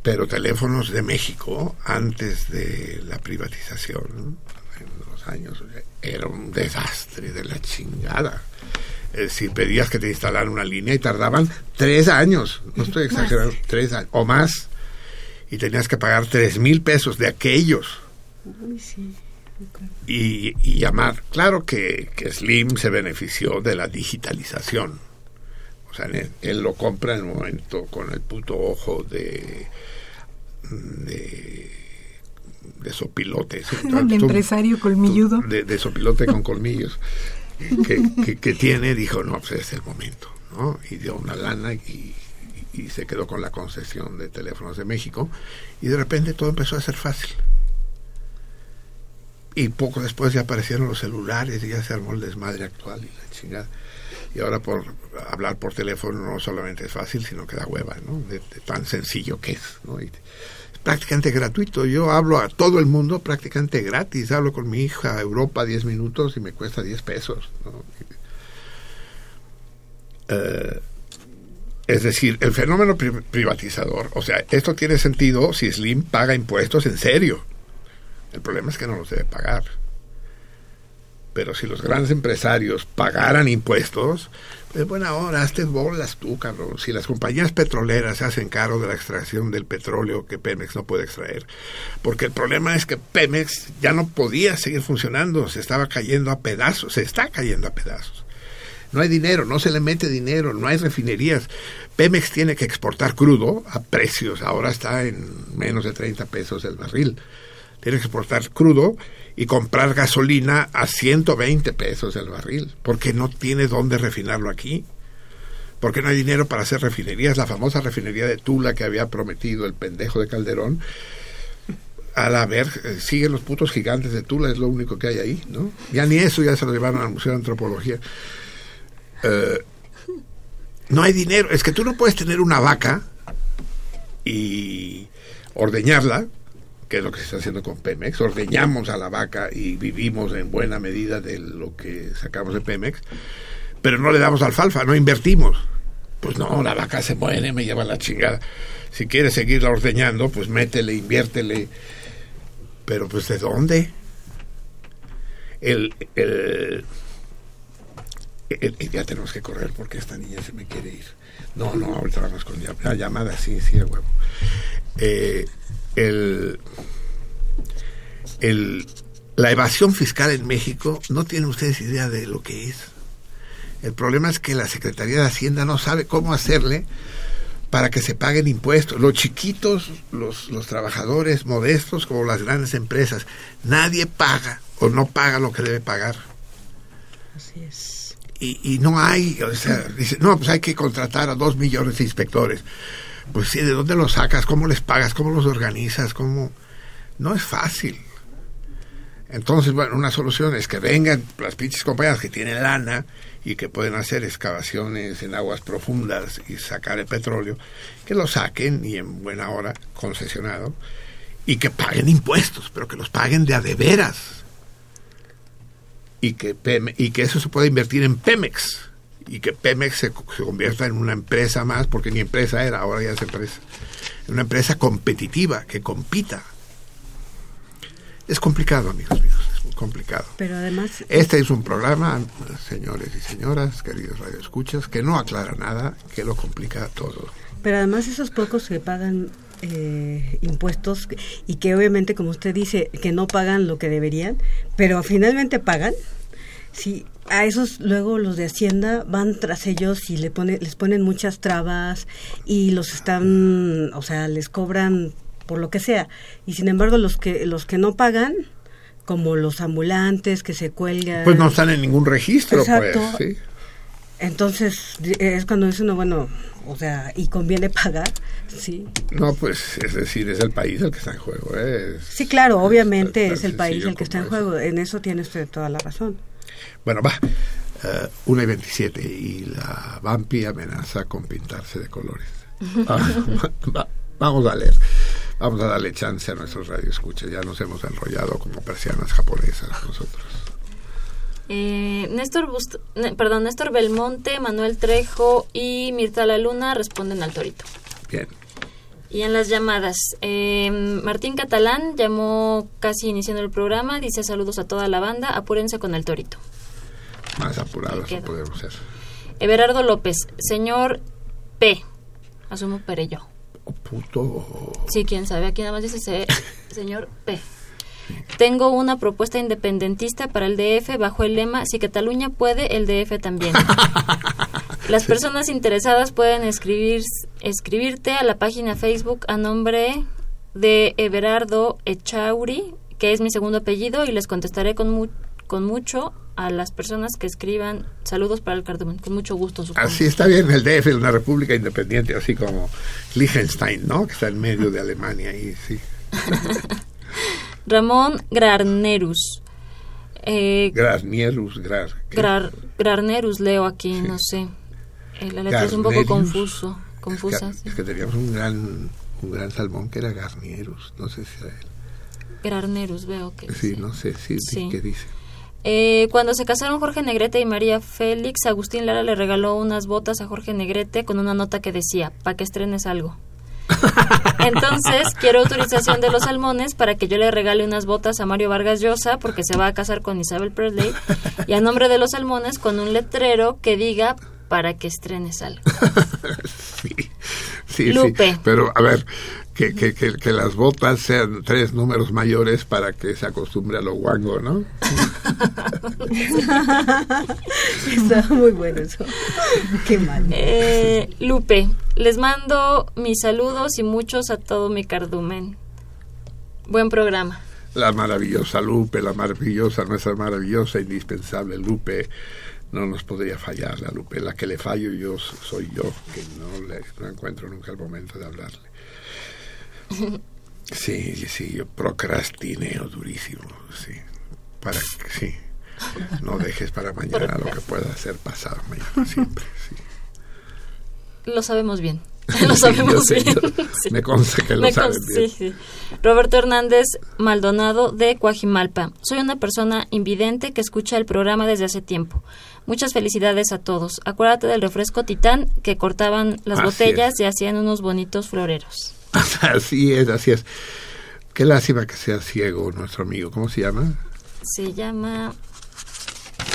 Pero Teléfonos de México, antes de la privatización, en los años, era un desastre de la chingada. Es decir, pedías que te instalaran una línea y tardaban tres años, no estoy exagerando, tres años o más, y tenías que pagar tres mil pesos de aquellos Uy, sí. y, y llamar. Claro que, que Slim se benefició de la digitalización. O sea, él, él lo compra en el momento con el puto ojo de de, de sopilote. El Tú- empresario colmilludo. de, de sopilote con colmillos que, que- que tiene, dijo, no, pues es el momento, ¿no? Y dio una lana y, y se quedó con la concesión de teléfonos de México y de repente todo empezó a ser fácil. Y poco después ya aparecieron los celulares y ya se armó el desmadre actual y la chingada. Y ahora por hablar por teléfono no solamente es fácil, sino que da hueva, ¿no? De, tan sencillo que es, ¿no? Prácticamente gratuito. Yo hablo a todo el mundo prácticamente gratis. Hablo con mi hija a Europa 10 minutos y me cuesta 10 pesos. Eh, es decir, el fenómeno pri- privatizador, o sea, esto tiene sentido si Slim paga impuestos en serio. El problema es que no los debe pagar. Pero si los grandes empresarios pagaran impuestos, pues buena hora, hazte bolas tú, cabrón. Si las compañías petroleras se hacen cargo de la extracción del petróleo que Pemex no puede extraer, porque el problema es que Pemex ya no podía seguir funcionando, se estaba cayendo a pedazos, se está cayendo a pedazos. No hay dinero, no se le mete dinero, no hay refinerías. Pemex tiene que exportar crudo a precios, ahora está en menos de 30 pesos el barril. Tiene que exportar crudo y comprar gasolina a 120 pesos el barril, porque no tiene dónde refinarlo aquí. Porque no hay dinero para hacer refinerías. La famosa refinería de Tula que había prometido el pendejo de Calderón. A la ver, eh, siguen los putos gigantes de Tula, es lo único que hay ahí, ¿no? Ya ni eso ya se lo llevaron al Museo de Antropología. Eh, no hay dinero. Es que tú no puedes tener una vaca y ordeñarla que es lo que se está haciendo con Pemex. Ordeñamos a la vaca y vivimos en buena medida de lo que sacamos de Pemex, pero no le damos alfalfa, no invertimos. Pues no, la vaca se muere, me lleva la chingada. Si quieres seguirla ordeñando, pues métele, inviértele. Pero pues ¿de dónde? El, el, el- ya tenemos que correr porque esta niña se me quiere ir. No, no, ahorita vamos con la llamada, sí, sí, a huevo. Eh, el, el, la evasión fiscal en México, no tienen ustedes idea de lo que es. El problema es que la Secretaría de Hacienda no sabe cómo hacerle para que se paguen impuestos. Los chiquitos, los, los trabajadores modestos, como las grandes empresas, nadie paga o no paga lo que debe pagar. Así es. Y, y no hay, o sea, dice, no, pues hay que contratar a dos millones de inspectores. Pues sí, ¿de dónde los sacas? ¿Cómo les pagas? ¿Cómo los organizas? ¿Cómo? No es fácil. Entonces, bueno, una solución es que vengan las pinches compañías que tienen lana y que pueden hacer excavaciones en aguas profundas y sacar el petróleo, que lo saquen y en buena hora, concesionado, y que paguen impuestos, pero que los paguen de a de veras. Y que, y que eso se pueda invertir en Pemex. Y que Pemex se, se convierta en una empresa más, porque ni empresa era, ahora ya es empresa. En una empresa competitiva, que compita. Es complicado, amigos míos, es muy complicado. Pero además, Este es un programa, señores y señoras, queridos radioescuchas, que no aclara nada, que lo complica todo. pero además esos pocos que pagan eh, impuestos y que obviamente, como usted dice, que no pagan lo que deberían, pero finalmente pagan. Sí, a esos luego los de Hacienda van tras ellos y le pone, les ponen muchas trabas y los están, o sea, les cobran por lo que sea. Y sin embargo, los que los que no pagan, como los ambulantes que se cuelgan. Pues no están en ningún registro, Exacto. pues. ¿sí? Entonces es cuando dice uno, bueno, o sea, y conviene pagar, sí. No, pues es decir, es el país el que está en juego. ¿eh? Es- Sí, claro, obviamente es el país el que está en juego. En eso tiene usted toda la razón. Bueno, va. Eh, una y 27 y la Vampi amenaza con pintarse de colores. Ah, va- vamos a leer. Vamos a darle chance a nuestros radioescuchas. Ya nos hemos enrollado como persianas japonesas nosotros. Eh, Néstor, Bust- perdón, Néstor Belmonte, Manuel Trejo y Mirta La Luna responden al torito. Bien. Y en las llamadas, eh, Martín Catalán llamó casi iniciando el programa, dice saludos a toda la banda, apúrense con el torito. Más apurados no podemos ser. Everardo López, señor P, asumo Perello. Puto. Sí, quién sabe, aquí nada más dice se- señor P. Tengo una propuesta independentista para el DF bajo el lema Si Cataluña puede, el DF también. Las personas interesadas pueden escribir, escribirte a la página Facebook a nombre de Everardo Echauri, que es mi segundo apellido, y les contestaré con, mu- con mucho a las personas que escriban saludos para el cardumen. Con mucho gusto, supongo. Así está bien, el DF es una república independiente, así como Liechtenstein, ¿no? Que está en medio de Alemania y sí. Ramón Grarnerus. Eh, Grasnierus, Grar. Grarnerus leo aquí, no sé. Eh, la letra es un poco confuso, confusa. Es que, sí. es que teníamos un gran, un gran salmón que era Garnierus, no sé si era él. Grarnerus veo que Sí, no sé, Sí. ¿qué dice? Eh, cuando se casaron Jorge Negrete y María Félix, Agustín Lara le regaló unas botas a Jorge Negrete con una nota que decía, para que estrenes algo. Entonces, quiero autorización de los salmones para que yo le regale unas botas a Mario Vargas Llosa porque se va a casar con Isabel Presley y a nombre de los salmones con un letrero que diga para que estrenes algo. Sí, sí, Lupe. sí. Pero, a ver, que, que, que, que las botas sean tres números mayores para que se acostumbre a lo guango, ¿no? Está muy bueno eso. Qué mal. Eh, Lupe, les mando mis saludos y muchos a todo mi cardumen. Buen programa. La maravillosa Lupe, la maravillosa, nuestra maravillosa, indispensable Lupe. No nos podría fallar la Lupe. La que le fallo yo soy yo, que no, le, no encuentro nunca el momento de hablarle. Sí, sí, yo procrastineo durísimo, sí. Para que, sí. No dejes para mañana lo que pueda ser pasado mañana, siempre, sí. Lo sabemos bien. lo Sí, sabemos sé, bien. yo- Sí. Me consta que lo Me saben bien. sí. Roberto Hernández Maldonado de Coajimalpa. Soy una persona invidente que escucha el programa desde hace tiempo. Muchas felicidades a todos. Acuérdate del refresco Titán que cortaban las Así botellas y hacían unos bonitos floreros. Así es, así es. Qué lástima que sea ciego nuestro amigo. ¿Cómo se llama? Se llama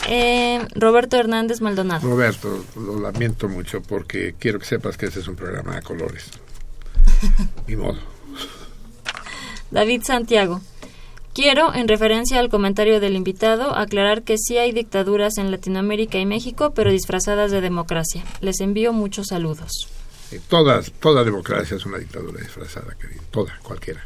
eh, Roberto Hernández Maldonado. Roberto, lo lamento mucho porque quiero que sepas que este es un programa a colores. Ni modo. David Santiago. Quiero, en referencia al comentario del invitado, aclarar que sí hay dictaduras en Latinoamérica y México, pero disfrazadas de democracia. Les envío muchos saludos. Eh, Toda, toda democracia es una dictadura disfrazada, querido. Toda, cualquiera.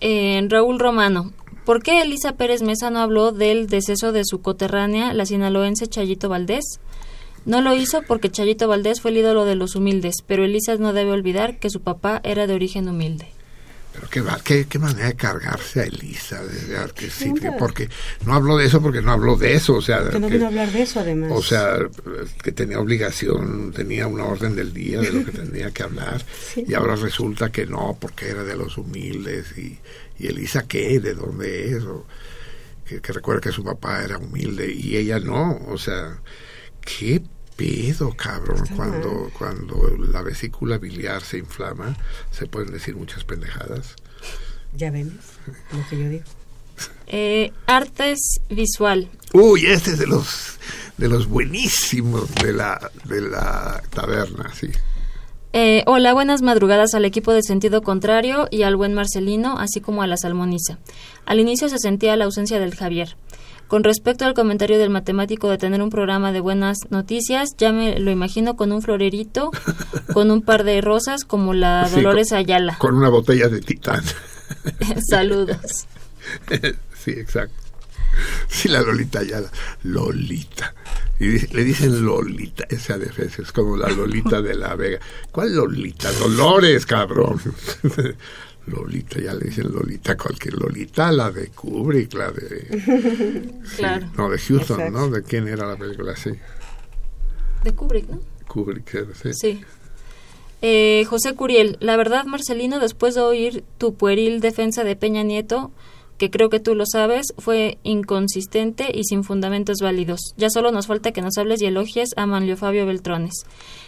Eh, Raúl Romano. ¿Por qué Elisa Pérez Mesa no habló del deceso de su coterránea, la sinaloense Chayito Valdés? No lo hizo porque Chayito Valdés fue el ídolo de los humildes, pero Elisa no debe olvidar que su papá era de origen humilde. Pero qué, va- qué, qué manera de cargarse a Elisa. De, que sí, porque no habló de eso porque no habló de eso. O sea, Que no vino a hablar de eso, además. O sea, que tenía obligación, tenía una orden del día de lo que tenía que hablar, Sí. y ahora resulta que no, porque era de los humildes, y, y Elisa qué, de dónde es, o que, que recuerda que su papá era humilde y ella no, o sea, qué pedo, cabrón, Está cuando, mal. cuando la vesícula biliar se inflama, se pueden decir muchas pendejadas. Ya ven lo que yo digo. Eh, artes visual. Uy, este es de los de los buenísimos de la de la taberna, sí. Eh, hola, buenas madrugadas al equipo de sentido contrario y al buen Marcelino, así como a la salmoniza. Al inicio se sentía la ausencia del Javier. Con respecto al comentario del matemático de tener un programa de buenas noticias, ya me lo imagino con un florerito, con un par de rosas como la Sí, Dolores Ayala. Con una botella de titán. Saludos. sí, exacto. Sí, la Lolita ya, la Lolita. Y le dicen Lolita, esa defensa es como la Lolita de la Vega. ¿Cuál Lolita? Dolores, cabrón. Lolita, ya le dicen Lolita, cualquier Lolita, la de Kubrick, la de... Claro. No, de Houston, Exacto. ¿no? ¿De quién era la película? Sí, De Kubrick, ¿no? Kubrick, sí. Sí. Eh, José Curiel, la verdad, Marcelino, después de oír tu pueril defensa de Peña Nieto, que creo que tú lo sabes, fue inconsistente y sin fundamentos válidos. Ya solo nos falta que nos hables y elogies a Manlio Fabio Beltrones.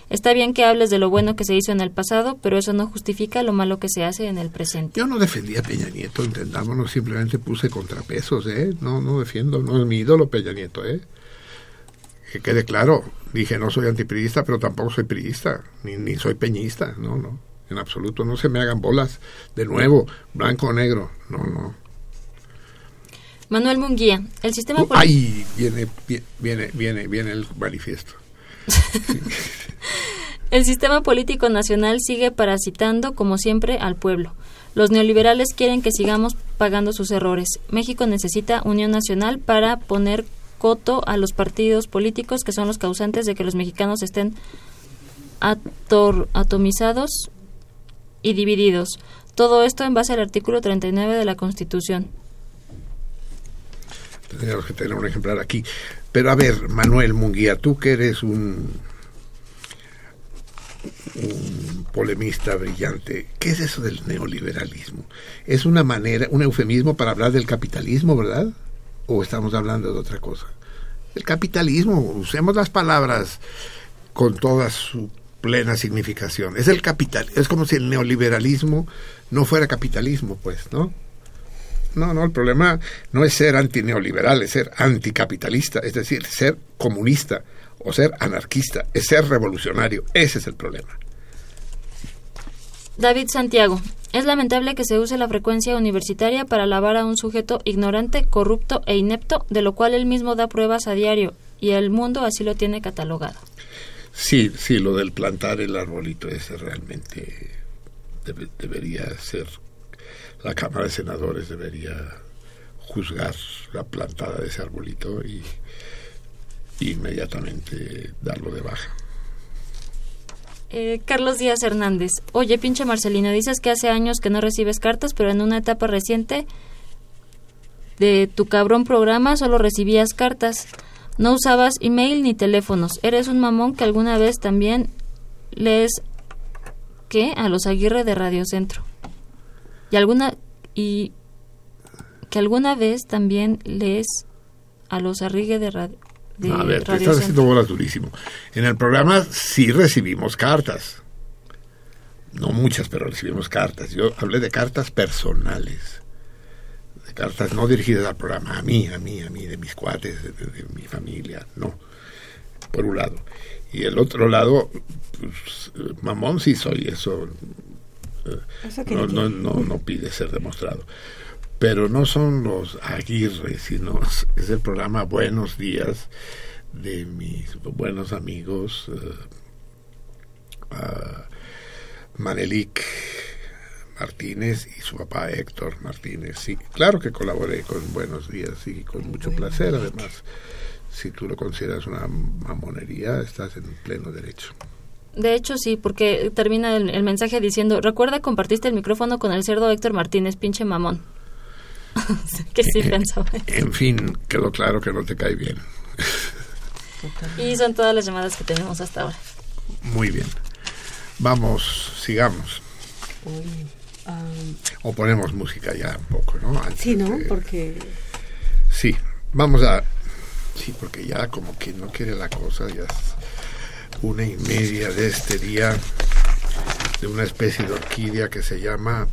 Está bien que hables de lo bueno que se hizo en el pasado, pero eso no justifica lo malo que se hace en el presente. Yo no defendí a Peña Nieto, entendámonos, simplemente puse contrapesos, ¿eh? No, no defiendo, no es mi ídolo Peña Nieto, ¿eh? Que quede claro, dije no soy antipriista, pero tampoco soy priista, ni, ni soy peñista, no, no, en absoluto, no se me hagan bolas, de nuevo, blanco o negro, no, no. Manuel Munguía, el sistema Uh, político... Viene, vi- viene, viene, viene el manifiesto. El sistema político nacional sigue parasitando, como siempre, al pueblo. Los neoliberales quieren que sigamos pagando sus errores. México necesita unión nacional para poner coto a los partidos políticos que son los causantes de que los mexicanos estén ator- atomizados y divididos. Todo esto en base al artículo 39 de la Constitución. Tendríamos que tener un ejemplar aquí. Pero a ver, Manuel Munguía, tú que eres un, un polemista brillante, ¿qué es eso del neoliberalismo? ¿Es una manera, un eufemismo para hablar del capitalismo, verdad? ¿O estamos hablando de otra cosa? El capitalismo, usemos las palabras con toda su plena significación. Es el capital, es como si el neoliberalismo no fuera capitalismo, pues, ¿no? No, no, el problema no es ser antineoliberal, es ser anticapitalista, es decir, ser comunista o ser anarquista, es ser revolucionario. Ese es el problema. David Santiago. Es lamentable que se use la frecuencia universitaria para alabar a un sujeto ignorante, corrupto e inepto, de lo cual él mismo da pruebas a diario, y el mundo así lo tiene catalogado. Sí, sí, lo del plantar el arbolito ese realmente debe- debería ser, la Cámara de Senadores debería juzgar la plantada de ese arbolito y, inmediatamente darlo de baja. Eh, Carlos Díaz Hernández. Oye, pinche Marcelino, dices que hace años que no recibes cartas, pero en una etapa reciente de tu cabrón programa solo recibías cartas. No usabas email ni teléfonos. Eres un mamón que alguna vez también les que a los Aguirre de Radio Centro. Y alguna y que alguna vez también lees a los Arrigue de, ra- de a ver, te estás haciendo bolas durísimo. En el programa sí recibimos cartas. No muchas, pero recibimos cartas. Yo hablé de cartas personales. De cartas no dirigidas al programa, a mí, a mí, a mí, de mis cuates, de, mi familia. No. Por un lado. Y el otro lado, pues, mamón sí soy, eso. Eh, no, no no, no, pide ser demostrado. Pero no son los Aguirre, sino es- el programa Buenos Días de mis buenos amigos eh, ah, Manelik Martínez y su papá Héctor Martínez. Sí, claro que colaboré con Buenos Días y con mucho placer. Además, si tú lo consideras una mamonería, estás en pleno derecho. De hecho, sí, porque termina el, el mensaje diciendo, recuerda compartiste el micrófono con el cerdo Héctor Martínez, pinche mamón. que sí pensaba. En fin, quedó claro que no te cae bien. Y son todas las llamadas que tenemos hasta ahora. Muy bien. Vamos, sigamos. Ah, O ponemos música ya un poco, ¿no? Antes sí, ¿no? de- Porque Sí, vamos a... Sí, porque ya como que no quiere la cosa, ya es una y media de este día de una especie de orquídea que se llama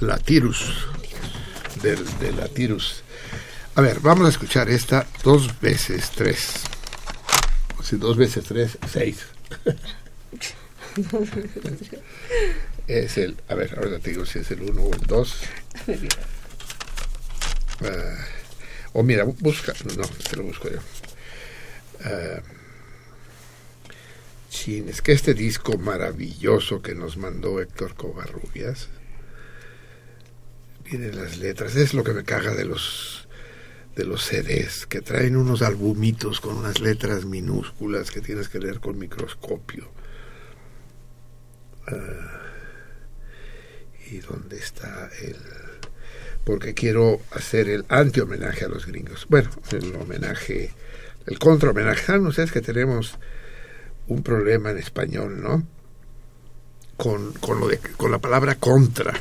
Latirus, del, de Latirus. A ver, vamos a escuchar esta dos veces tres. Si dos veces tres, seis. es el, a ver, ahora te digo si es el uno o el dos. Ah, o mira, bu- busca, no, te lo busco yo. Ah, chin, es que este disco maravilloso que nos mandó Héctor Covarrubias, vienen las letras, es lo que me caga de los de los CDs, que traen unos albumitos con unas letras minúsculas que tienes que leer con microscopio. Ah, ¿Y dónde está el...? Porque quiero hacer el anti-homenaje a los gringos. Bueno, el homenaje, el contra-homenaje. ¿Saben ustedes que tenemos un problema en español, no? Con, con, lo de, con la palabra contra.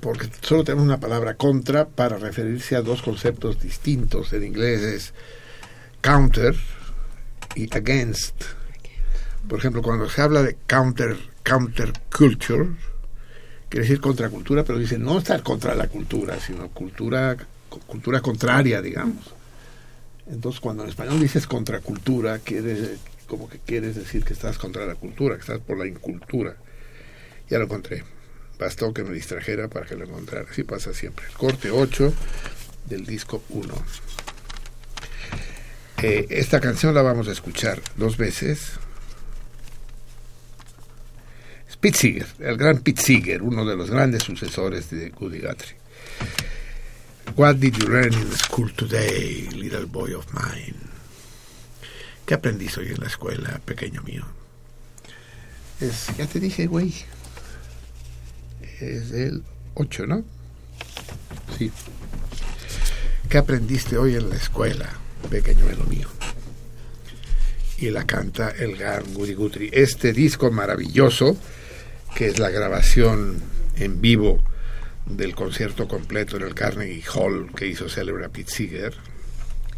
Porque solo tenemos una palabra contra para referirse a dos conceptos distintos. En inglés es counter y against. Por ejemplo, cuando se habla de counter, counter culture, quiere decir contracultura, pero dice no estar contra la cultura, sino cultura, cultura contraria, digamos. Entonces, cuando en español dices contracultura, quieres, como que quieres decir que estás contra la cultura, que estás por la incultura. Ya lo encontré. Bastó que me distrajera para que lo encontrara. Así pasa siempre. El corte 8 del disco 1. Eh, esta canción la vamos a escuchar dos veces. Seeger, el gran Pete Seeger, uno de los grandes sucesores de Guthrie. What did you learn in school today, little boy of mine? ¿Qué aprendiste hoy en la escuela, pequeño mío? Es, ya te dije, güey. Es el 8, ¿no? Sí. ¿Qué aprendiste hoy en la escuela, pequeñuelo mío? Y la canta el gran Woody Guthrie. Este disco maravilloso, que es la grabación en vivo del concierto completo en el Carnegie Hall que hizo célebre a Pete Seeger.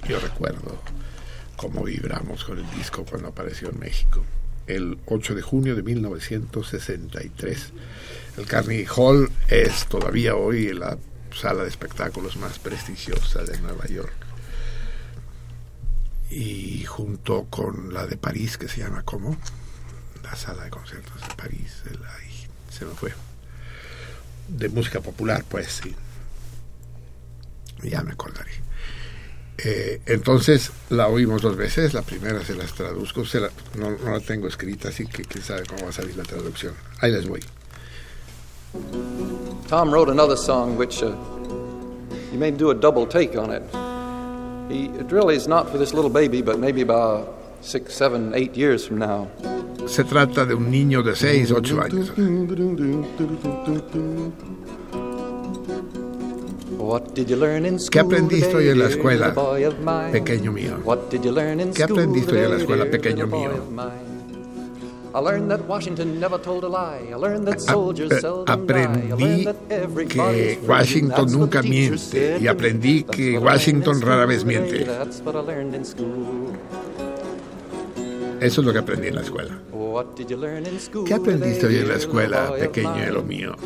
Yo recuerdo cómo vibramos con el disco cuando apareció en México. El 8 de junio de 1963. El Carnegie Hall es todavía hoy la sala de espectáculos más prestigiosa de Nueva York. Y junto con la de París, que se llama ¿cómo? La sala de conciertos de París. se me fue. De música popular, pues sí. Ya me acordaré. Eh, entonces la oímos dos veces. La primera se las traduzco. Se la- no, no la tengo escrita, así que quién sabe cómo va a salir la traducción. Ahí les voy. Tom wrote another song which uh, you may do a double take on it. He, it really is not for this little baby, but maybe about six, seven, eight years from now. Se trata de un niño de 6, 8 años. What did you learn in school ¿Qué aprendiste hoy en la escuela, pequeño mío? What did you learn in ¿Qué school aprendiste hoy en la escuela, pequeño mío? of mine? I learned that Washington never told a lie. I learned that soldiers seldom die. I Aprendí learned that everybody's que. Washington nunca miente y aprendí que Washington in rara vez miente. Eso es lo que aprendí en la escuela. ¿Qué aprendiste hoy en la escuela, pequeño de lo mine? mío?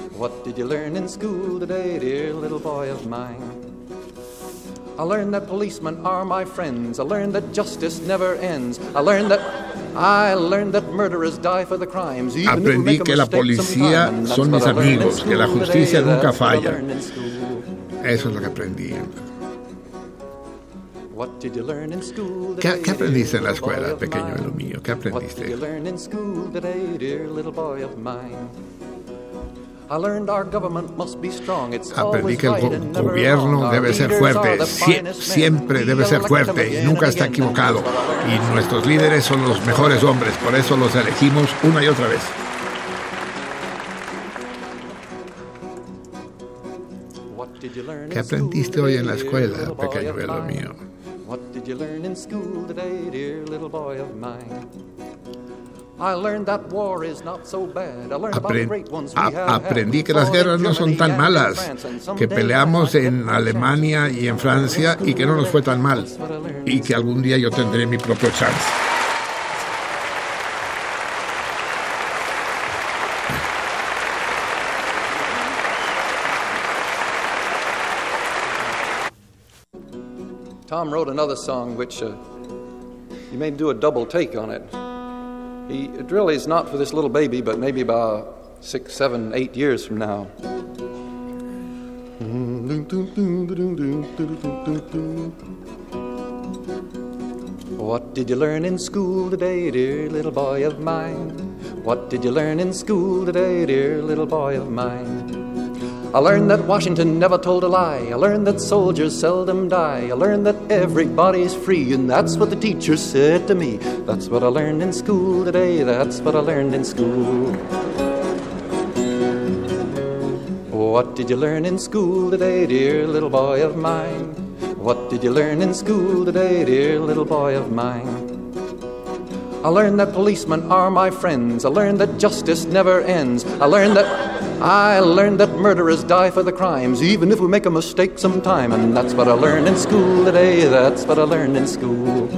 I learned that policemen are my friends. I learned that justice never ends. I learned that I learned that murderers die for the crimes. Even if we Aprendí que la policía son mis amigos, que la justicia nunca falla. Eso es lo que aprendí. ¿Qué, qué aprendiste en la escuela, pequeño de lo mío? ¿Qué What did you aprendiste? Aprendí que el go- gobierno debe ser fuerte, Sie- siempre debe ser fuerte y nunca está equivocado. Y nuestros líderes son los mejores hombres, por eso los elegimos una y otra vez. ¿Qué aprendiste hoy en la escuela, pequeño of de lo mine? mío? What did you learn in school today, dear little boy of mine? I learned that war is not so bad. I learned about the Apren- great ones we a- have had. aprendí que las guerras no son tan malas, que peleamos en Alemania y en Francia y que no nos fue tan mal y que algún día yo tendré mi propio chance. Tom wrote another song which uh, you may do a double take on it. He, it really is not for this little baby, but maybe about six, seven, eight years from now. What did you learn in school today, dear little boy of mine? What did you learn in school today, dear little boy of mine? I learned that Washington never told a lie. I learned that soldiers seldom die. I learned that everybody's free, and that's what the teacher said to me. That's what I learned in school today. That's what I learned in school. What did you learn in school today, dear little boy of mine? What did you learn in school today, dear little boy of mine? I learned that policemen are my friends. I learned that justice never ends. I learned that I learned that murderers die for the crimes, even if we make a mistake sometime. And that's what I learned in school today. That's what I learned in school.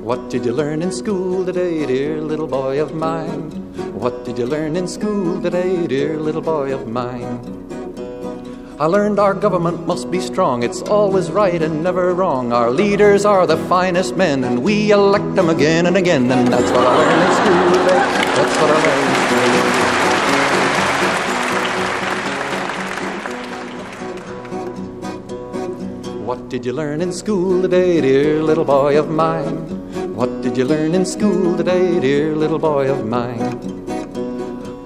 What did you learn in school today, dear little boy of mine? What did you learn in school today, dear little boy of mine? I learned our government must be strong. It's always right and never wrong. Our leaders are the finest men, and we elect them again and again. And that's what I learned in school today. That's what I learned in school. What did you learn in school today, dear little boy of mine? What did you learn in school today, dear little boy of mine?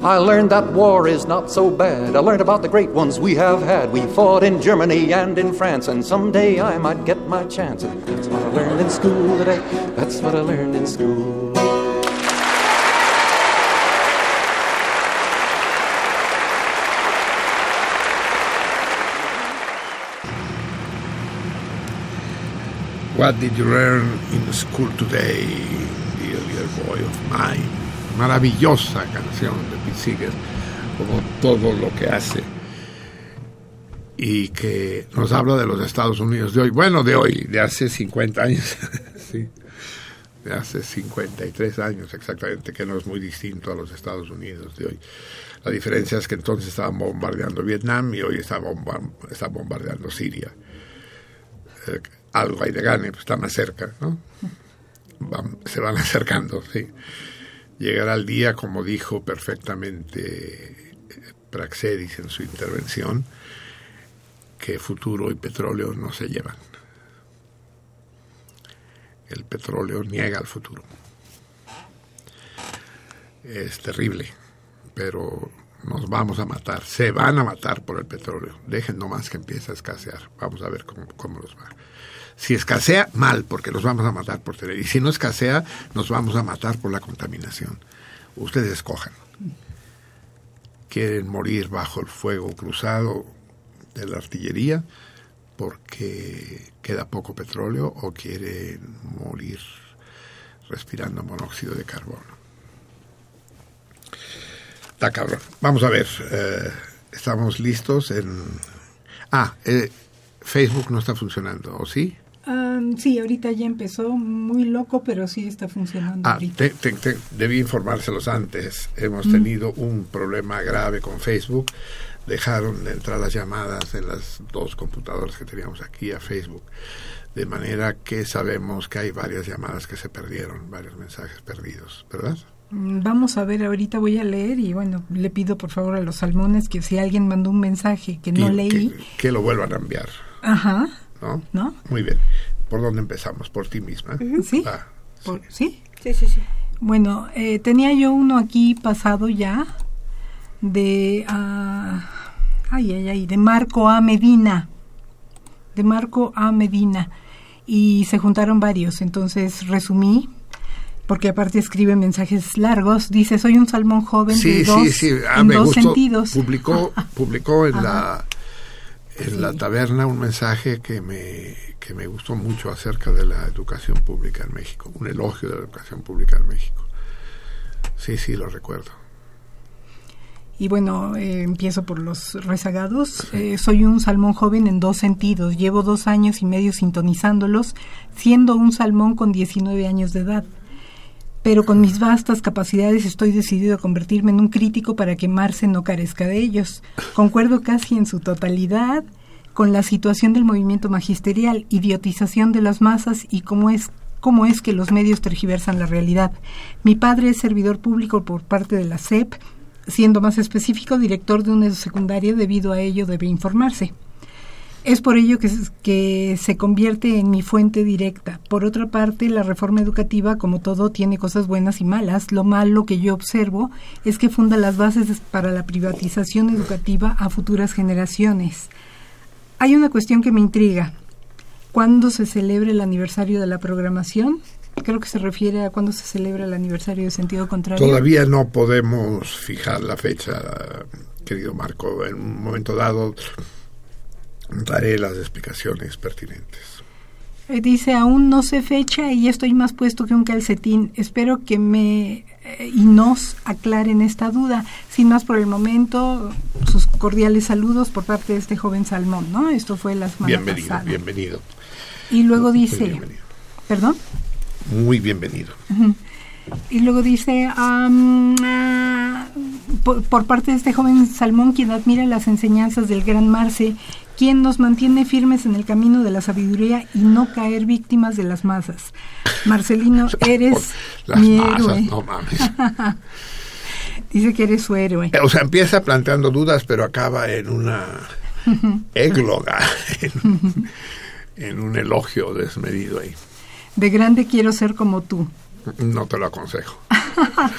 I learned that war is not so bad. I learned about the great ones we have had. We fought in Germany and in France, and someday I might get my chance. And that's what I learned in school today. That's what I learned in school. What did you learn in school today, dear, dear boy of mine? Maravillosa canción de Seeger, como todo lo que hace. Y que nos habla de los Estados Unidos de hoy. Bueno, de hoy, de hace 50 años. sí. De hace 53 años exactamente, que no es muy distinto a los Estados Unidos de hoy. La diferencia es que entonces estaban bombardeando Vietnam y hoy están está bombardeando Siria. Eh, algo hay de gane, pues está más cerca, ¿no? Se van acercando, sí. Llegará el día, como dijo perfectamente Praxedis en su intervención, que futuro y petróleo no se llevan. El petróleo niega el futuro. Es terrible, pero nos vamos a matar, se van a matar por el petróleo. Dejen nomás que empiece a escasear. Vamos a ver cómo, cómo nos va. Si escasea, mal, porque nos vamos a matar por tener. Y si no escasea, nos vamos a matar por la contaminación. Ustedes escojan. ¿Quieren morir bajo el fuego cruzado de la artillería porque queda poco petróleo o quieren morir respirando monóxido de carbono. Está cabrón. Vamos a ver. eh, estamos listos en... Ah, eh, Facebook no está funcionando, ¿o sí? Sí, ahorita ya empezó muy loco, pero sí está funcionando Ah, ahorita. te- te- te- debí informárselos antes. Hemos Mm. tenido un problema grave con Facebook. Dejaron de entrar las llamadas de las dos computadoras que teníamos aquí a Facebook. De manera que sabemos que hay varias llamadas que se perdieron, varios mensajes perdidos, ¿verdad? Mm, Vamos a ver, ahorita voy a leer y bueno, le pido por favor a los salmones que si alguien mandó un mensaje que no Y leí, Que, que lo vuelvan a enviar, ajá, ¿no? ¿no? Muy bien. ¿Por dónde empezamos? ¿Por ti misma? Sí. Ah, Por- ¿Sí? Sí, sí, sí. Bueno, eh, tenía yo uno aquí pasado ya de, ah, ay, ay, ay, de Marco A. Medina, de Marco A. Medina, y se juntaron varios, entonces resumí, porque aparte escribe mensajes largos, dice, soy un salmón joven sí, de dos, sí, sí. Ah, en me dos gustó. sentidos. Publicó, publicó en Ajá. la en la taberna un mensaje que me que me gustó mucho acerca de la educación pública en México, un elogio de la educación pública en México. Sí, sí, lo recuerdo. Y bueno, eh, empiezo por los rezagados. Eh, soy un salmón joven en dos sentidos. Llevo dos años y medio sintonizándolos, siendo un salmón con 19 años de edad. Pero con mis vastas capacidades estoy decidido a convertirme en un crítico para que Marce no carezca de ellos. Concuerdo casi en su totalidad con la situación del movimiento magisterial, idiotización de las masas y cómo es cómo es que los medios tergiversan la realidad. Mi padre es servidor público por parte de la SEP, siendo más específico director de una secundaria, debido a ello debe informarse. Es por ello que, se convierte en mi fuente directa. Por otra parte, la reforma educativa, como todo, tiene cosas buenas y malas. Lo malo que yo observo es que funda las bases para la privatización educativa a futuras generaciones. Hay una cuestión que me intriga. ¿Cuándo se celebra el aniversario de la programación? Creo que se refiere a cuándo se celebra el aniversario de sentido contrario. Todavía no podemos fijar la fecha, querido Marco. En un momento dado daré las explicaciones pertinentes. Eh, Dice, aún no sé fecha y estoy más puesto que un calcetín. Espero que me eh, y nos aclaren esta duda. Sin más por el momento, sus cordiales saludos por parte de este joven salmón, ¿no? Esto fue la semana Bienvenido, pasada. bienvenido. Y luego Muy dice, bienvenido. ¿perdón? Muy bienvenido. Ujú. Y luego dice, ah, por, por parte de este joven Salmón, quien admira las enseñanzas del gran Marce, quien nos mantiene firmes en el camino de la sabiduría y no caer víctimas de las masas. Marcelino, eres Las mi masas, héroe. no mames. dice que eres su héroe. Eh, O sea, empieza planteando dudas, pero acaba en una égloga, en, en un elogio desmedido ahí. De grande quiero ser como tú. No te lo aconsejo.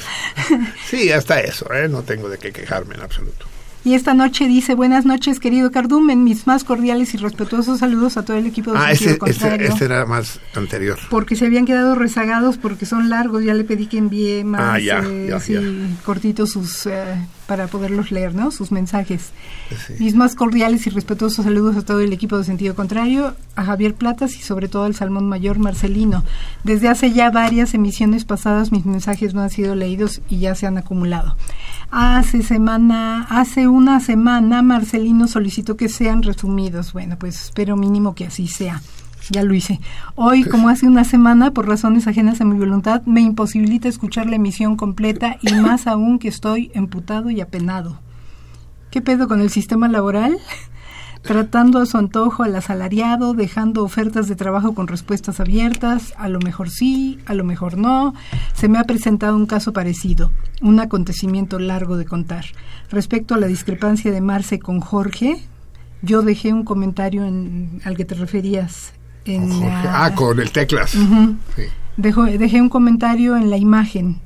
Sí, hasta eso, ¿eh? no tengo de qué quejarme en absoluto. Y esta noche dice, buenas noches, querido Cardumen, mis más cordiales y respetuosos saludos a todo el equipo de Ah, este, este, este era más anterior. porque se habían quedado rezagados porque son largos, ya le pedí que envíe más Ah, ya, eh, ya, sí, ya. cortitos sus eh, para poderlos leer, ¿no? Sus mensajes. Sí. Mis más cordiales y respetuosos saludos a todo el equipo de Sentido Contrario, a Javier Platas y sobre todo al Salmón Mayor Marcelino. Desde hace ya varias emisiones pasadas mis mensajes no han sido leídos y ya se han acumulado. Hace semana, hace una semana Marcelino solicitó que sean resumidos. Bueno, pues espero mínimo que así sea. Ya lo hice. Hoy, como hace una semana, por razones ajenas a mi voluntad, me imposibilita escuchar la emisión completa y más aún que estoy emputado y apenado. ¿Qué pedo con el sistema laboral? Tratando a su antojo al asalariado, dejando ofertas de trabajo con respuestas abiertas, a lo mejor sí, a lo mejor no. Se me ha presentado un caso parecido, un acontecimiento largo de contar. Respecto a la discrepancia de Marce con Jorge, yo dejé un comentario en, al que te referías. En, Jorge. la- Ah, con el teclas. Ujú. Sí. Dejo- dejé un comentario en la imagen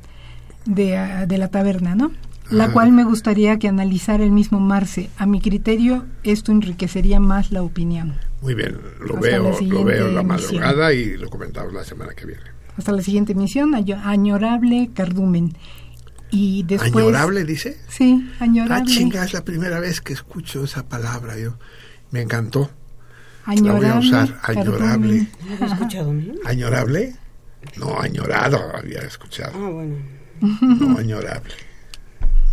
de, ah, de la taberna, ¿no? La Ajá. cual me gustaría que analizara el mismo Marce. A mi criterio, esto enriquecería más la opinión. Muy bien, lo Hasta veo, la lo veo la emisión. madrugada y lo comentamos la semana que viene. Hasta la siguiente emisión, año- añorable cardumen. Y después... ¿Añorable dice? Sí, Ah, añorable. chinga, es la primera vez que escucho esa palabra. Yo me encantó. Añorable la voy a usar, añorable. ¿No lo he escuchado? ¿Añorable? No, añorado había escuchado. Ah, bueno. No, añorable.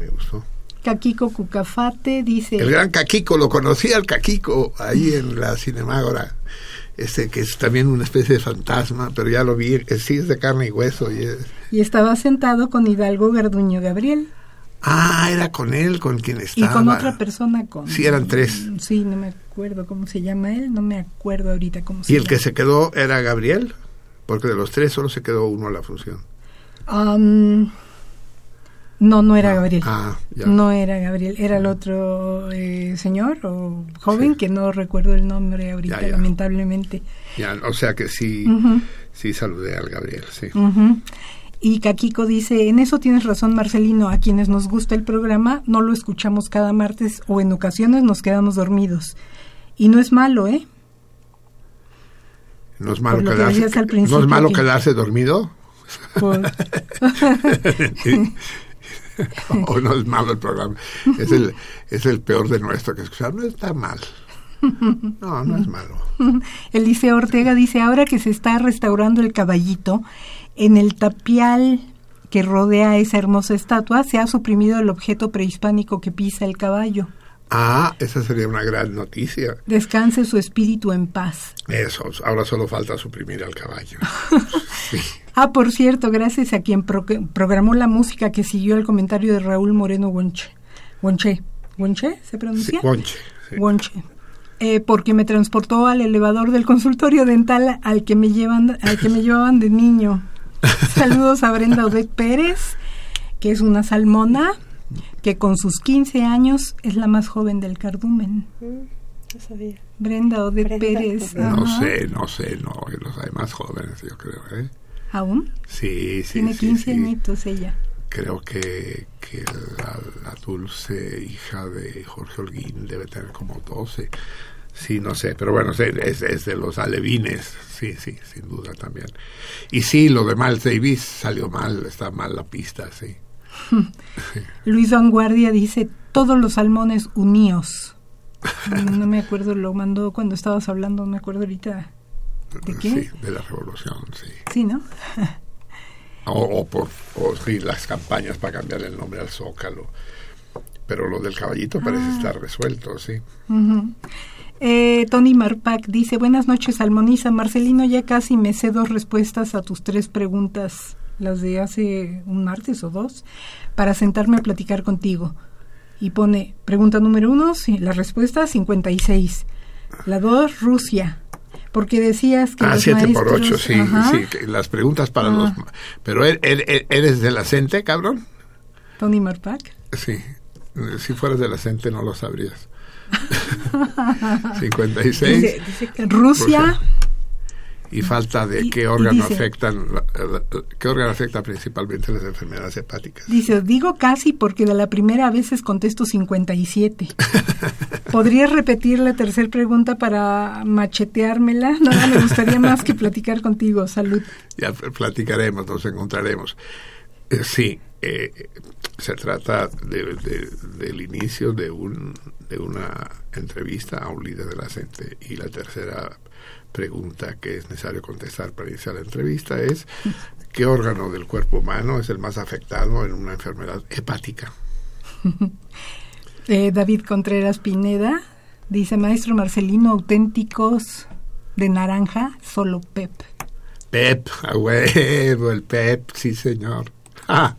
Me gustó. Caquico Cucafate dice... El gran Caquico, lo conocía el Caquico ahí en la Cinemágora. Este que es también una especie de fantasma, pero ya lo vi, que sí es de carne y hueso. Y es- Y estaba sentado con Hidalgo Garduño Gabriel. Ah, era con él, con quien Y estaba. con otra persona con... Sí, eran tres. Sí, no me acuerdo cómo se llama él, no me acuerdo ahorita cómo se Y el llama. que se quedó era Gabriel, porque de los tres solo se quedó uno a la función. Am, no, no era Gabriel. Ah, ya. No era Gabriel, era el otro eh, señor o joven que no recuerdo el nombre ahorita, Ya, ya. lamentablemente. Ya, o sea que sí, Ujú. sí saludé al Gabriel, sí. Ujú. Y Caquico dice, en eso tienes razón Marcelino, a quienes nos gusta el programa no lo escuchamos cada martes o en ocasiones nos quedamos dormidos. Y no es malo, ¿eh? No es malo, que quedarse, al no es malo que- quedarse dormido. Por- o no es malo el programa. Es el, es el peor de nuestro que escuchar. No está mal. No, no es malo. Eliseo Ortega dice, ahora que se está restaurando el caballito, en el tapial que rodea esa hermosa estatua se ha suprimido el objeto prehispánico que pisa el caballo. Ah, esa sería una gran noticia. Descanse su espíritu en paz. Eso, ahora solo falta suprimir al caballo. Sí. Ah, por cierto, gracias a quien pro- programó la música que siguió el comentario de Raúl Moreno Wonche. Wonche. ¿Wonche se pronuncia? Sí, sí. Eh, porque me transportó al elevador del consultorio dental al que me llevan al que me llevaban de niño. Saludos a Brenda Odette Pérez, que es una salmona que con sus 15 años es la más joven del cardumen. No sabía. Brenda Odette Brenda Pérez. No ajá. sé, no sé, no, los hay más jóvenes, yo creo, ¿eh? ¿Aún? Sí, sí, Tiene sí, 15 sí. añitos ella. Creo que, que la, la dulce hija de Jorge Holguín debe tener como 12. Sí, no sé, pero bueno, es, es de los alevines, sí, sí, sin duda también. Y sí, lo de Miles Davis salió mal, está mal la pista, sí. Luis Vanguardia dice, todos los salmones uníos. No me acuerdo, lo mandó cuando estabas hablando, no me acuerdo ahorita. ¿De qué? Sí, de la revolución, sí. Sí, ¿no? O, o por o, sí, las campañas para cambiar el nombre al Zócalo. Pero lo del caballito parece Ah. estar resuelto, sí. Eh, Tony Marpac dice, buenas noches, Salmoniza. Marcelino, ya casi me sé dos respuestas a tus tres preguntas, las de hace un martes o dos, para sentarme a platicar contigo. Y pone, pregunta número uno, la respuesta 56. La dos, Rusia. Porque decías que Ah, los 7 por maestros- 8, sí, Ajá. sí. Las preguntas para Ah. los... Pero ¿er- er- er- ¿eres de la CENTE, cabrón? Tony Marpac. Sí. Si fueras de la CENTE no lo sabrías. 56. Dice- dice que Rusia, Y falta de Y- qué órgano dice- afectan, qué órgano afecta principalmente las enfermedades hepáticas. Dice, digo casi porque de la primera a veces contesto 57. ¿Podrías repetir la tercera pregunta para macheteármela? Nada me gustaría más que platicar contigo. Salud. Ya pl- platicaremos, nos encontraremos. Eh, sí, eh, se trata de- de- del inicio de, un, de una entrevista a un líder de la CENTE. Y la tercera pregunta que es necesario contestar para iniciar la entrevista es ¿qué órgano del cuerpo humano es el más afectado en una enfermedad hepática? Eh, David Contreras Pineda dice, maestro Marcelino, auténticos de naranja, solo Pep. Pep, a huevo, el Pep, sí señor. Ah,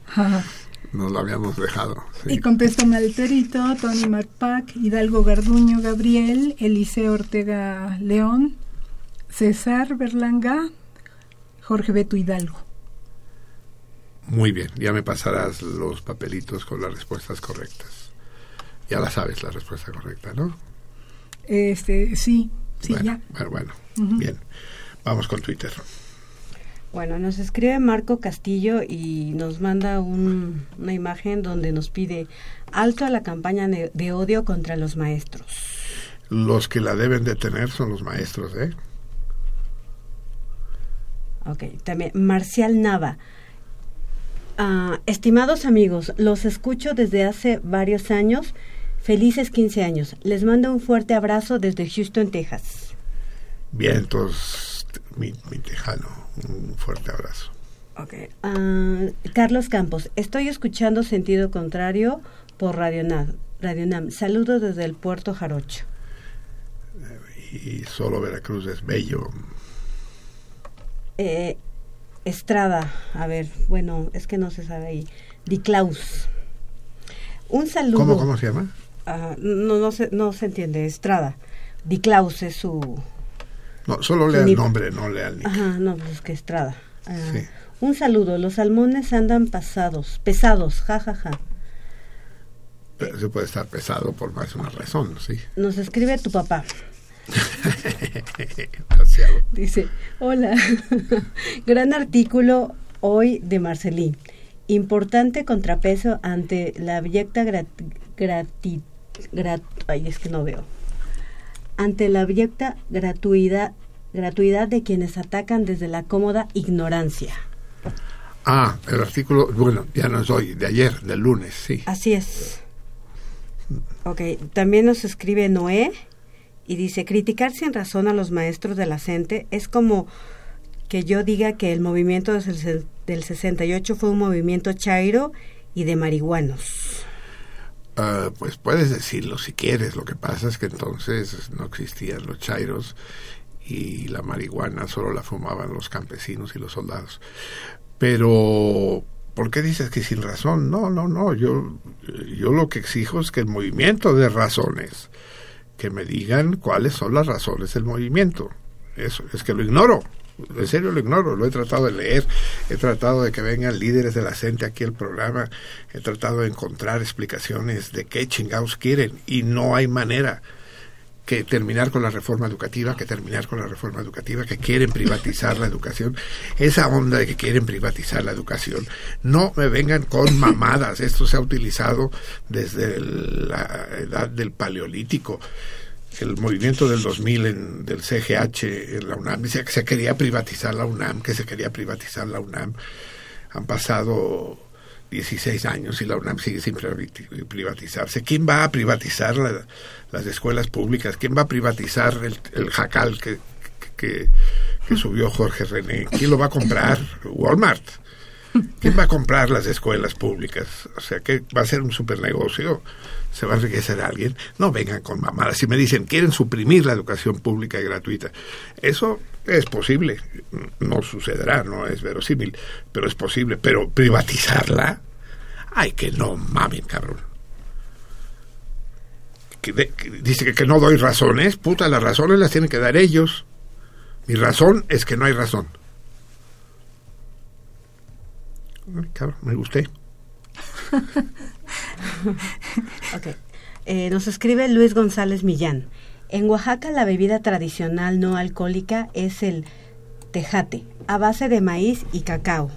nos lo habíamos dejado. sí. Y contestan Alterito, Tony McPack, Hidalgo Garduño Gabriel, Eliseo Ortega León, César Berlanga, Jorge Beto Hidalgo. Muy bien, ya me pasarás los papelitos con las respuestas correctas. Ya la sabes la respuesta correcta, ¿no? Este, sí, sí, bueno, ya. bueno, bueno, bien. Vamos con Twitter. Bueno, nos escribe Marco Castillo y nos manda un- una imagen donde nos pide alto a la campaña de, de odio contra los maestros. Los que la deben de tener son los maestros, ¿eh? Ok, también Marcial Nava. Ah, estimados amigos, los escucho desde hace varios años. Felices 15 años. Les mando un fuerte abrazo desde Houston, Texas. Bien, entonces mi, mi tejano. Un fuerte abrazo. Ok. Ah, Carlos Campos, estoy escuchando Sentido Contrario por Radio Nam. Radio Nam. Saludos desde el puerto Jarocho. Y solo Veracruz es bello. Eh, Estrada, a ver, bueno, es que no se sabe ahí. Di Klaus. Un saludo. ¿Cómo, cómo se llama? Ah, no, no, se, no se entiende, Estrada. Di Klaus es su... No, solo lea el nombre, no lea el nick. Ajá, no, pues es que Estrada. Ah, Sí. Un saludo, los salmones andan pasados, pesados, jajaja. Ja, ja. Pero se puede estar pesado por más de una razón, sí. Nos escribe tu papá. Dice, hola, gran artículo hoy de Marcelín. Importante contrapeso ante la abyecta grat, grati- grat- ay, es que no veo. Ante la abyecta gratuidad, gratuidad de quienes atacan desde la cómoda ignorancia. Ah, el artículo, bueno, ya no es hoy, de ayer, del lunes, sí. Así es. Ok, también nos escribe Noé y dice, criticar sin razón a los maestros de la CENTE es como que yo diga que el movimiento del 68 fue un movimiento chairo y de marihuanos. Ah, pues puedes decirlo si quieres. Lo que pasa es que entonces no existían los chairos y la marihuana solo la fumaban los campesinos y los soldados. Pero, ¿por qué dices que sin razón? No, no, no. Yo, yo lo que exijo es que el movimiento de razones, que me digan cuáles son las razones del movimiento. Eso, es que lo ignoro. En serio lo ignoro, lo he tratado de leer, he tratado de que vengan líderes de la gente aquí al programa, he tratado de encontrar explicaciones de qué chingados quieren y no hay manera que terminar con la reforma educativa, que terminar con la reforma educativa, que quieren privatizar la educación, esa onda de que quieren privatizar la educación, no me vengan con mamadas, esto se ha utilizado desde la edad del paleolítico, el movimiento del 2000 en, del CGH en la UNAM decía que se quería privatizar la UNAM, que se quería privatizar la UNAM. Han pasado 16 años y la UNAM sigue sin privati- privatizarse. ¿Quién va a privatizar la- las escuelas públicas? ¿Quién va a privatizar el, el jacal que, que, que subió Jorge René? ¿Quién lo va a comprar? Walmart. ¿Quién va a comprar las escuelas públicas? O sea, que va a ser un super negocio. ¿Se va a enriquecer a alguien? No vengan con mamadas. Si me dicen, quieren suprimir la educación pública y gratuita. Eso es posible. No sucederá, no es verosímil, pero es posible. Pero privatizarla, ay, que no mamen, cabrón. Que dice que, que no doy razones. Puta, las razones las tienen que dar ellos. Mi razón es que no hay razón. Ay, cabrón, me gusté. Eh, nos escribe Luis González Millán. En Oaxaca la bebida tradicional no alcohólica es el tejate, a base de maíz y cacao.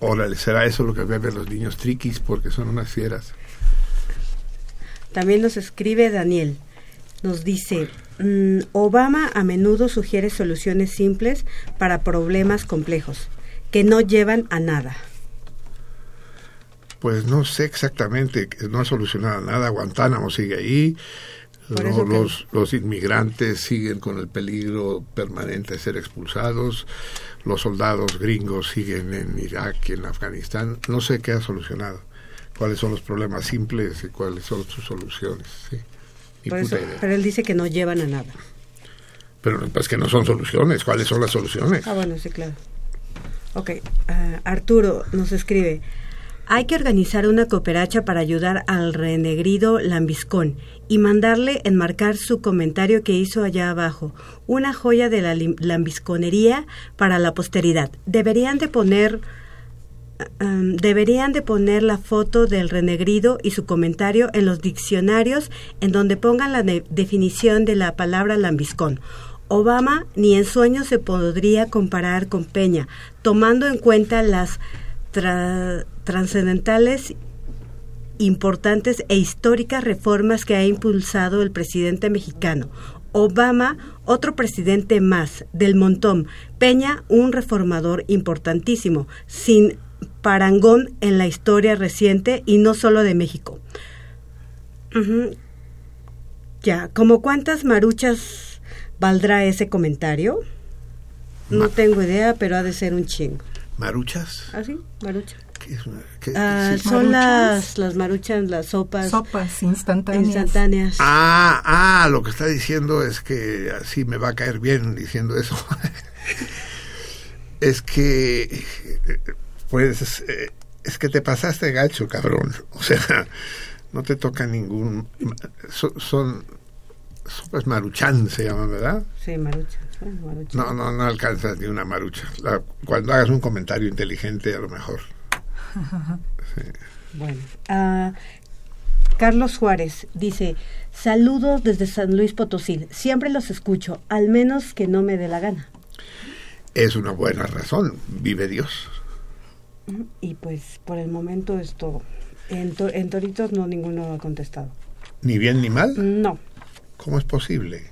Órale, será eso lo que beben los niños triquis porque son unas fieras. También nos escribe Daniel. Nos dice, mm, Obama a menudo sugiere soluciones simples para problemas complejos, que no llevan a nada. Pues no sé exactamente, no ha solucionado nada. Guantánamo sigue ahí. Los, los inmigrantes siguen con el peligro permanente de ser expulsados. Los soldados gringos siguen en Irak y en Afganistán. No sé qué ha solucionado. Cuáles son los problemas simples y cuáles son sus soluciones. Sí. Por eso- pero él dice que no llevan a nada. Pero pues que no son soluciones. ¿Cuáles son las soluciones? Ah, bueno, sí, claro. Ok, ah, Arturo nos escribe, hay que organizar una cooperacha para ayudar al renegrido Lambiscón y mandarle enmarcar su comentario que hizo allá abajo, una joya de la lambisconería para la posteridad. Deberían de poner... deberían de poner la foto del renegrido y su comentario en los diccionarios en donde pongan la de- definición de la palabra lambiscón. Obama ni en sueños se podría comparar con Peña, tomando en cuenta las tra- trascendentales importantes e históricas reformas que ha impulsado el presidente mexicano. Obama, otro presidente más del montón. Peña, un reformador importantísimo, sin parangón en la historia reciente y no solo de México. Ya, como cuántas maruchas ¿Valdrá ese comentario? No tengo idea, pero ha de ser un chingo. ¿Maruchas? ¿Ah, sí? Marucha. ¿Qué es una- qué- Ah, sí? son las, las maruchas, las sopas. Sopas instantáneas. Instantáneas. Ah, ah, lo que está diciendo es que así me va a caer bien diciendo eso. es que, pues, eh, es que te pasaste gacho, cabrón. O sea, no te toca ningún... Son, son sopas maruchan, se llaman, ¿verdad? Sí, maruchas. No, no, no alcanzas ni una marucha. La- cuando hagas un comentario inteligente, a lo mejor. Bueno, ah, Carlos Juárez dice, saludos desde San Luis Potosí. Siempre los escucho, al menos que no me dé la gana. Es una buena razón. Vive Dios. Y pues por el momento esto, en, to- en Toritos no ninguno ha contestado. Ni bien ni mal. No, ¿Cómo es posible?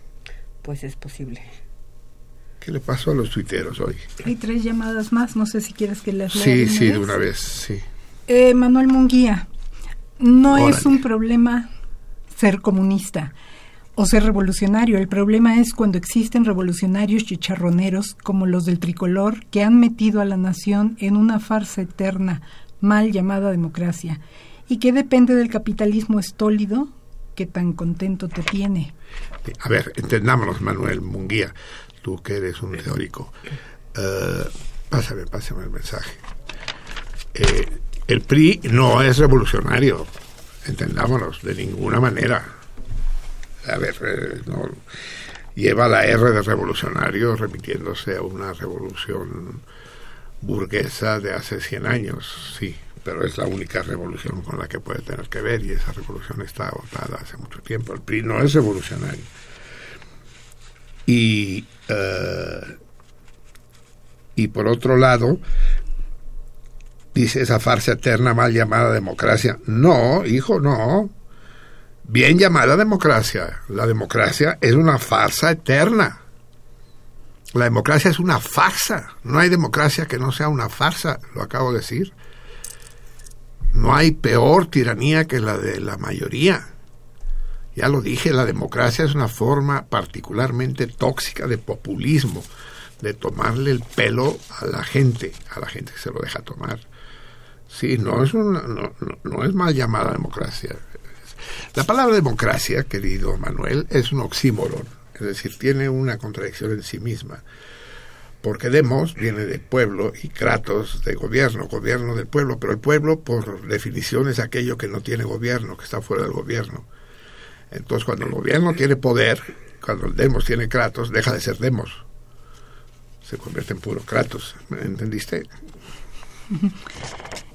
pues es posible. ¿Qué le pasó a los tuiteros hoy? Hay tres llamadas más, no sé si quieres que las lea. Sí, una sí, de una vez, sí. Eh, Manuel Munguía, no es un problema ser comunista o ser revolucionario. El problema es cuando existen revolucionarios chicharroneros como los del tricolor que han metido a la nación en una farsa eterna mal llamada democracia y que depende del capitalismo estólido que tan contento te tiene. A ver, entendámonos, Manuel Munguía, tú que eres un teórico. Eh, pásame, pásame el mensaje. Eh, el PRI no es revolucionario, entendámonos, de ninguna manera. A ver, eh, no, lleva la R de revolucionario remitiéndose a una revolución burguesa de hace 100 años, sí, pero es la única revolución con la que puede tener que ver y esa revolución está agotada hace mucho tiempo. El PRI no es revolucionario. Y, eh, y por otro lado, dice esa farsa eterna mal llamada democracia. No, hijo, no. Bien llamada democracia. La democracia es una farsa eterna. La democracia es una farsa. No hay democracia que no sea una farsa, lo acabo de decir. No hay peor tiranía que la de la mayoría. Ya lo dije, la democracia es una forma particularmente tóxica de populismo, de tomarle el pelo a la gente, a la gente que se lo deja tomar. Sí, no es, una, no, no- es mal llamada democracia. La palabra democracia, querido Manuel, es un oxímoron, es decir, tiene una contradicción en sí misma. Porque demos viene de pueblo y kratos de gobierno, gobierno del pueblo, pero el pueblo por definición es aquello que no tiene gobierno, que está fuera del gobierno. Entonces cuando el gobierno tiene poder, cuando el demos tiene kratos, deja de ser demos. Se convierte en puro kratos. ¿Me ¿Entendiste?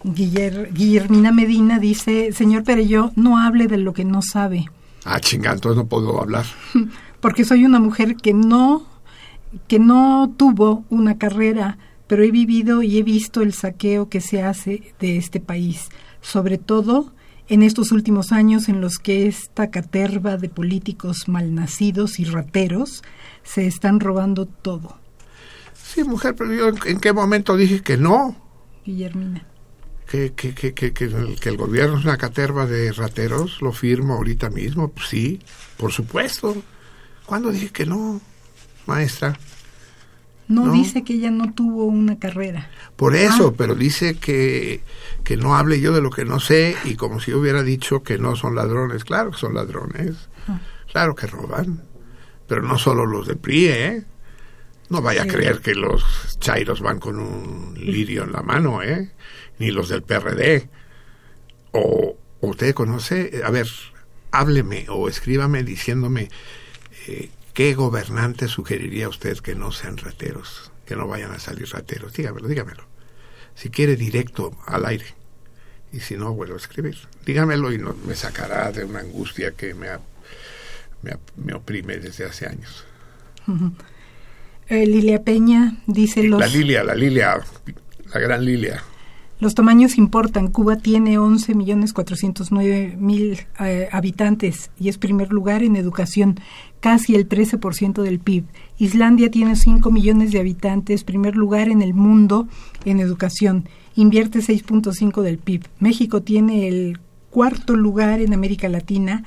Guiller- Guillermina Medina dice, señor Perello, no hable de lo que no sabe. Ah, chingada, entonces no puedo hablar. porque soy una mujer que no que no tuvo una carrera, pero he vivido y he visto el saqueo que se hace de este país, sobre todo en estos últimos años en los que esta caterva de políticos malnacidos y rateros se están robando todo. Sí, mujer, pero yo en, qué momento dije que no, Guillermina. que, que, que, que, que el, que el gobierno es una caterva de rateros, lo firmo ahorita mismo, pues sí, por supuesto. ¿Cuándo dije que no, maestra? No, No. dice que ella no tuvo una carrera. Por eso, Ah. pero dice que, que no hable yo de lo que no sé y como si yo hubiera dicho que no son ladrones. Claro que son ladrones, Ah. claro que roban, pero no solo los del PRI, ¿eh? No vaya Sí. a creer que los chairos van con un lirio en la mano, ¿eh? Ni los del PRD. O o usted conoce, a ver, hábleme o escríbame diciéndome eh, qué gobernante sugeriría usted que no sean rateros, que no vayan a salir rateros. Dígamelo, dígamelo. Si quiere directo al aire. Y si no, vuelvo a escribir. Dígamelo y no, me sacará de una angustia que me, ha- me, me oprime desde hace años. Eh, Lilia Peña dice los... La Lilia, la Lilia, la gran Lilia. Los tamaños importan. Cuba tiene 11.409.000 eh, habitantes y es primer lugar en educación, casi el 13% del PIB. Islandia tiene 5 millones de habitantes, primer lugar en el mundo en educación, invierte 6.5 del PIB. México tiene el cuarto lugar en América Latina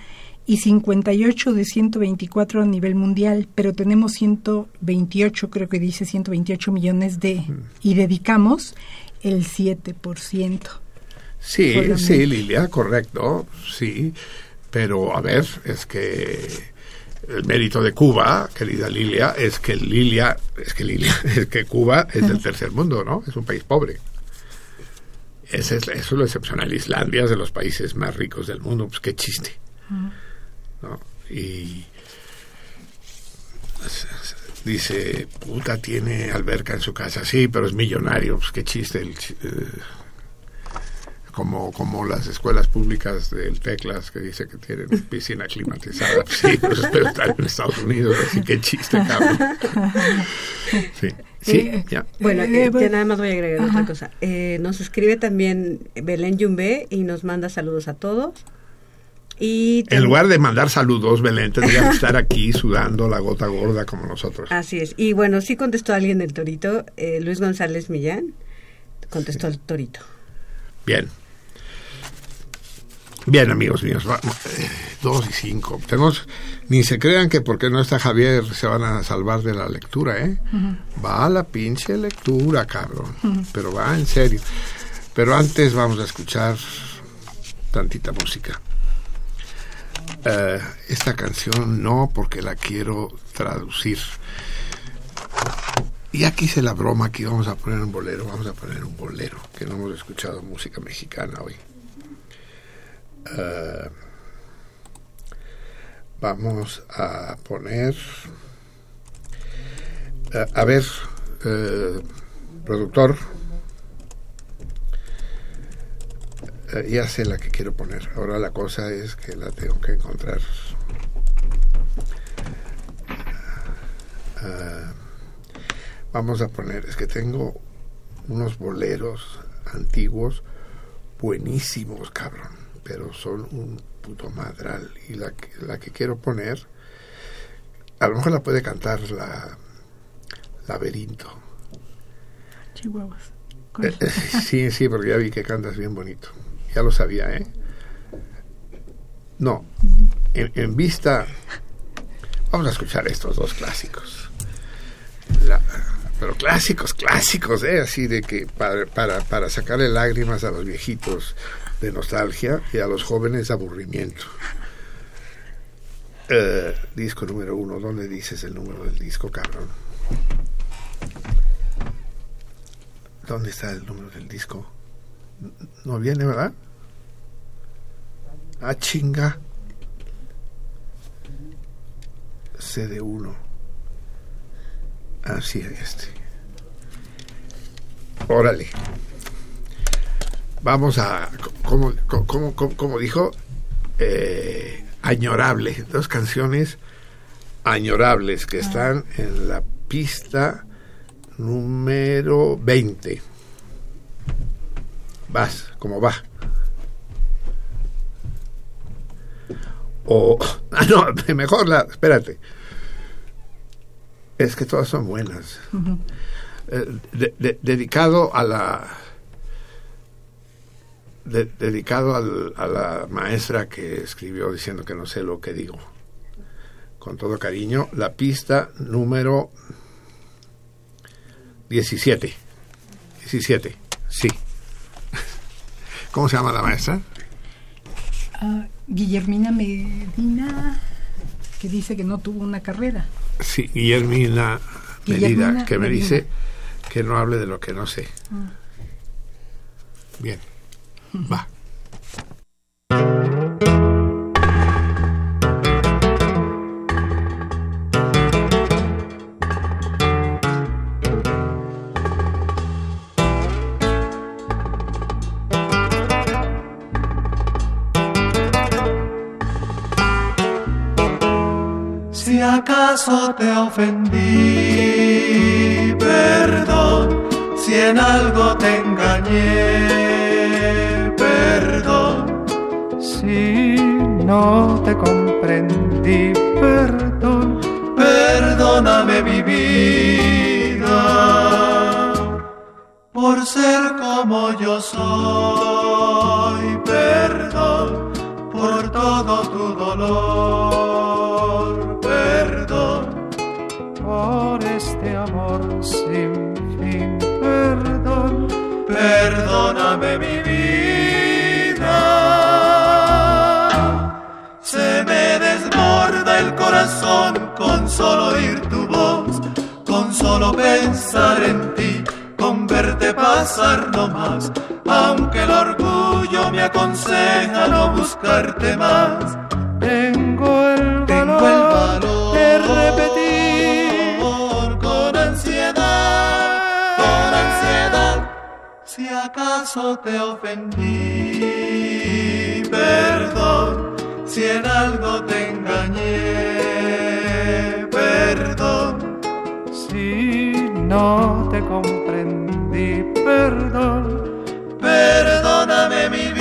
y 58 de 124 a nivel mundial, pero tenemos 128, creo que dice 128 millones de, y dedicamos el 7%. Sí, solamente. sí, Lilia, correcto, sí. Pero, a ver, es que el mérito de Cuba, querida Lilia, es que Lilia, es que Lilia, es que Cuba es del tercer mundo, ¿no? Es un país pobre. Eso es lo excepcional. Islandia es de los países más ricos del mundo, pues qué chiste, ¿no? Y dice, puta, tiene alberca en su casa, sí, pero es millonario, pues qué chiste. El, eh, como, como las escuelas públicas del Teclas que dice que tienen piscina climatizada. Sí, pues pero están en Estados Unidos, así que chiste, cabrón. Sí, sí, Eh, ya. Bueno, Eh, eh, ya nada más voy a agregar Ajá. otra cosa. Eh, nos escribe también Belén Yumbe y nos manda saludos a todos. Y En lugar de mandar saludos, Belén, tendría que estar aquí sudando la gota gorda como nosotros. Así es. Y bueno, sí contestó alguien del Torito, eh, Luis González Millán, contestó el Torito. Bien. Bien, amigos míos, va- eh, dos y cinco. Tenemos, ni se crean que porque no está Javier se van a salvar de la lectura, ¿eh? Va a la pinche lectura, cabrón. Pero va en serio. Pero antes vamos a escuchar tantita música. Eh, esta canción no, porque la quiero traducir. Y aquí hice la broma que íbamos a poner un bolero. Vamos a poner un bolero, que no hemos escuchado música mexicana hoy. Eh, vamos a poner. eh, a ver, eh, productor. Ya sé la que quiero poner. Ahora la cosa es que la tengo que encontrar. Vamos a poner, es que tengo unos boleros antiguos buenísimos, cabrón, pero son un puto madral. Y la, que- la que quiero poner, a lo mejor la puede cantar la Laberinto. Chihuahuas. Eh, eh, sí, sí, porque ya vi que cantas bien bonito. Ya lo sabía, ¿eh? No, en, en vista... Vamos a escuchar estos dos clásicos. La- pero clásicos, clásicos, ¿eh? Así de que para, para, para sacarle lágrimas a los viejitos de nostalgia y a los jóvenes aburrimiento. Eh, disco número uno, ¿dónde dices el número del disco, cabrón? ¿Dónde está el número del disco? No viene, ¿verdad? Ah, chinga. CD1. Así es este. Órale. Vamos a. ¿Cómo, cómo, cómo, cómo dijo? Eh, añorable. Dos canciones añorables que están en la pista número 20. Vas, como va. O. Ah, no, mejor la. Espérate. Es que todas son buenas. Eh, de- de- dedicado a la. De- dedicado al- a la maestra que escribió diciendo que no sé lo que digo. Con todo cariño, la pista número 17. 17, sí. ¿Cómo se llama la maestra? Ah, Guillermina Medina, que dice que no tuvo una carrera. Sí, Guillermina Medina, que me Medina. dice que no hable de lo que no sé. Ah. Bien, Si acaso te ofendí, perdón. Si en algo te engañé, y no te comprendí, perdón, perdóname mi vida por ser como yo soy, perdón por todo tu dolor, perdón por este amor sin fin, perdón, perdóname mi vida. Corazón con solo oír tu voz, con solo pensar en ti, con verte pasar no más. Aunque el orgullo me aconseja no buscarte más, tengo el valor, de repetir. con ansiedad, con ansiedad, si acaso te ofendí, perdón, si en algo te engañé, si no te comprendí, perdón, perdóname mi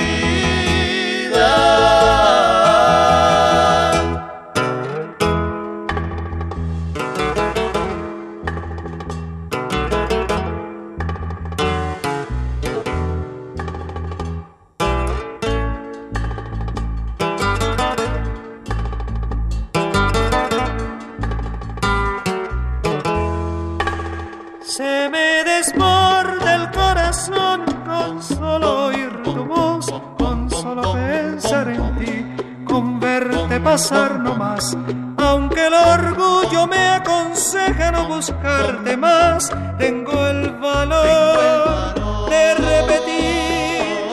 pasar no más. Aunque el orgullo me aconseja no buscarte más, tengo el valor de repetir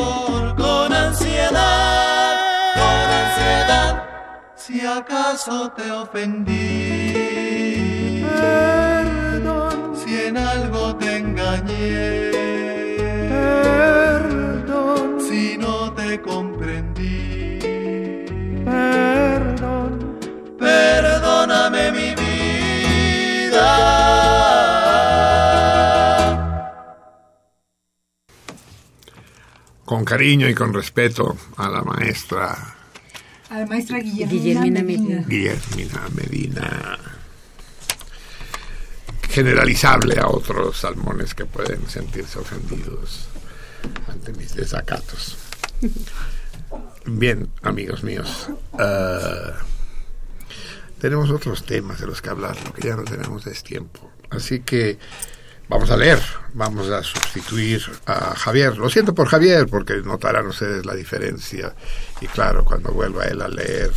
con ansiedad, con ansiedad, si acaso te ofendí. Perdón, si en algo te engañé. Perdón, si no te comprendí. Perdón, mi vida. Con cariño y con respeto a la maestra A la maestra Guillermina, Guillermina Medina. Guillermina Medina. Generalizable a otros salmones que pueden sentirse ofendidos ante mis desacatos. Bien, amigos míos, eh, tenemos otros temas de los que hablar, lo que ya no tenemos es tiempo. Así que vamos a leer, vamos a sustituir a Javier. Lo siento por Javier, porque notarán ustedes la diferencia. Y claro, cuando vuelva él a leer,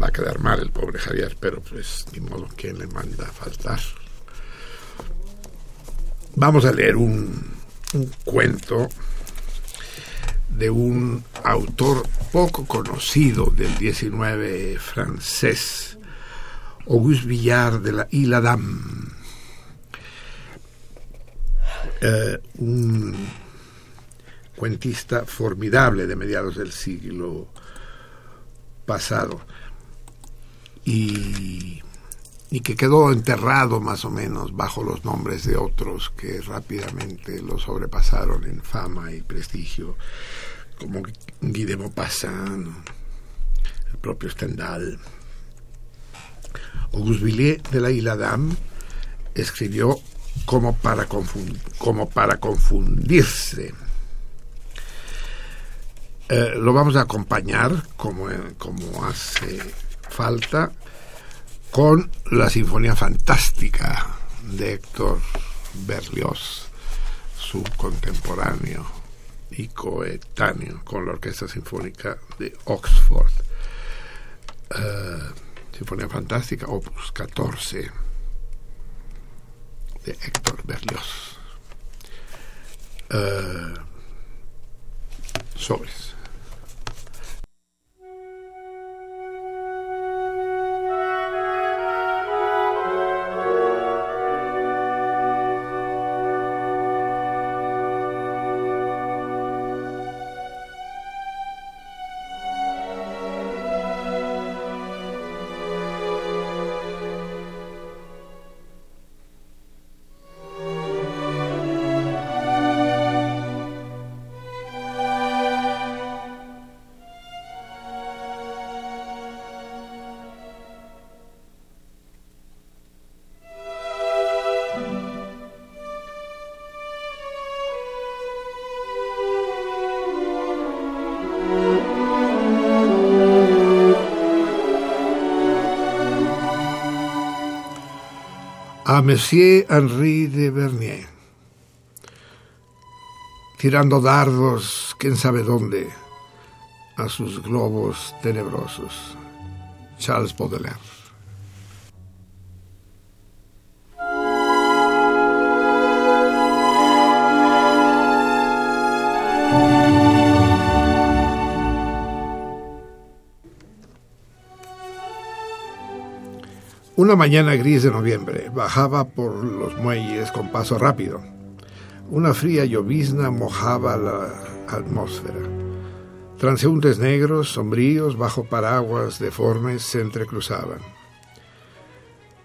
va a quedar mal el pobre Javier, pero pues ni modo, ¿quién le manda a faltar? Vamos a leer un, un cuento de un autor poco conocido del 19 francés, Auguste Villard de la Isla Dame. Eh, un cuentista formidable de mediados del siglo pasado y, y que quedó enterrado más o menos bajo los nombres de otros que rápidamente lo sobrepasaron en fama y prestigio, como Guy de Maupassant, el propio Stendhal. Auguste Villiers de la Isla Dame escribió como para, como para confundirse. Eh, lo vamos a acompañar, como, como hace falta, con la Sinfonía Fantástica de Héctor Berlioz, su contemporáneo y coetáneo con la Orquesta Sinfónica de Oxford. Eh, Sinfonía Fantástica, opus 14 de Héctor Berlioz. Eh, sobres. Monsieur Henri de Bernier, tirando dardos, quién sabe dónde, a sus globos tenebrosos. Charles Baudelaire. Una mañana gris de noviembre bajaba por los muelles con paso rápido. Una fría llovizna mojaba la atmósfera. Transeúntes negros, sombríos, bajo paraguas deformes, se entrecruzaban.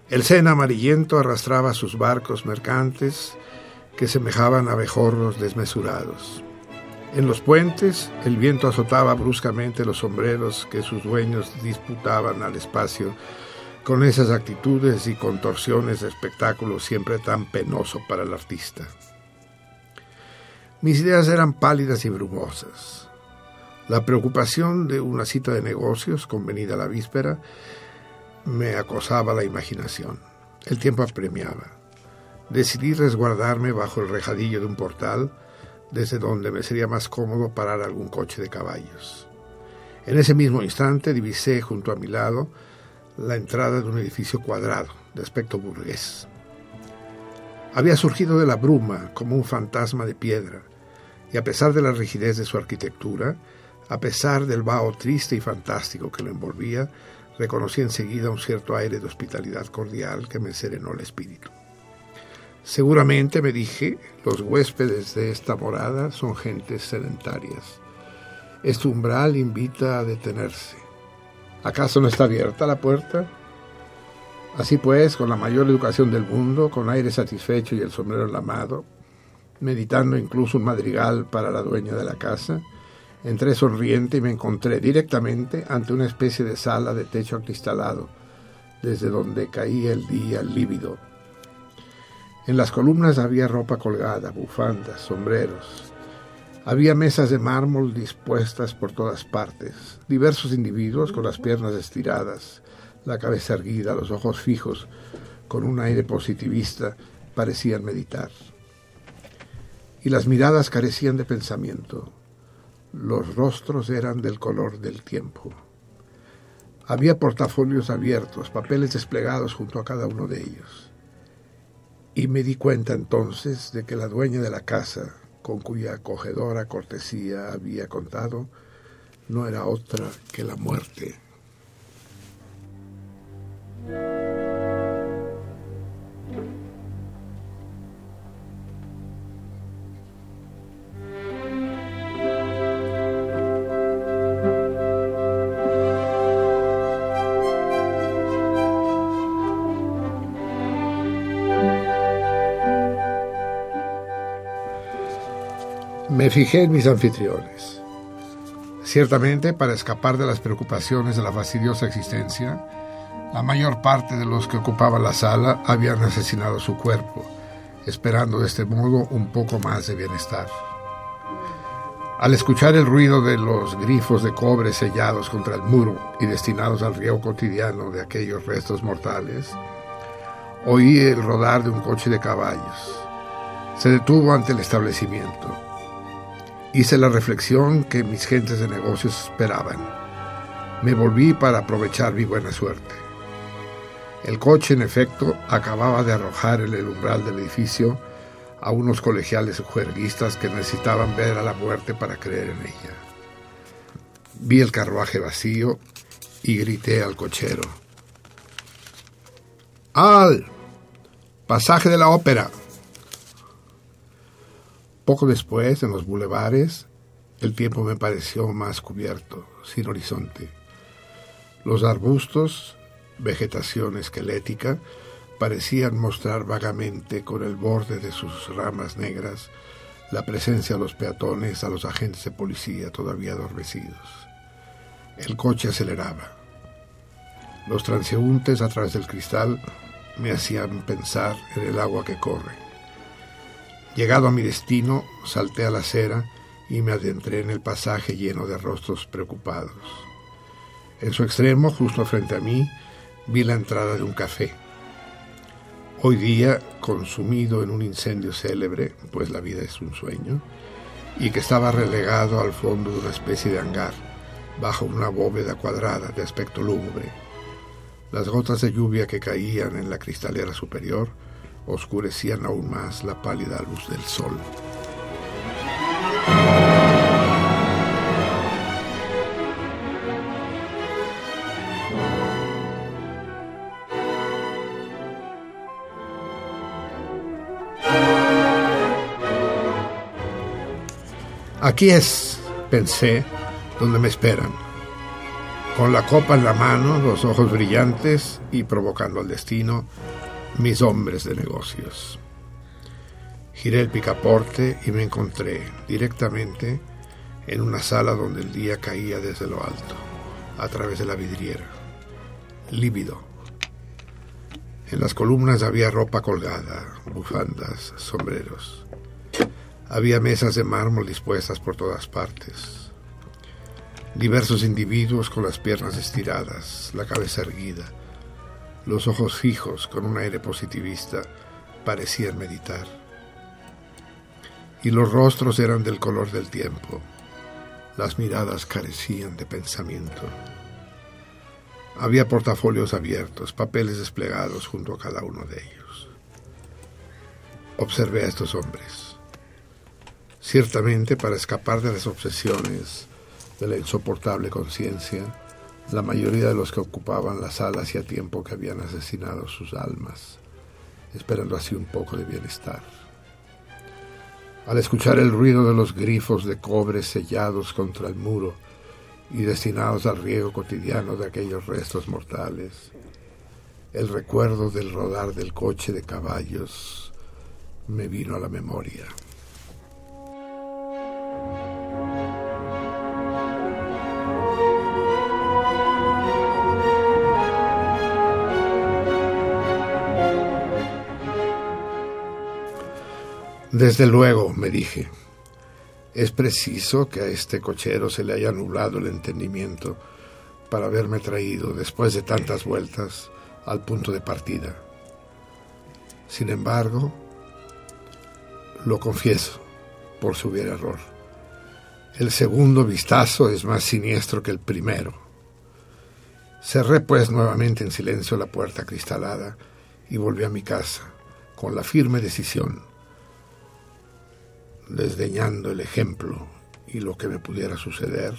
El Sena amarillento arrastraba sus barcos mercantes que semejaban abejorros desmesurados. En los puentes el viento azotaba bruscamente los sombreros que sus dueños disputaban al espacio con esas actitudes y contorsiones de espectáculo siempre tan penoso para el artista. Mis ideas eran pálidas y brumosas. La preocupación de una cita de negocios convenida la víspera me acosaba la imaginación. El tiempo apremiaba. Decidí resguardarme bajo el rejadillo de un portal, desde donde me sería más cómodo parar algún coche de caballos. En ese mismo instante divisé junto a mi lado la entrada de un edificio cuadrado, de aspecto burgués. Había surgido de la bruma como un fantasma de piedra, y a pesar de la rigidez de su arquitectura, a pesar del vaho triste y fantástico que lo envolvía, reconocí enseguida un cierto aire de hospitalidad cordial que me serenó el espíritu. Seguramente, me dije, los huéspedes de esta morada son gentes sedentarias. Este umbral invita a detenerse. ¿Acaso no está abierta la puerta? Así pues, con la mayor educación del mundo, con aire satisfecho y el sombrero en la mano, meditando incluso un madrigal para la dueña de la casa, entré sonriente y me encontré directamente ante una especie de sala de techo acristalado, desde donde caía el día lívido. En las columnas había ropa colgada, bufandas, sombreros, había mesas de mármol dispuestas por todas partes, diversos individuos con las piernas estiradas, la cabeza erguida, los ojos fijos, con un aire positivista, parecían meditar. Y las miradas carecían de pensamiento. Los rostros eran del color del tiempo. Había portafolios abiertos, papeles desplegados junto a cada uno de ellos. Y me di cuenta entonces de que la dueña de la casa, con cuya acogedora cortesía había contado, no era otra que la muerte. Me fijé en mis anfitriones. Ciertamente, para escapar de las preocupaciones de la fastidiosa existencia, la mayor parte de los que ocupaban la sala habían asesinado su cuerpo, esperando de este modo un poco más de bienestar. Al escuchar el ruido de los grifos de cobre sellados contra el muro y destinados al riego cotidiano de aquellos restos mortales, oí el rodar de un coche de caballos. Se detuvo ante el establecimiento. Hice la reflexión que mis gentes de negocios esperaban. Me volví para aprovechar mi buena suerte. El coche, en efecto, acababa de arrojar en el umbral del edificio a unos colegiales juerguistas que necesitaban ver a la muerte para creer en ella. Vi el carruaje vacío y grité al cochero. ¡Al! Pasaje de la ópera. Poco después, en los bulevares, el tiempo me pareció más cubierto, sin horizonte. Los arbustos, vegetación esquelética, parecían mostrar vagamente con el borde de sus ramas negras la presencia de los peatones, a los agentes de policía todavía adormecidos. El coche aceleraba. Los transeúntes a través del cristal me hacían pensar en el agua que corre. Llegado a mi destino, salté a la acera y me adentré en el pasaje lleno de rostros preocupados. En su extremo, justo frente a mí, vi la entrada de un café. Hoy día consumido en un incendio célebre, pues la vida es un sueño, y que estaba relegado al fondo de una especie de hangar, bajo una bóveda cuadrada de aspecto lúgubre. Las gotas de lluvia que caían en la cristalera superior oscurecían aún más la pálida luz del sol. Aquí es, pensé, donde me esperan. Con la copa en la mano, los ojos brillantes y provocando al destino, mis hombres de negocios. Giré el picaporte y me encontré directamente en una sala donde el día caía desde lo alto, a través de la vidriera, lívido. En las columnas había ropa colgada, bufandas, sombreros. Había mesas de mármol dispuestas por todas partes. Diversos individuos con las piernas estiradas, la cabeza erguida, los ojos fijos con un aire positivista, parecían meditar. Y los rostros eran del color del tiempo. Las miradas carecían de pensamiento. Había portafolios abiertos, papeles desplegados junto a cada uno de ellos. Observé a estos hombres. Ciertamente, para escapar de las obsesiones de la insoportable conciencia, la mayoría de los que ocupaban la sala hacía tiempo que habían asesinado sus almas, esperando así un poco de bienestar. Al escuchar el ruido de los grifos de cobre sellados contra el muro y destinados al riego cotidiano de aquellos restos mortales, el recuerdo del rodar del coche de caballos me vino a la memoria. Desde luego, me dije, es preciso que a este cochero se le haya nublado el entendimiento para haberme traído, después de tantas vueltas, al punto de partida. Sin embargo, lo confieso, por su hubiera error. El segundo vistazo es más siniestro que el primero. Cerré pues nuevamente en silencio la puerta cristalada y volví a mi casa, con la firme decisión desdeñando el ejemplo y lo que me pudiera suceder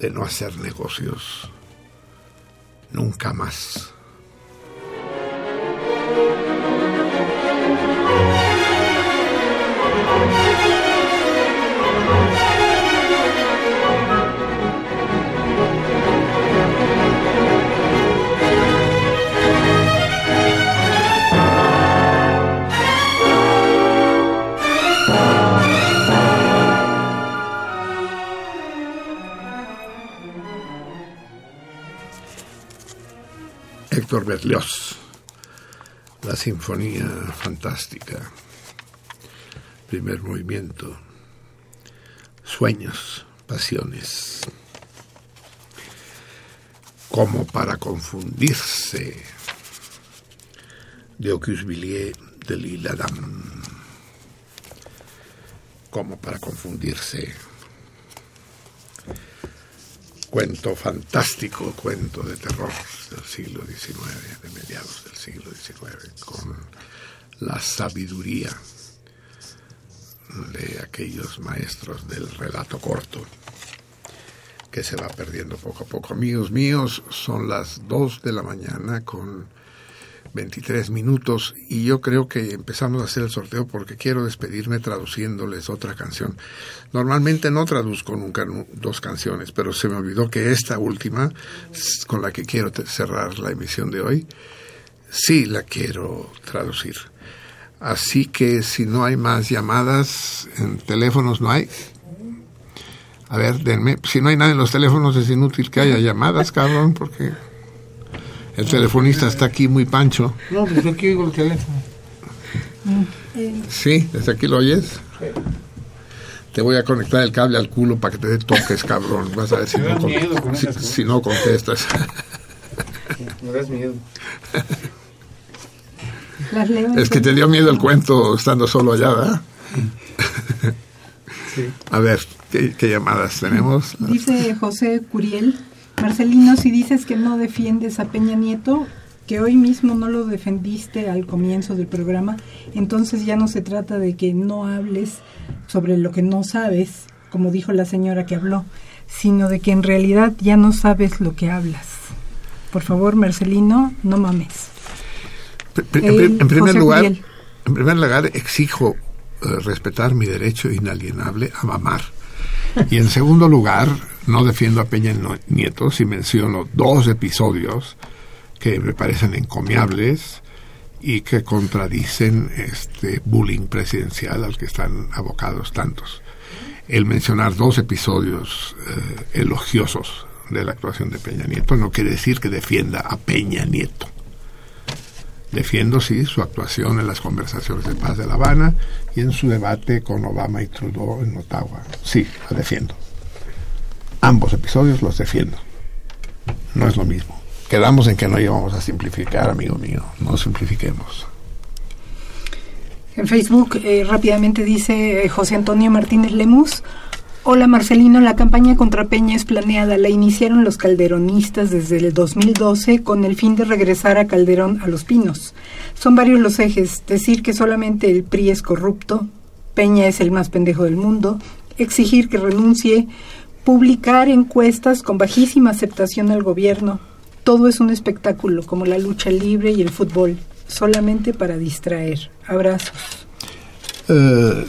de no hacer negocios nunca más. Héctor Berlioz, la Sinfonía Fantástica, primer movimiento, sueños, pasiones, como para confundirse, de Villiers de Lille Adam, como para confundirse cuento fantástico, cuento de terror del siglo XIX, de mediados del siglo XIX, con la sabiduría de aquellos maestros del relato corto que se va perdiendo poco a poco. Amigos míos, son las dos de la mañana con 23 minutos y yo creo que empezamos a hacer el sorteo porque quiero despedirme traduciéndoles otra canción. Normalmente no traduzco nunca dos canciones, pero se me olvidó que esta última, con la que quiero cerrar la emisión de hoy, sí la quiero traducir. Así que si no hay más llamadas, en teléfonos no hay. A ver, denme. Si no hay nada en los teléfonos es inútil que haya llamadas, cabrón, porque... El telefonista está aquí muy pancho. No, pues aquí oigo el teléfono. Sí, desde aquí lo oyes. Te voy a conectar el cable al culo para que te dé toques, cabrón. Vas a ver si, no, si, no contestas. Me das miedo. Es que te dio miedo el cuento estando solo allá, ¿verdad? A ver, ¿qué, qué llamadas tenemos? Dice José Curiel, Marcelino, si dices que no defiendes a Peña Nieto, que hoy mismo no lo defendiste al comienzo del programa, entonces ya no se trata de que no hables sobre lo que no sabes, como dijo la señora que habló, sino de que en realidad ya no sabes lo que hablas. Por favor, Marcelino, no mames. En, El pr- en primer lugar, en primer lugar, exijo eh, respetar mi derecho inalienable a mamar. Y en segundo lugar, no defiendo a Peña Nieto si menciono dos episodios que me parecen encomiables y que contradicen este bullying presidencial al que están abocados tantos. El mencionar dos episodios eh, elogiosos de la actuación de Peña Nieto no quiere decir que defienda a Peña Nieto. Defiendo, sí, su actuación en las conversaciones de paz de La Habana y en su debate con Obama y Trudeau en Ottawa. Sí, la defiendo. Ambos episodios los defiendo. No es lo mismo. Quedamos en que no íbamos a simplificar, amigo mío. No simplifiquemos. En Facebook eh, rápidamente dice eh, José Antonio Martínez Lemus. Hola Marcelino, la campaña contra Peña es planeada. La iniciaron los calderonistas desde el 2012 con el fin de regresar a Calderón a los pinos. Son varios los ejes. Decir que solamente el PRI es corrupto, Peña es el más pendejo del mundo, exigir que renuncie, publicar encuestas con bajísima aceptación al gobierno. Todo es un espectáculo, como la lucha libre y el fútbol, solamente para distraer. Abrazos. Eh,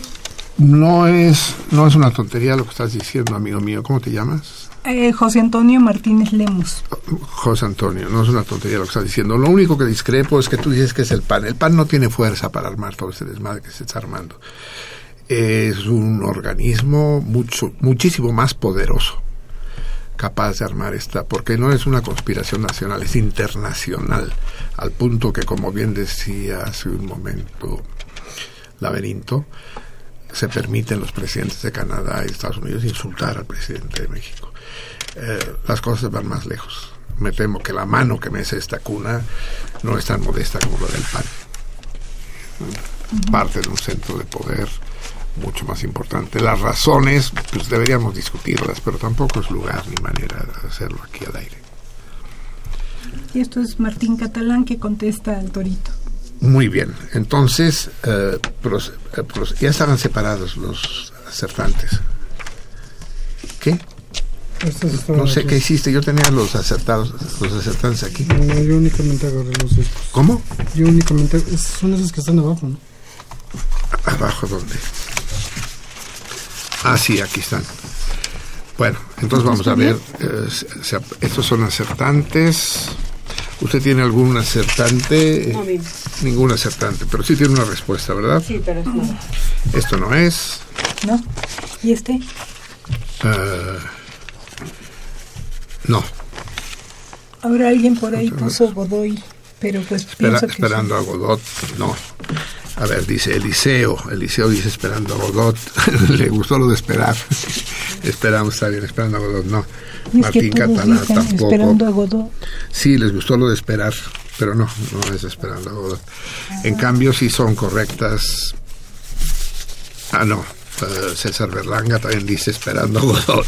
no, es, no es una tontería lo que estás diciendo, amigo mío. ¿Cómo te llamas? Eh, José Antonio Martínez Lemus. José Antonio, no es una tontería lo que estás diciendo. Lo único que discrepo es que tú dices que es el PAN. El PAN no tiene fuerza para armar todo ese desmadre que se está armando. Es un organismo mucho, muchísimo más poderoso capaz de armar esta, porque no es una conspiración nacional, es internacional, al punto que, como bien decía hace un momento Laberinto, se permiten los presidentes de Canadá y Estados Unidos insultar al presidente de México. Eh, las cosas van más lejos. Me temo que la mano que mece esta cuna no es tan modesta como la del PAN. Parte de un centro de poder mucho más importante. Las razones, pues deberíamos discutirlas, pero tampoco es lugar ni manera de hacerlo aquí al aire. Y esto es Martín Catalán que contesta al Torito. Muy bien, entonces eh, pros- eh, pros- ya estaban separados los acertantes. ¿Qué? No sé aquí. qué hiciste, yo tenía los acertados, los acertantes aquí. No, no, yo únicamente agarré los discos. ¿Cómo? Yo únicamente. son esos que están abajo, ¿no? ¿Abajo dónde? Ah, sí, aquí están. Bueno, entonces vamos a ver. eh, estos son acertantes. ¿Usted tiene algún acertante? No, Ningún acertante, pero sí tiene una respuesta, ¿verdad? Sí, pero es no. Esto no es. ¿No? ¿Y este? eh, no, Ahora alguien por ahí puso Godoy, pero pues espera- esperando a Godot. No. A ver, dice Eliseo. Eliseo dice esperando a Godot. Le gustó lo de esperar. Esperamos, está bien, esperando a Godot. No. Martín Catalá tampoco. esperando a Godot. Sí, les gustó lo de esperar, pero no, no es esperando a Godot. En cambio, sí son correctas. Ah, no. eh, César Berlanga también dice esperando a Godot.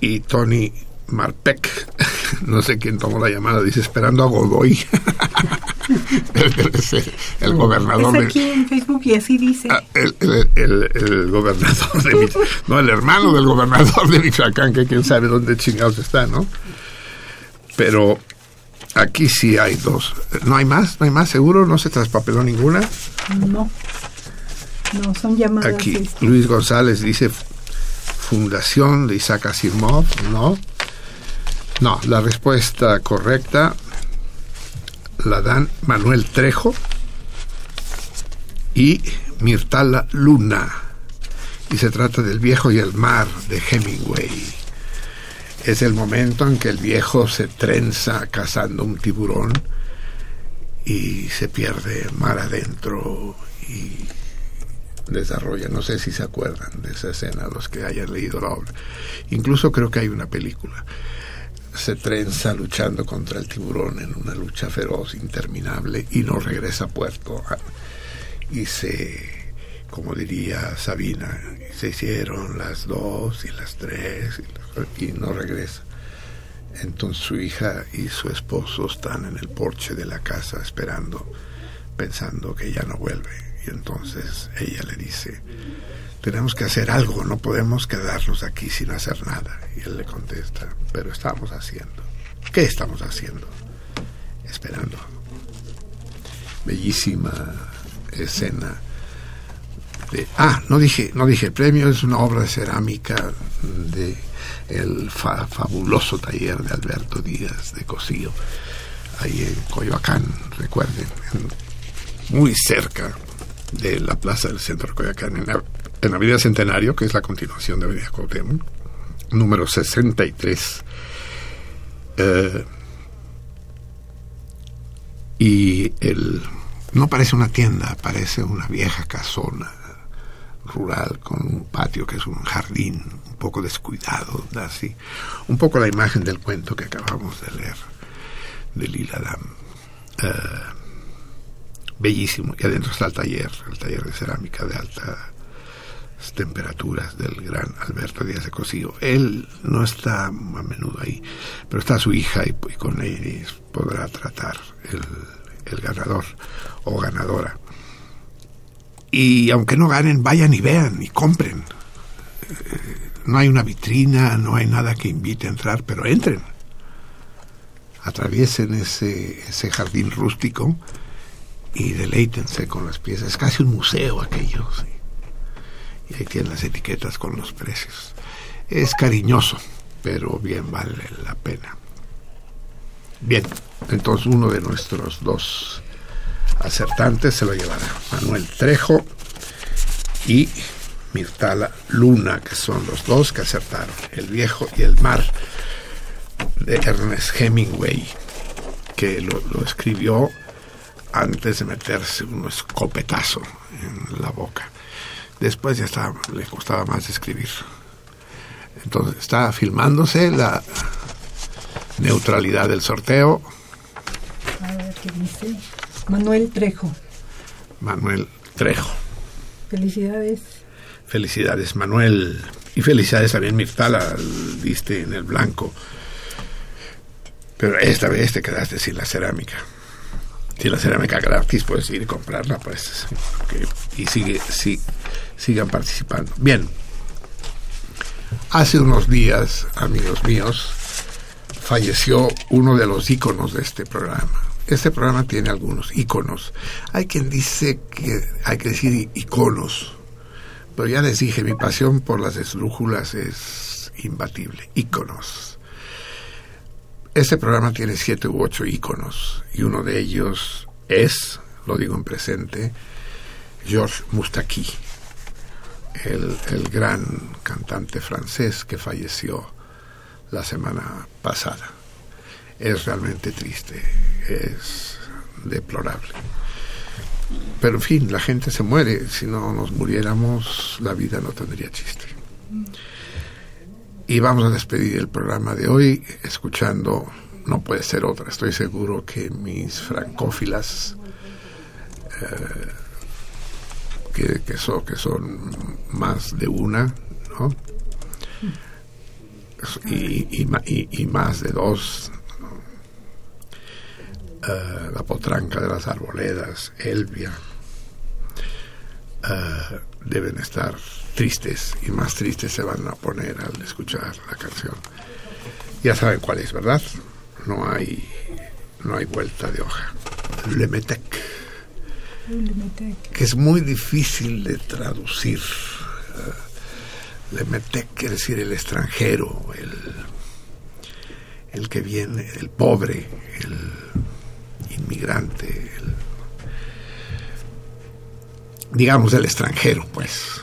Y Tony Marpec, no sé quién tomó la llamada, dice esperando a Godoy. el, el- el gobernador Es de, aquí en Facebook y así dice. Ah, el, gobernador de Michoacán, no, el hermano del gobernador de Michoacán, que quién sabe dónde chingados está, ¿no? Pero aquí sí hay dos. ¿No hay más? ¿No hay más? ¿Seguro? ¿No se traspapeló ninguna? No. No, son llamadas. Aquí Luis González dice Fundación de Isaac Asimov, ¿no? No, la respuesta correcta la dan Manuel Trejo y Mirtala Luna. Y se trata del viejo y el mar de Hemingway. Es el momento en que el viejo se trenza cazando un tiburón y se pierde mar adentro y desarrolla. No sé si se acuerdan de esa escena, los que hayan leído la obra. Incluso creo que hay una película. Se trenza luchando contra el tiburón en una lucha feroz, interminable, y no regresa a puerto. Y se, como diría Sabina, se hicieron las dos y las tres y, y no regresa. Entonces su hija y su esposo están en el porche de la casa esperando, pensando que ya no vuelve. Y entonces ella le dice, tenemos que hacer algo, no podemos quedarnos aquí sin hacer nada. Y él le contesta, pero estamos haciendo. ¿Qué estamos haciendo? Esperando. Bellísima escena. Ah, no dije, no dije, el premio es una obra de cerámica de fabuloso taller de Alberto Díaz de Cosío, ahí en Coyoacán, recuerden, en, muy cerca de la plaza del centro de Coyoacán, en la, en Avenida Centenario, que es la continuación de Avenida Cuauhtémoc, número 63. Eh, y el no parece una tienda, parece una vieja casona rural con un patio que es un jardín un poco descuidado, así un poco la imagen del cuento que acabamos de leer de Lila Dam. Uh, bellísimo. Y adentro está el taller, el taller de cerámica de altas temperaturas del gran Alberto Díaz de Cosío. Él no está a menudo ahí, pero está su hija y, con ella podrá tratar el, el ganador o ganadora. Y aunque no ganen, vayan y vean y compren. Eh, no hay una vitrina, no hay nada que invite a entrar, pero entren. Atraviesen ese, ese jardín rústico y deleítense con las piezas. Es casi un museo aquello. ¿sí? Y ahí tienen las etiquetas con los precios. Es cariñoso, pero bien vale la pena. Bien, entonces uno de nuestros dos acertantes se lo llevará Manuel Trejo y Mirtala Luna, que son los dos que acertaron, El viejo y el mar, de Ernest Hemingway, que lo, lo escribió antes de meterse un escopetazo en la boca. Después ya estaba, le costaba más escribir. Entonces está filmándose la neutralidad del sorteo. A ver qué dice. Manuel Trejo. Manuel Trejo. Felicidades. Felicidades, Manuel. Y felicidades también, Mirtala, diste en el blanco. Pero esta vez te quedaste sin la cerámica. Sin la cerámica gratis puedes ir y comprarla, pues. Okay. Y sigue, sí, sigan participando. Bien. Hace unos días, amigos míos, falleció uno de los íconos de este programa. Este programa tiene algunos íconos. Hay quien dice que hay que decir iconos, pero ya les dije, mi pasión por las esdrújulas es imbatible. Íconos. Este programa tiene siete u ocho íconos y uno de ellos es, lo digo en presente, Georges Moustaki, el, gran cantante francés que falleció la semana pasada. Es realmente triste, es deplorable. Pero en fin, la gente se muere. Si no nos muriéramos, la vida no tendría chiste. Y vamos a despedir el programa de hoy escuchando, no puede ser otra, estoy seguro que mis francófilas, eh, que, son, que son más de una, ¿no? Y, y, más de dos, Uh, la potranca de las arboledas, Elvia, uh, deben estar tristes y más tristes se van a poner al escuchar la canción. Ya saben cuál es, ¿verdad? No hay, no hay vuelta de hoja. Le Metec, que es muy difícil de traducir. Uh, Le Metec quiere decir el extranjero, el, el que viene, el pobre, el inmigrante, el, digamos del extranjero, pues,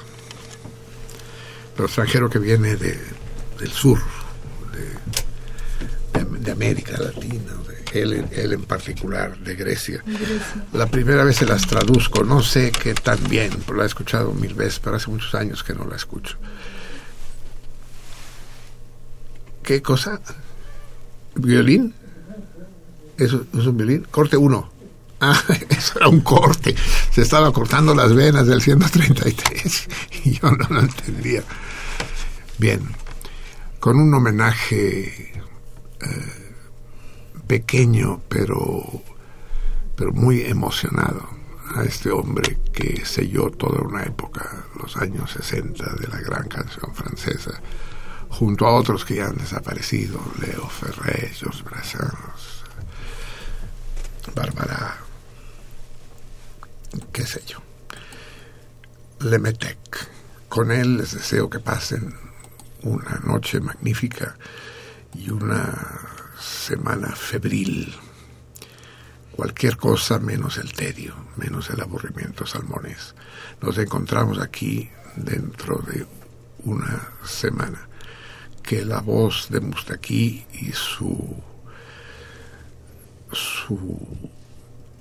pero extranjero que viene de, del sur, de, de, de América Latina, él, él, en particular, de Grecia. Grecia. La primera vez se las traduzco, no sé qué tan bien, pero la he escuchado mil veces, pero hace muchos años que no la escucho. ¿Qué cosa? ¿Violín? ¿Eso es un violín? Corte 1. Ah, eso era un corte. Se estaba cortando las venas del 133 y yo no lo entendía. Bien, con un homenaje eh, pequeño pero, pero muy emocionado a este hombre que selló toda una época, los años 60 de la gran canción francesa, junto a otros que ya han desaparecido, Leo Ferré, Georges Brassens, Bárbara, qué sé yo. Lemetec. Con él les deseo que pasen una noche magnífica y una semana febril. Cualquier cosa menos el tedio, menos el aburrimiento salmones. Nos encontramos aquí dentro de una semana. Que la voz de Mustaquí y su su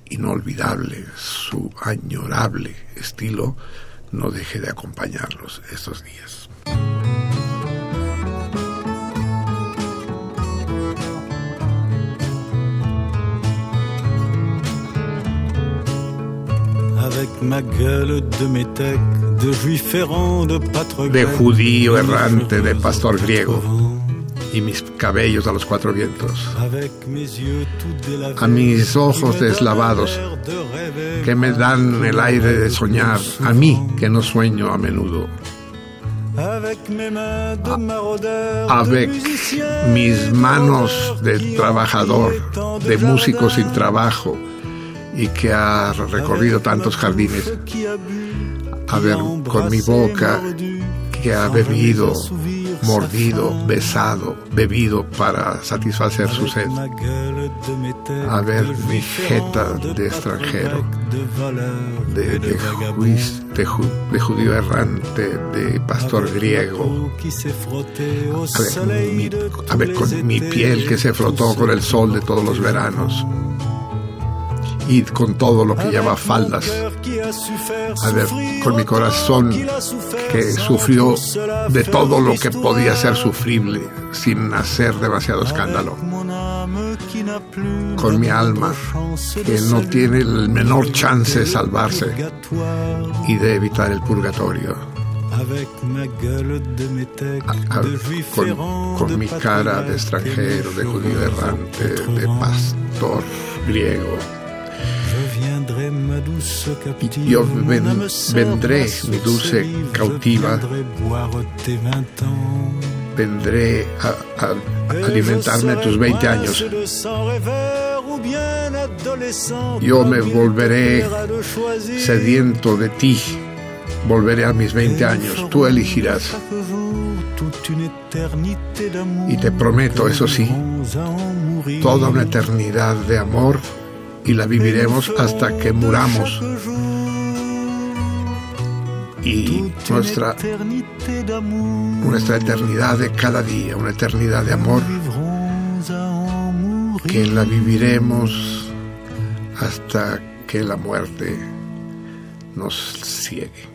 inolvidable, su añorable estilo no deje de acompañarlos estos días. Avec ma gueule de métèque, de juif errant, de De judío errante, de pastor griego, y mis cabellos a los cuatro vientos, a mis ojos deslavados, que me dan el aire de soñar, a mí que no sueño a menudo, Avec mis manos de trabajador, de músico sin trabajo y que ha recorrido tantos jardines, a ver, con mi boca que ha bebido, mordido, besado, bebido para satisfacer su sed, a ver mi jeta de extranjero, de de, juiz- de ju- de judío errante, de pastor griego, a ver, mi- a ver, con mi piel que se frotó con el sol de todos los veranos y con todo lo que lleva faldas. a ver, con mi corazón que sufrió de todo lo que podía ser sufrible sin hacer demasiado escándalo. Con mi alma que no tiene el menor chance de salvarse y de evitar el purgatorio. Avec ma gueule de métèque, A- de juif con, con mi cara de extranjero, de judío errante, de pastor griego. Yo ven- vendré, mi dulce cautiva. Vendré a, a- a alimentarme tus 20 años. Yo me volveré sediento de ti. Volveré a mis 20 años. Tú elegirás. Y te prometo, eso sí, toda una eternidad de amor y la viviremos hasta que muramos. Y nuestra, nuestra eternidad de cada día, una eternidad de amor que la viviremos hasta que la muerte nos ciegue.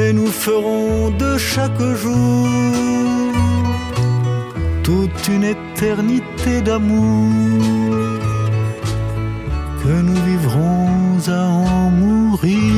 Et nous ferons de chaque jour toute une éternité d'amour que nous vivrons à en mourir.